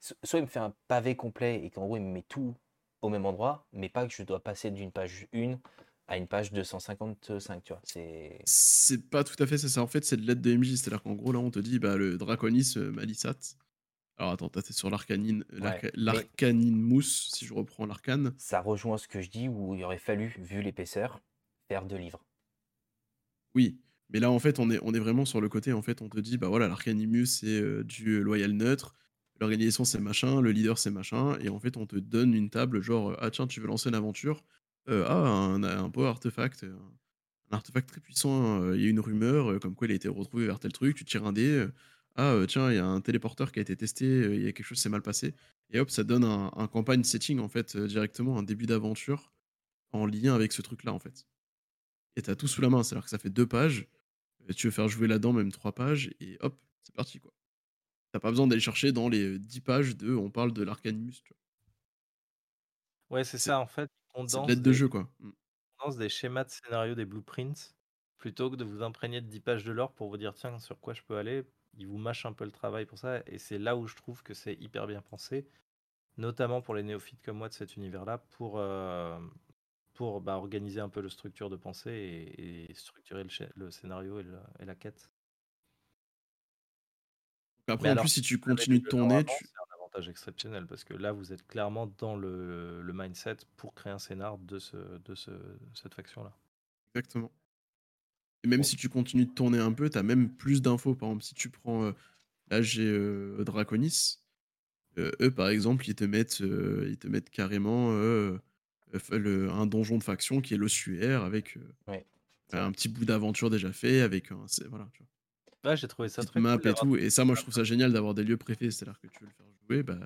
S1: so- soit il me fait un pavé complet et qu'en gros il me met tout au même endroit, mais pas que je dois passer d'une page 1 à une page 255, tu vois. C'est
S2: C'est pas tout à fait ça, en fait, c'est de l'aide de MJ, c'est-à-dire qu'en gros, là, on te dit, bah, le Draconis euh, Malisat. Alors attends, t'es sur l'arcanine,
S1: Ouais,
S2: l'arca-
S1: mais-
S2: l'arcanine mousse, si je reprends l'arcane.
S1: ça rejoint ce que je dis où il aurait fallu, vu l'épaisseur, faire deux livres.
S2: Oui, mais là en fait on est, on est vraiment sur le côté en fait on te dit bah voilà l'Arcanimus c'est euh, du loyal neutre, l'organisation c'est machin, le leader c'est machin et en fait on te donne une table genre euh, ah tiens tu veux lancer une aventure, Euh, ah un, un beau artefact, euh, un artefact très puissant, euh, il y a une rumeur comme quoi il a été retrouvé vers tel truc, tu tires un dé, ah euh, tiens il y a un téléporteur qui a été testé, euh, il y a quelque chose qui s'est mal passé et hop ça donne un, un campagne setting en fait euh, directement un début d'aventure en lien avec ce truc là en fait et t'as tout sous la main. C'est-à-dire que ça fait deux pages. Tu veux faire jouer là-dedans, même trois pages, et hop, c'est parti quoi. T'as pas besoin d'aller chercher dans les dix pages de on parle de l'Arcanimus. tu vois.
S3: Ouais, c'est ça en fait. On
S2: de
S3: danse
S2: l'aide de
S3: des-
S2: jeu quoi. Mm.
S3: lance des schémas de scénario, des blueprints, plutôt que de vous imprégner de 10 pages de lore pour vous dire tiens, sur quoi je peux aller. Ils vous mâchent un peu le travail pour ça, et c'est là où je trouve que c'est hyper bien pensé, notamment pour les néophytes comme moi de cet univers-là, pour, euh, pour bah, organiser un peu le structure de pensée et, et structurer le, scé- le scénario et, le- et la quête.
S2: Après,
S3: Mais
S2: en
S3: alors,
S2: plus, si tu continues de tourner, tu...
S3: C'est un avantage exceptionnel parce que là, vous êtes clairement dans le, le mindset pour créer un scénar de, ce, de ce, cette faction-là.
S2: Exactement. Et même si tu continues de tourner un peu, t'as même plus d'infos. Par exemple, si tu prends. euh, là, j'ai euh, Draconis. Euh, eux, par exemple, ils te mettent, euh, ils te mettent carrément le- un donjon de faction qui est l'ossuaire avec
S1: Ouais,
S2: un petit bout d'aventure déjà fait, avec un. Voilà, tu vois.
S3: Ouais, j'ai trouvé ça très
S2: map
S3: cool
S2: et tout. Et ça, moi, je trouve ça génial d'avoir des lieux préfets. C'est-à-dire que tu veux le faire jouer, bah,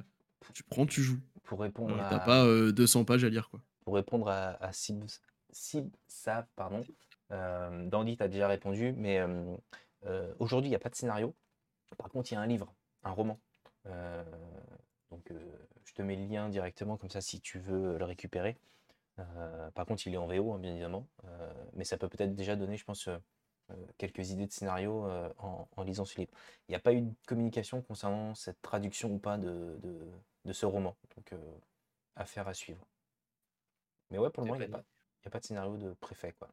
S2: tu prends, tu joues.
S1: Pour répondre à,
S2: t'as pas euh, 200 pages à lire, quoi.
S1: pour répondre à, à Sib, Sib Sab, pardon, euh, Dandy t'a déjà répondu, mais euh, euh, aujourd'hui, il n'y a pas de scénario. Par contre, il y a un livre, un roman. Donc, je te mets le lien directement, comme ça, si tu veux le récupérer. Par contre, il est en VO, hein, bien évidemment. Mais ça peut peut-être déjà donner, je pense, quelques idées de scénario en, en lisant ce livre. Il n'y a pas eu de communication concernant cette traduction ou pas de, de, de ce roman. Donc, affaire à suivre. Mais ouais, pour le moment, il n'y a, a pas de scénario de préfet, quoi.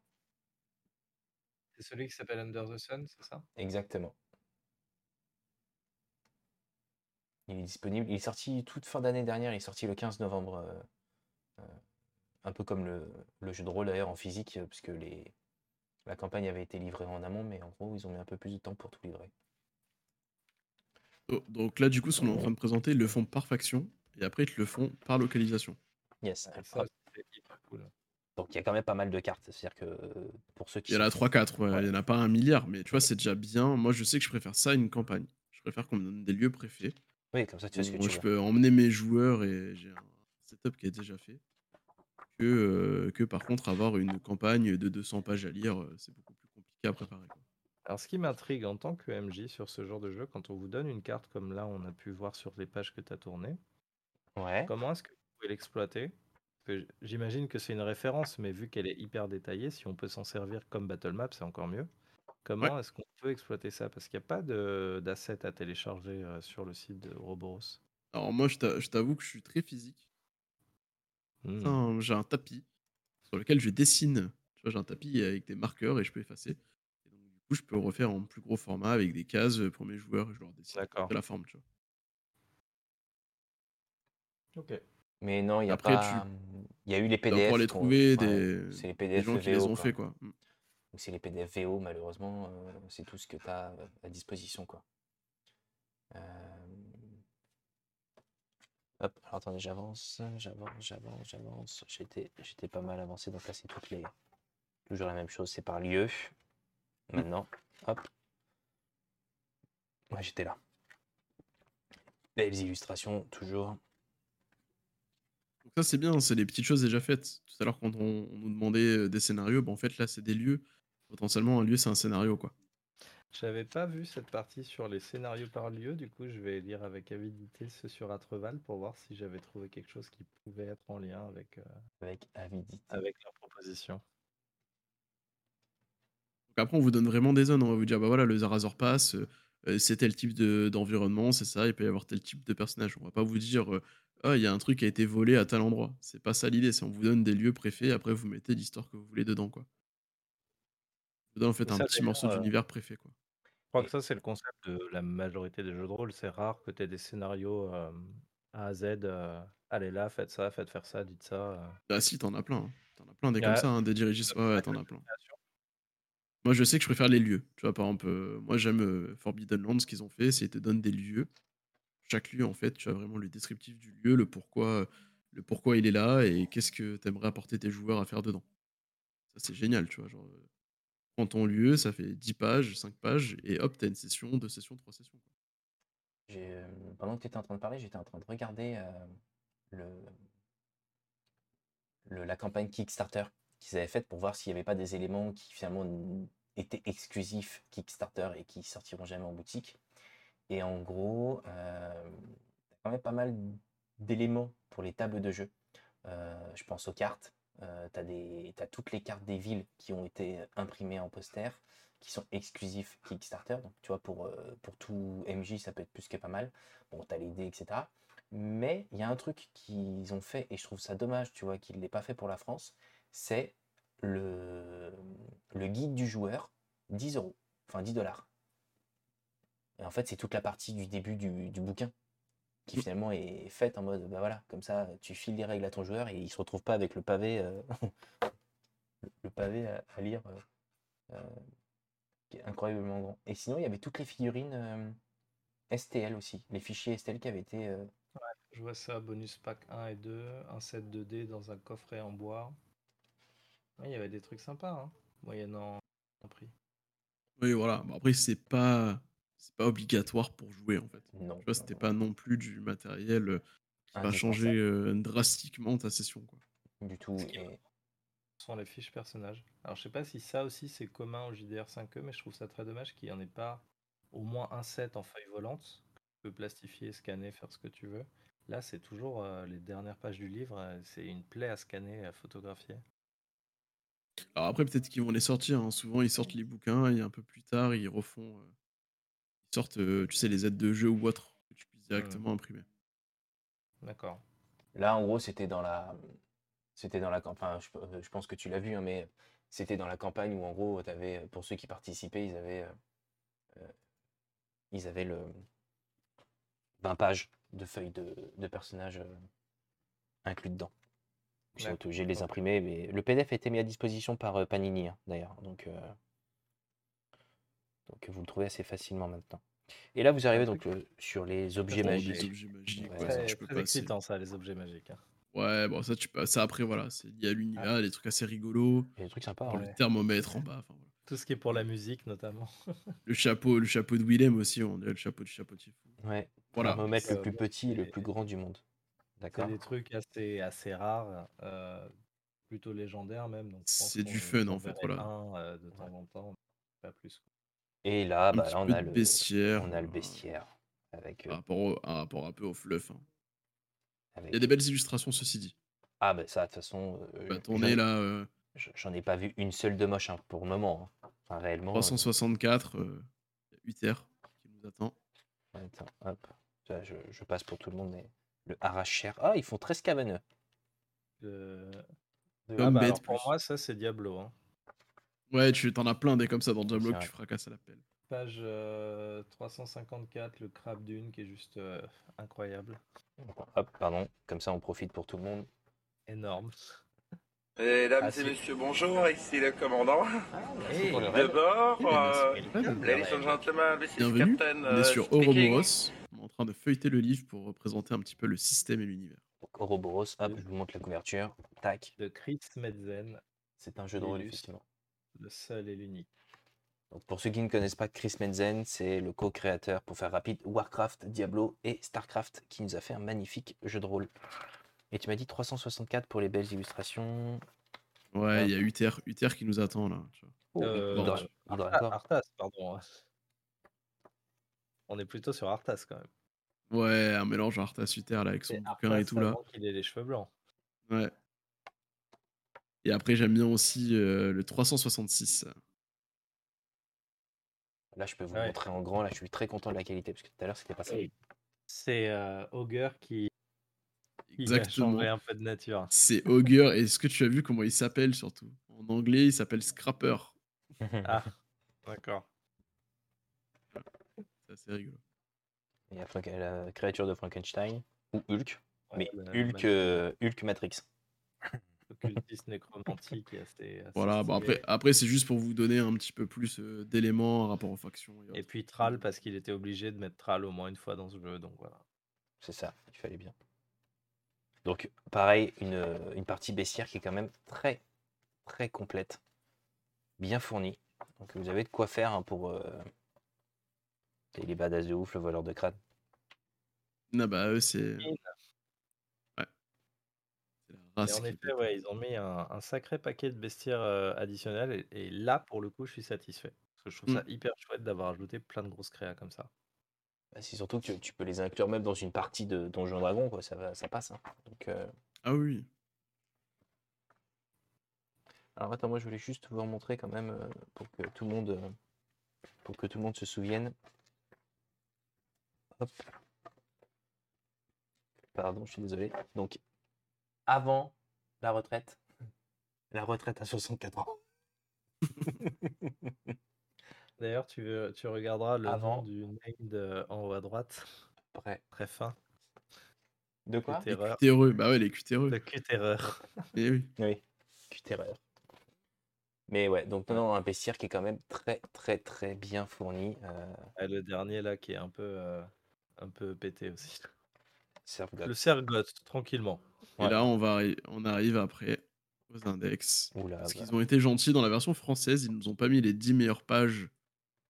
S3: C'est celui qui s'appelle Under the Sun, c'est ça?
S1: Exactement. Il est disponible. Il est sorti toute fin d'année dernière. Il est sorti le 15 novembre. euh, euh, un peu comme le, le jeu de rôle d'ailleurs en physique, euh, puisque les, la campagne avait été livrée en amont, mais en gros, ils ont mis un peu plus de temps pour tout livrer.
S2: Do- Donc là, du coup, ce qu'on est en train de présenter, ils le font par faction et après, ils te le font par localisation.
S1: Yes
S3: ça,
S1: Hop.
S3: c'est hyper cool.
S1: Donc il y a quand même pas mal de cartes. C'est-à-dire que pour ceux qui
S2: Il y en a
S1: sont-
S2: 3-4, ouais,
S1: Ouais.
S2: il y en a pas un milliard, mais tu vois, c'est déjà bien. Moi, je sais que je préfère ça à une campagne. Je préfère qu'on me donne des lieux préfets.
S1: Oui, comme ça tu sais ce que tu
S2: je
S1: veux.
S2: peux emmener mes joueurs et j'ai un setup qui est déjà fait. Que, euh, que par contre, avoir une campagne de 200 pages à lire, euh, c'est beaucoup plus compliqué à préparer. quoi.
S3: Alors, ce qui m'intrigue en tant que MJ sur ce genre de jeu, quand on vous donne une carte comme là, on a pu voir sur les pages que tu as tournées,
S1: Ouais.
S3: comment est-ce que vous pouvez l'exploiter? Que J'imagine que c'est une référence, mais vu qu'elle est hyper détaillée, si on peut s'en servir comme battle map, c'est encore mieux. Comment est-ce qu'on peut exploiter ça? Parce qu'il n'y a pas d'assets à télécharger euh, sur le site de Ouroboros.
S2: Alors moi, je t'a- je t'avoue que je suis très physique.
S3: Hmm.
S2: J'ai un tapis sur lequel je dessine. Tu vois, j'ai un tapis avec des marqueurs et je peux effacer. Et donc, du coup, je peux le refaire en plus gros format avec des cases pour mes joueurs et je leur dessine de la forme. Tu vois.
S3: Ok.
S1: Mais non, il y a
S2: Après,
S1: pas. Il y a eu les PDF.
S2: les trouver, des,
S1: c'est les
S2: des
S1: PDF
S2: gens qui les
S1: VO,
S2: ont
S1: quoi.
S2: fait. quoi. Mm.
S1: C'est les PDF VO, malheureusement, euh, c'est tout ce que tu as à disposition. Quoi. Euh, Hop, alors attendez, j'avance, j'avance, j'avance, j'avance. J'étais, j'étais pas mal avancé, donc là c'est toutes les. Toujours la même chose, c'est par lieu. Maintenant, hop. Ouais, j'étais là. Belles illustrations, toujours.
S2: Donc ça, c'est bien, c'est des petites choses déjà faites. Tout à l'heure, quand on, on nous demandait euh, des scénarios, bah, en fait, là, c'est des lieux. Potentiellement, un lieu, c'est un scénario. quoi.
S3: J'avais pas vu cette partie sur les scénarios par lieu, du coup je vais lire avec avidité ce sur Atreval pour voir si j'avais trouvé quelque chose qui pouvait être en lien avec, euh,
S1: Avec avidité.
S3: avec leur proposition.
S2: Donc après, on vous donne vraiment des zones. On va vous dire, bah voilà, le Zarazor passe, euh, euh, c'est tel type de- d'environnement, c'est ça, il peut y avoir tel type de personnage. On va pas vous dire, euh, ah, il y a un truc qui a été volé à tel endroit. C'est pas ça l'idée, c'est on vous donne des lieux préfets, après vous mettez l'histoire que vous voulez dedans, quoi. Vous donne en fait un
S3: ça,
S2: petit morceau
S3: euh,
S2: d'univers préfet, quoi.
S3: Je crois que ça c'est le concept de la majorité des jeux de rôle, c'est rare que tu aies des scénarios euh, A à Z, euh, allez là, faites ça, faites faire ça, dites ça. euh.
S2: Bah si, t'en as plein. hein. T'en as plein des comme ça, hein, des dirigistes. Ouais, ouais, t'en as plein. Moi, je sais que je préfère les lieux. Tu vois, par exemple, moi, j'aime Forbidden Lands, ce qu'ils ont fait, c'est qu'ils te donnent des lieux. Chaque lieu, en fait, tu as vraiment le descriptif du lieu, le pourquoi, le pourquoi il est là et qu'est-ce que t'aimerais apporter tes joueurs à faire dedans. Ça, c'est génial, tu vois. Genre, euh, prends ton lieu, ça fait 10 pages, 5 pages, et hop, t'as une session, deux sessions, trois sessions.
S1: euh, pendant que tu étais en train de parler, j'étais en train de regarder euh, la campagne Kickstarter qu'ils avaient faite pour voir s'il n'y avait pas des éléments qui finalement étaient exclusifs Kickstarter et qui sortiront jamais en boutique. Et en gros, euh, quand même pas mal d'éléments pour les tables de jeu. Euh, je pense aux cartes. Euh, tu as, toutes les cartes des villes qui ont été imprimées en poster, qui sont exclusifs Kickstarter. Donc, tu vois, pour, pour tout MJ, ça peut être plus que pas mal. Bon, tu as les dés, etc. Mais il y a un truc qu'ils ont fait, et je trouve ça dommage, tu vois, qu'ils ne l'aient pas fait pour la France, c'est le, le guide du joueur, 10 euros, enfin 10 dollars. Et en fait, c'est toute la partie du début du, du bouquin qui
S2: Mm.
S1: finalement est faite en mode, bah voilà, comme ça, tu files les règles à ton joueur et il se retrouve pas avec le pavé, euh, le- pavé à, à lire, euh, euh, qui est incroyablement grand. Et sinon, il y avait toutes les figurines euh, STL aussi, les fichiers STL qui avaient été. euh,
S3: Je vois ça, bonus pack 1 et 2, un set de dés dans un coffret en bois. Ouais, Il y avait des trucs sympas, hein, moyennant un prix.
S2: Oui, voilà. Bon, après, c'est pas, c'est pas obligatoire pour jouer, en fait.
S1: non.
S2: Tu vois, c'était pas non plus du matériel euh, qui va
S1: Indispensable.
S2: changer euh, drastiquement ta session, quoi.
S1: du tout.
S3: Ce
S1: Et
S3: sont les fiches personnages. Alors je sais pas si ça aussi c'est commun au JDR 5e, mais je trouve ça très dommage qu'il n'y en ait pas au moins un set en feuille volante. Tu peux plastifier, scanner, faire ce que tu veux. Là c'est toujours euh, les dernières pages du livre, euh, c'est une plaie à scanner, à photographier.
S2: Alors après, peut-être qu'ils vont les sortir. hein. Souvent, ils sortent les bouquins et un peu plus tard, ils refont. Euh, sortent, euh, tu sais, les aides de jeu ou autres que tu puisses directement imprimer.
S3: D'accord.
S1: Là, en gros, c'était dans la, c'était dans la campagne. Je, euh, je pense que tu l'as vu, hein, mais c'était dans la campagne où, en gros, t'avais, pour ceux qui participaient, ils avaient, euh, euh, ils avaient le 20 pages de feuilles de, de personnages euh, inclus dedans. De les imprimer, mais le PDF a été mis à disposition par euh, Panini, hein, d'ailleurs. Donc, euh, donc, vous le trouvez assez facilement maintenant. Et là, vous arrivez donc euh, sur les objets
S2: Attends,
S1: magiques.
S2: les objets magiques,
S1: Ouais.
S2: ouais, ça,
S3: très,
S2: tu peux
S3: très
S2: passer.
S3: excitant ça, les objets magiques. hein.
S2: Ouais, bon, ça, tu peux. Ça, après, voilà, c'est lié à
S3: Ah.
S2: l'univers, des trucs assez rigolos.
S1: Il y a des trucs sympas.
S3: Ouais.
S2: le thermomètre en bas. voilà.
S3: Tout ce qui est pour la musique notamment.
S2: Le chapeau, le chapeau de Willem aussi, on dirait le chapeau du chapeautif.
S1: Ouais.
S2: Voilà.
S1: Thermomètre le plus petit et le
S3: c'est-
S1: plus grand du monde.
S3: C'est
S1: D'accord.
S3: des trucs assez, assez rares, euh, plutôt légendaires même.
S2: C'est du fun, en fait, voilà.
S3: un, euh, de temps en temps, pas plus.
S1: Et là,
S2: Un
S1: bah,
S2: petit
S1: là, on
S2: peu
S1: a
S2: de
S1: le
S2: bestiaire.
S1: on a le
S2: euh,
S1: bestiaire avec, euh,
S2: Par rapport, au, un rapport un peu au fluff. hein.
S1: avec-
S2: Il y a des belles illustrations, ceci dit.
S1: Ah bah ça, de toute façon, euh,
S2: Bah,
S1: j'en-
S2: tourner là, euh,
S1: j- j'en ai pas vu une seule de moche hein, pour le moment. hein. Enfin, réellement. euh,
S2: 364, euh, 8 r qui nous attend.
S1: Attends, hop. Ça, je, je passe pour tout le monde, mais le arrache-chair. Ah, ils font 13 cabaneux.
S2: Comme
S3: Ah bah
S2: bête,
S3: alors pour
S2: plus.
S3: moi, ça c'est Diablo. hein.
S2: Ouais, tu t'en as plein des comme ça dans Diablo que tu fracasses à la pelle.
S3: Page euh, 354, le crabe dune qui est juste euh, incroyable,
S1: Hop, pardon. Comme ça, on profite pour tout le monde.
S3: énorme.
S4: Mesdames
S3: Ah,
S4: et
S3: si.
S4: messieurs, bonjour, ici le commandant.
S3: Hey,
S1: pour le
S4: De bord, euh, ladies and gentlemen, this is
S2: Bienvenue,
S4: Captain
S2: on est
S4: euh,
S2: sur
S4: speaking.
S2: Ouroboros. On est en train de feuilleter le livre pour représenter un petit peu le système et l'univers.
S1: Donc, Ouroboros, hop, je vous montre la couverture. Tac.
S3: de Chris Metzen,
S1: C'est un jeu de rôle, effectivement.
S3: Le seul et l'unique.
S1: Donc, pour ceux qui ne connaissent pas Chris Menzen, c'est le co-créateur, pour faire rapide, Warcraft, Diablo et Starcraft, qui nous a fait un magnifique jeu de rôle. Et tu m'as dit 364 pour les belles illustrations.
S2: Ouais, il y a Uther, Uther qui nous attend là. tu vois.
S1: Oh,
S3: Euh,
S1: il
S2: Arthas-
S1: il
S3: pardon. On est plutôt sur Arthas quand même.
S2: Ouais, un mélange Arthas Uther là avec son bouquin et tout là.
S3: qu'il ait les cheveux blancs.
S2: Ouais. Et après, j'aime bien aussi euh, le 366.
S1: Là, je peux vous
S3: Ouais.
S1: montrer en grand. Là, je suis très content de la qualité, parce que tout à l'heure, c'était pas ça.
S3: C'est euh, Augur qui, qui a
S2: Exactement.
S3: changé un peu de nature.
S2: C'est Augur. Et est-ce que tu as vu comment il s'appelle surtout? En anglais, il s'appelle Scrapper.
S3: Ah, d'accord.
S2: C'est assez rigolo.
S1: Il y a Frank- la créature de Frankenstein, ou Hulk,
S3: Ouais,
S1: mais Hulk, euh, Hulk Matrix.
S3: occultiste nécromantique est assez, assez
S2: Voilà, bon
S3: stylé.
S2: après, après c'est juste pour vous donner un petit peu plus euh, d'éléments par rapport aux factions. et
S3: puis Thrall parce qu'il était obligé de mettre Thrall au moins une fois dans ce jeu, donc voilà.
S1: C'est ça, il fallait bien. Donc, pareil, une, euh, une partie baissière qui est quand même très, très complète, bien fournie. Donc, vous avez de quoi faire hein, pour euh, les badass de ouf, le voleur de crâne.
S2: Ah bah eux, c'est.
S3: Et
S2: race.
S3: en effet, ouais, ils ont mis un, un sacré paquet de bestiaires euh, additionnels. Et, et là, pour le coup, je suis satisfait. Parce que je trouve
S2: Mm.
S3: ça hyper chouette d'avoir ajouté plein de grosses créas comme ça.
S1: Bah, c'est surtout que tu, tu peux les inclure même dans une partie de Donjon Dragon, quoi, ça, va, ça passe. hein. Donc, euh,
S2: Ah oui.
S1: Alors attends, moi je voulais juste vous remontrer quand même euh, pour que tout le monde euh, pour que tout le monde se souvienne. Hop. Pardon, je suis désolé. Donc avant la retraite, la retraite à 64 ans.
S3: D'ailleurs, tu, veux- tu regarderas le
S1: Avant.
S3: nom du named euh, en haut à droite.
S1: Prêt.
S3: Très fin.
S1: De quoi?
S3: Cutéreur.
S2: Cutéreux. Bah ouais, les cutéreux.
S3: Le cutéreur.
S2: Eh oui.
S1: Oui. Cutéreur. Mais ouais, donc non, non, un bestiaire qui est quand même très très très bien fourni. Euh,
S3: Et le dernier là qui est un peu, euh, un peu pété aussi.
S1: Servgot.
S3: Le Sergoth, tranquillement.
S2: Et
S1: Ouais.
S2: là, on, va, on arrive après aux index.
S1: Oula,
S2: Parce
S1: bah,
S2: qu'ils ont été gentils dans la version française, ils nous ont pas mis les 10 meilleures pages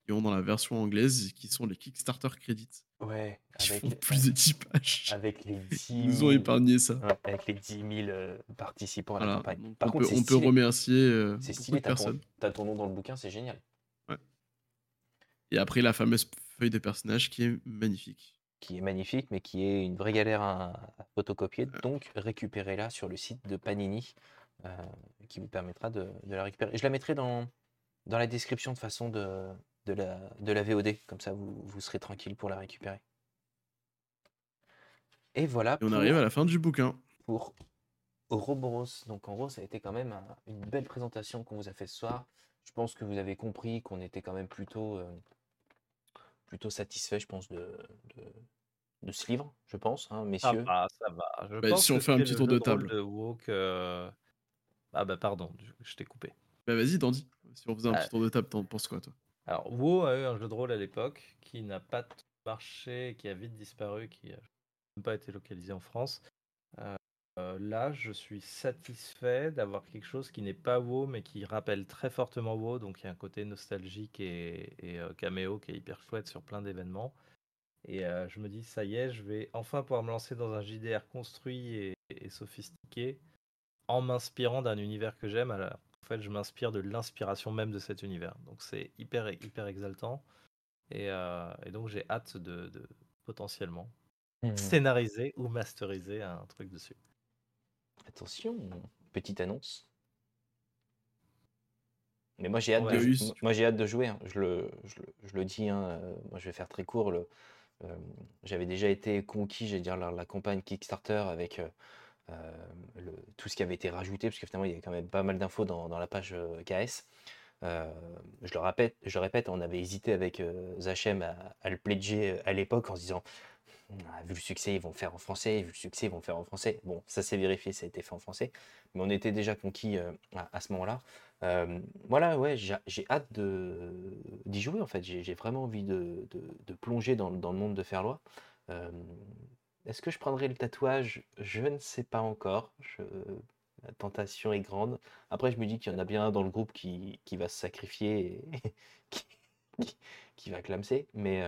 S2: qu'ils ont dans la version anglaise, qui sont les Kickstarter credits.
S1: Ouais,
S2: Qui
S1: avec,
S2: font plus de 10 pages.
S1: avec les 10
S2: Ils nous ont
S1: 000
S2: épargné ça.
S1: Ouais, avec les 10 000 euh, participants à la campagne.
S2: Donc,
S1: Par
S2: on,
S1: contre,
S2: peut, on peut remercier euh,
S1: C'est stylé,
S2: personnes.
S1: t'as ton nom dans le bouquin, c'est génial.
S2: Et après, la fameuse feuille de personnage qui est magnifique.
S1: Qui est magnifique, mais qui est une vraie galère à, à photocopier. Donc, récupérez-la sur le site de Panini, euh, qui vous permettra de, de la récupérer. Je la mettrai dans, dans la description de façon de, de, la, de la VOD. Comme ça, vous, vous serez tranquille pour la récupérer. Et voilà
S2: Et on
S1: pour,
S2: arrive à la fin du bouquin.
S1: pour Ouroboros. Donc, en gros, ça a été quand même un- une belle présentation qu'on vous a fait ce soir. Je pense que vous avez compris qu'on était quand même plutôt, euh, plutôt satisfait, je pense, de, de, de ce livre, je pense, hein,
S3: Ça
S1: messieurs.
S3: va, ça va. Je
S2: Bah,
S3: pense
S2: si on fait un petit tour de table.
S3: de Woke, euh, Ah bah pardon, je, t'ai coupé.
S2: Bah vas-y, Dandy. Si on faisait un
S3: Ah.
S2: petit tour de table, t'en penses quoi, toi?
S3: Alors, WoW a eu un jeu de rôle à l'époque qui n'a pas marché, qui a vite disparu, qui n'a pas été localisé en France. Euh, là, je suis satisfait d'avoir quelque chose qui n'est pas WoW, mais qui rappelle très fortement WoW. Donc, il y a un côté nostalgique et, euh, caméo qui est hyper chouette sur plein d'événements. Et je me dis, ça y est, je vais enfin pouvoir me lancer dans un JDR construit et, et sophistiqué en m'inspirant d'un univers que j'aime. Alors, en fait, je m'inspire de l'inspiration même de cet univers. Donc, c'est hyper, hyper exaltant. Et, donc, j'ai hâte de, potentiellement mmh. scénariser ou masteriser un truc dessus.
S1: Attention, petite annonce. Mais moi j'ai hâte, de, moi, j'ai hâte de jouer. Hein. Je, le, je, le, dis, hein, euh, moi je vais faire très court. Le, euh, j'avais déjà été conquis, j'ai dire, la, la, campagne Kickstarter avec euh, le, tout ce qui avait été rajouté, parce que finalement il y avait quand même pas mal d'infos dans, dans, la page KS. Je, le répète, je on avait hésité avec Zachem à, le pledger à l'époque en se disant vu le succès, ils vont faire en français, vu le succès, ils vont faire en français. Bon, ça s'est vérifié, ça a été fait en français, mais on était déjà conquis euh, à, ce moment-là. Euh, voilà, ouais, j'ai hâte d'y jouer en fait. J'ai vraiment envie de, plonger dans, le monde de Ferlois. Euh, est-ce que je prendrai le tatouage? Je ne sais pas encore. La tentation est grande. Après, je me dis qu'il y en a bien un dans le groupe qui, va se sacrifier et qui, va clamser. Mais,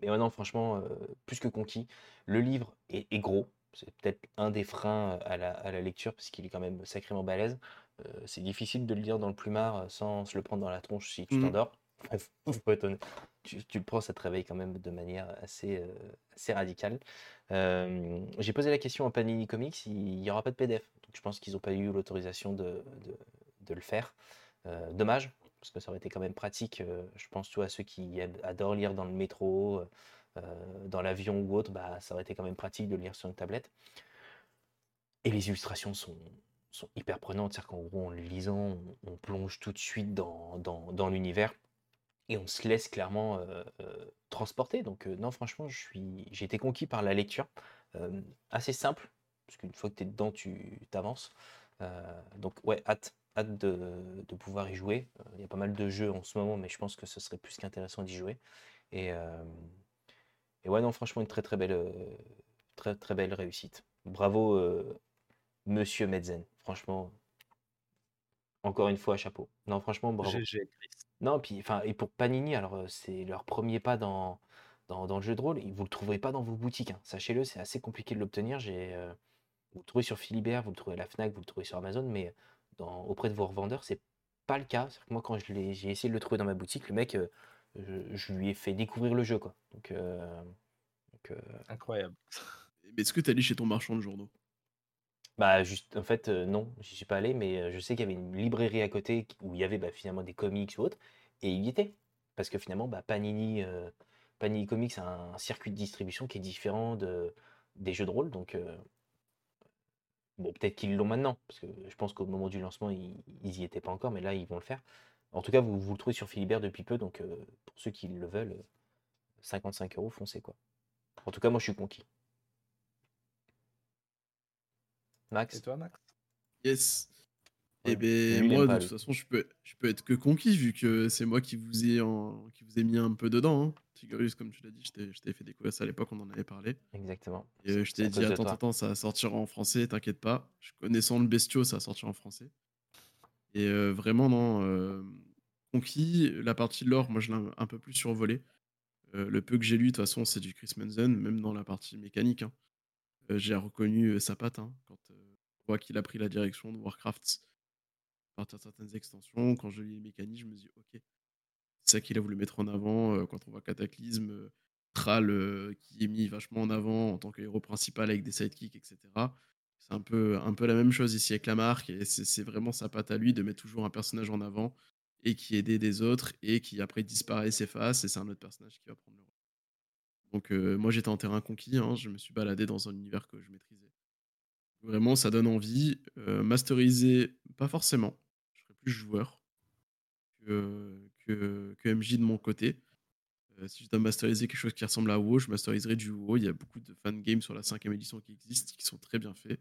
S1: mais non, franchement, plus que conquis. Le livre est, gros. C'est peut-être un des freins à la, lecture, parce qu'il est quand même sacrément balèze. c'est difficile de le lire dans le plumard sans se le prendre dans la tronche si tu mmh. t'endors. Faut être Tu, tu, le prends, ça te réveille quand même de manière assez, assez radicale. J'ai posé la question à Panini Comics, il n'y aura pas de PDF. Donc je pense qu'ils n'ont pas eu l'autorisation de, le faire. dommage, parce que ça aurait été quand même pratique, euh, je pense, tu vois, ceux qui adorent lire dans le métro, euh, dans l'avion ou autre, bah, ça aurait été quand même pratique de lire sur une tablette. Et les illustrations sont, hyper prenantes, c'est-à-dire qu'en gros, en le lisant, on, plonge tout de suite dans, l'univers et on se laisse clairement transporter. Donc, non, franchement, j'ai été conquis par la lecture. assez simple, parce qu'une fois que tu es dedans, tu t'avances. donc, ouais, hâte, hâte de, pouvoir y jouer. Il y a pas mal de jeux en ce moment, mais je pense que ce serait plus qu'intéressant d'y jouer. Et, et, ouais, non, franchement, une très très belle, très, belle réussite. Bravo, monsieur Medzen. Franchement, encore une fois, chapeau. Non, franchement, bravo. Non, puis, enfin, et pour Panini, alors c'est leur premier pas dans, dans, le jeu de rôle. Vous le trouverez pas dans vos boutiques. Hein. Sachez-le, c'est assez compliqué de l'obtenir. J'ai, vous le trouvez sur Philibert, vous le trouvez à la Fnac, vous le trouvez sur Amazon, mais auprès de vos revendeurs, c'est pas le cas. Que moi, quand j'ai essayé de le trouver dans ma boutique, le mec, euh, je, lui ai fait découvrir le jeu. Quoi. Donc, euh,
S3: euh, Incroyable.
S2: Mais est-ce que tu allé chez ton marchand de journaux?
S1: Bah, juste, en fait, non, j'y suis pas allé, mais je sais qu'il y avait une librairie à côté où il y avait bah, finalement des comics ou autres, et il y était. Parce que finalement, bah, Panini, Panini Comics a un circuit de distribution qui est différent de, des jeux de rôle, donc peut-être qu'ils l'ont maintenant, parce que je pense qu'au moment du lancement, ils n'y étaient pas encore, mais là, ils vont le faire. En tout cas, vous, le trouvez sur Philibert depuis peu, donc euh, pour ceux qui le veulent, 55 euros, foncez quoi. En tout cas, moi, je suis conquis. Max
S3: Et toi, Max?
S2: Yes. Eh bien, moi, de toute façon, je peux, je peux être que conquis, vu que c'est moi qui vous ai, en, qui vous ai mis un peu dedans. Hein. Comme tu l'as dit, je t'avais fait découvrir ça à l'époque, on en avait parlé.
S1: Exactement.
S2: Et euh, je t'ai dit, attends, attends, ça va sortir en français, t'inquiète pas. Je connaissant le bestiau, ça va sortir en français. Et euh, vraiment, non. Euh, conquis, la partie lore, moi, je l'ai un peu plus survolé. le peu que j'ai lu, de toute façon, c'est du Chris Manson, même dans la partie mécanique. Hein. J'ai reconnu sa patte hein, quand on voit qu'il a pris la direction de Warcraft à partir de certaines extensions. Quand je lis les mécaniques, je me dis, ok, c'est ça qu'il a voulu mettre en avant euh, quand on voit Cataclysme, euh, Thrall euh, qui est mis vachement en avant en tant que héros principal avec des sidekicks, etc. C'est un peu, un peu la même chose ici avec la marque et c'est vraiment sa patte à lui de mettre toujours un personnage en avant et qui aidait des autres et qui après disparaît, s'efface et c'est un autre personnage qui va prendre le. Donc moi j'étais en terrain conquis, hein, je me suis baladé dans un univers que je maîtrisais. Vraiment ça donne envie. masteriser, pas forcément. Je serais plus joueur que, MJ de mon côté. Si je dois masteriser quelque chose qui ressemble à WoW, je masteriserai du WoW. Il y a beaucoup de fan games sur la cinquième édition qui existent, qui sont très bien faits.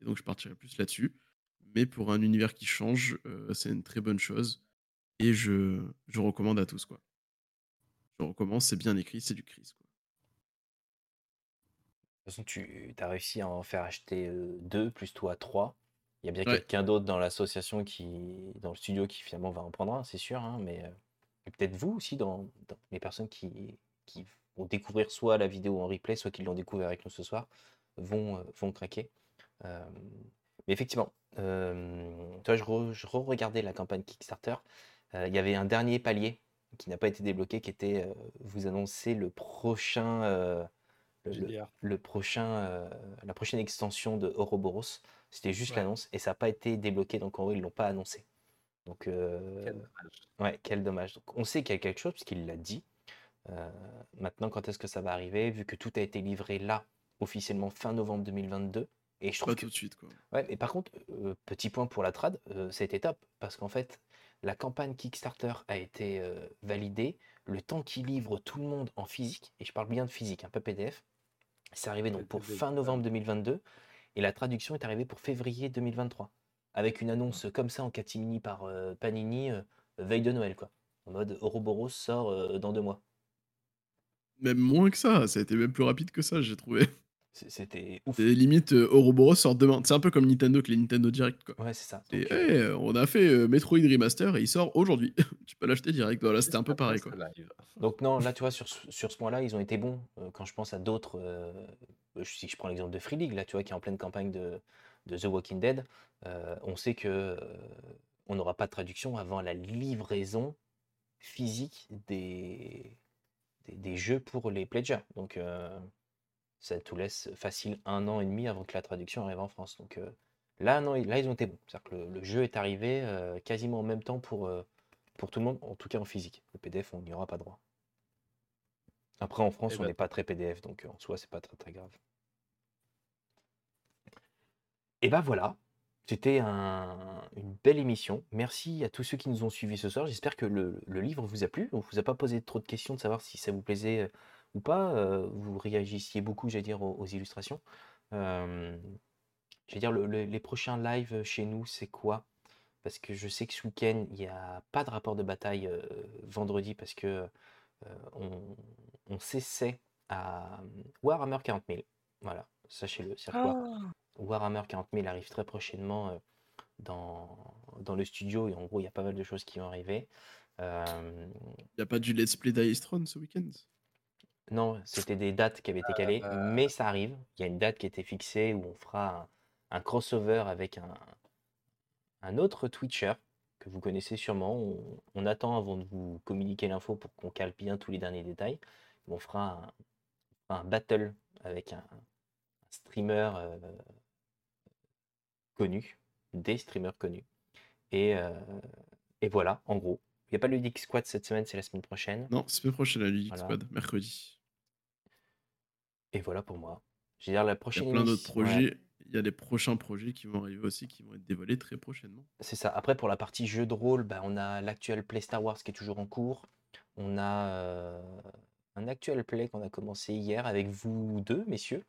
S2: Et donc je partirai plus là-dessus. Mais pour un univers qui change, c'est une très bonne chose. Et je, je recommande à tous, quoi. Je recommence, c'est bien écrit, c'est du Chris,
S1: toute façon, tu as réussi à en faire acheter euh, deux, plus toi trois. Il y a bien
S2: Ouais.
S1: quelqu'un d'autre dans l'association qui, dans le studio qui finalement va en prendre un, c'est sûr, hein, mais euh, peut-être vous aussi dans, dans les personnes qui, qui vont découvrir soit la vidéo en replay, soit qui l'ont découvert avec nous ce soir, vont, euh, vont craquer. Mais effectivement, toi, je, re- re-regardais la campagne Kickstarter. Il y avait un dernier palier qui n'a pas été débloqué, qui était vous annoncer le prochain, le, le-
S3: JDR.
S1: le prochain, euh, la prochaine extension de Ouroboros. C'était juste
S3: Ouais.
S1: l'annonce et ça n'a pas été débloqué, donc en gros, ils l'ont pas annoncé. Donc, euh,
S3: Quel dommage.
S1: ouais, quel dommage. Donc, on sait qu'il y a quelque chose, puisqu'il l'a dit. Euh, maintenant, quand est-ce que ça va arriver Vu que tout a été livré là, officiellement fin novembre 2022. Et je trouve
S2: Pas
S1: que
S2: tout de suite, quoi.
S1: Ouais, et par contre, euh, petit point pour la trad, été top, parce qu'en fait, la campagne Kickstarter a été validée, le temps qu'ils livrent tout le monde en physique, et je parle bien de physique, un peu PDF, c'est arrivé donc pour fin novembre 2022, et la traduction est arrivée pour février 2023, avec une annonce comme ça en catimini par euh, Panini, euh, veille de Noël, quoi. En mode Ouroboros sort euh, dans deux mois.
S2: Même moins que ça, ça a été même plus rapide que ça, j'ai trouvé.
S1: C'était ouf.
S2: C'est limite euh, Ouroboros sort demain. C'est un peu comme Nintendo que les Nintendo Direct, quoi.
S1: Ouais, c'est ça.
S2: Et
S1: Donc, euh,
S2: hey, on a fait euh, Metroid Remaster et il sort aujourd'hui. tu peux l'acheter direct. Voilà, c'était un peu pareil, quoi.
S1: Donc non, là, tu vois, sur, ce- sur ce point-là, ils ont été bons. Quand je pense à d'autres, euh, si je prends l'exemple de Free League, là, tu vois, qui est en pleine campagne de, de The Walking Dead, euh, on sait que euh, on n'aura pas de traduction avant la livraison physique des, des, des jeux pour les pledgers. Donc euh, ça te laisse facile un an et demi avant que la traduction arrive en France. Donc euh, là, non, là, ils ont été bons. C'est-à-dire que le, le jeu est arrivé euh, quasiment en même temps pour, euh, pour tout le monde, en tout cas en physique. Le PDF, on n'y aura pas droit. Après, en France,
S3: Eh
S1: on
S3: ben,
S1: n'est pas très PDF, donc en soi, c'est pas très très grave. Et bah voilà, c'était un- une belle émission. Merci à tous ceux qui nous ont suivis ce soir. J'espère que le, le livre vous a plu. On vous a pas posé trop de questions de savoir si ça vous plaisait ou pas. Euh, vous réagissiez beaucoup, j'allais dire, aux, aux illustrations. Euh, je vais dire, le- le- les prochains lives chez nous, c'est quoi? Parce que je sais que ce week-end, il n'y a pas de rapport de bataille euh, vendredi parce que euh, on, on s'essaie à Warhammer 40 000. Voilà, sachez-le. C'est-à-dire que War- Warhammer 40 000 arrive très prochainement euh, dans, dans le studio et en gros, il y a pas mal de choses qui vont arriver. Euh,
S2: Il a pas du Let's Play Dice ce week-end?
S1: Non, c'était des dates qui avaient été calées,
S3: Euh,
S1: mais ça arrive. Il y a une date qui a été fixée où on fera un, un crossover avec un, un autre Twitcher que vous connaissez sûrement. On, on attend avant de vous communiquer l'info pour qu'on cale bien tous les derniers détails. On fera un, un battle avec un, un streamer euh, connu, des streamers connus. Et, euh, et voilà, en gros. Il n'y a pas le Geek Squad cette semaine, c'est la semaine prochaine.
S2: Non, semaine prochaine à Ludic
S1: Voilà.
S2: Squad, mercredi.
S1: Et voilà pour moi. Je veux dire, la
S2: Il y
S1: prochaine
S2: a plein d'autres
S1: ouais.
S2: projets. Il y a des prochains projets qui vont arriver aussi, qui vont être dévoilés très prochainement.
S1: C'est ça. Après, pour la partie jeu de rôle, bah, on a l'actuel Play Star Wars qui est toujours en cours. On a euh, un actuel Play qu'on a commencé hier avec vous deux, messieurs.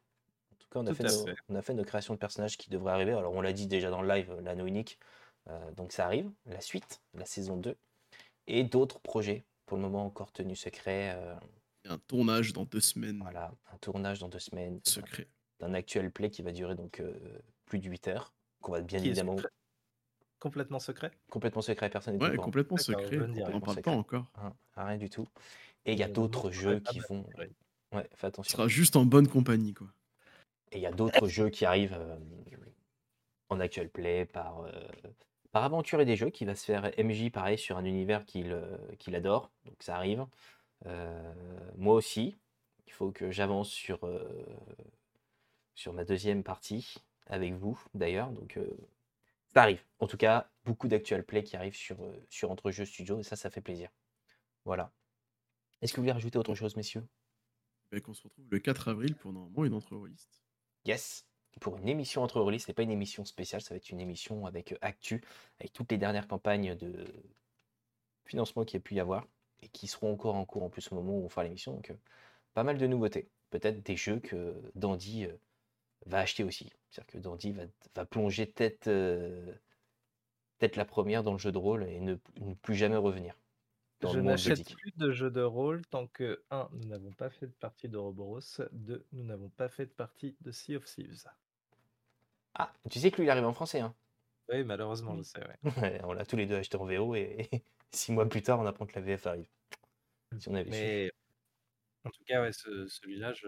S1: En tout cas, on a,
S3: Tout
S1: fait nos,
S3: fait.
S1: on a fait nos créations de personnages qui devraient arriver. Alors, on l'a dit déjà dans le live, l'anneau unique. Euh, donc, ça arrive. La suite, la saison 2. Et d'autres projets, pour le moment encore tenus secrets. euh,
S2: un tournage dans deux semaines.
S1: voilà, un tournage dans deux semaines.
S2: Secret.
S1: D'un actuel Play qui va durer donc euh, plus de 8 heures. Qu'on va bien
S3: Qui
S1: évidemment
S3: secret Complètement secret
S1: complètement secret, personne n'est
S2: Ouais, complètement secret. On parle
S1: Secret.
S2: pas encore.
S1: Hein, rien du tout. Et il y a d'autres jeux qui vont.
S3: ouais.
S1: Fais
S2: Ce
S1: attention.
S2: sera juste en bonne compagnie, quoi.
S1: Et il y a d'autres jeux qui arrivent euh, en actual play par, euh, par Aventurer des jeux qui va se faire MJ pareil sur un univers qu'il euh, adore. Donc ça arrive. Euh, moi aussi, il faut que j'avance sur, euh, sur ma deuxième partie avec vous d'ailleurs. Donc euh, ça arrive. En tout cas, beaucoup d'actual play qui arrivent sur, sur Entre Jeux Studio et ça, ça fait plaisir. Voilà. Est-ce que vous voulez rajouter autre chose, messieurs?
S2: Et qu'on se retrouve le 4 avril pour normalement une entreliste.
S1: Yes. Pour une émission entre release, ce n'est pas une émission spéciale, ça va être une émission avec euh, Actu, avec toutes les dernières campagnes de financement qu'il y a pu y avoir et qui seront encore en cours en plus au moment où on fera l'émission. Donc, euh, pas mal de nouveautés. Peut-être des jeux que Dandy euh, va acheter aussi. C'est-à-dire que Dandy va, va plonger tête, euh, peut-être la première dans le jeu de rôle et ne, ne plus jamais revenir dans
S3: Je n'achète plus de jeux de rôle tant que 1. Nous n'avons pas fait de partie d'Ouroboros. 2. Nous n'avons pas fait de partie de Sea of Thieves.
S1: Ah, tu sais que lui, il arrive en français. Hein.
S3: Oui, malheureusement, je sais. ouais.
S1: Ouais, on l'a tous les deux acheté en VO et, et six mois plus tard, on apprend que la VF arrive. Si on avait su.
S3: Mais en tout cas, ouais, ce- celui-là, je...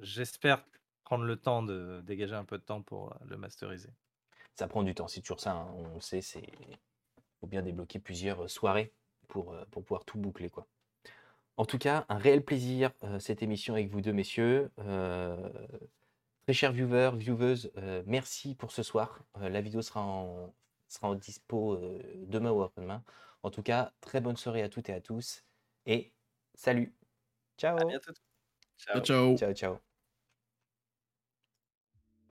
S3: j'espère prendre le temps de dégager un peu de temps pour euh, le masteriser.
S1: Ça prend du temps, c'est toujours ça. hein, On le sait, c'est faut bien débloquer plusieurs euh, soirées pour, euh, pour pouvoir tout boucler. quoi. En tout cas, un réel plaisir euh, cette émission avec vous deux, messieurs. Euh, très chers viewers, vieweuses, euh, merci pour ce soir. Euh, la vidéo sera en, sera en dispo euh, demain ou après-demain. En tout cas, très bonne soirée à toutes et à tous. Et salut. Ciao.
S3: À bientôt.
S2: Ciao, ciao.
S1: Ciao, ciao.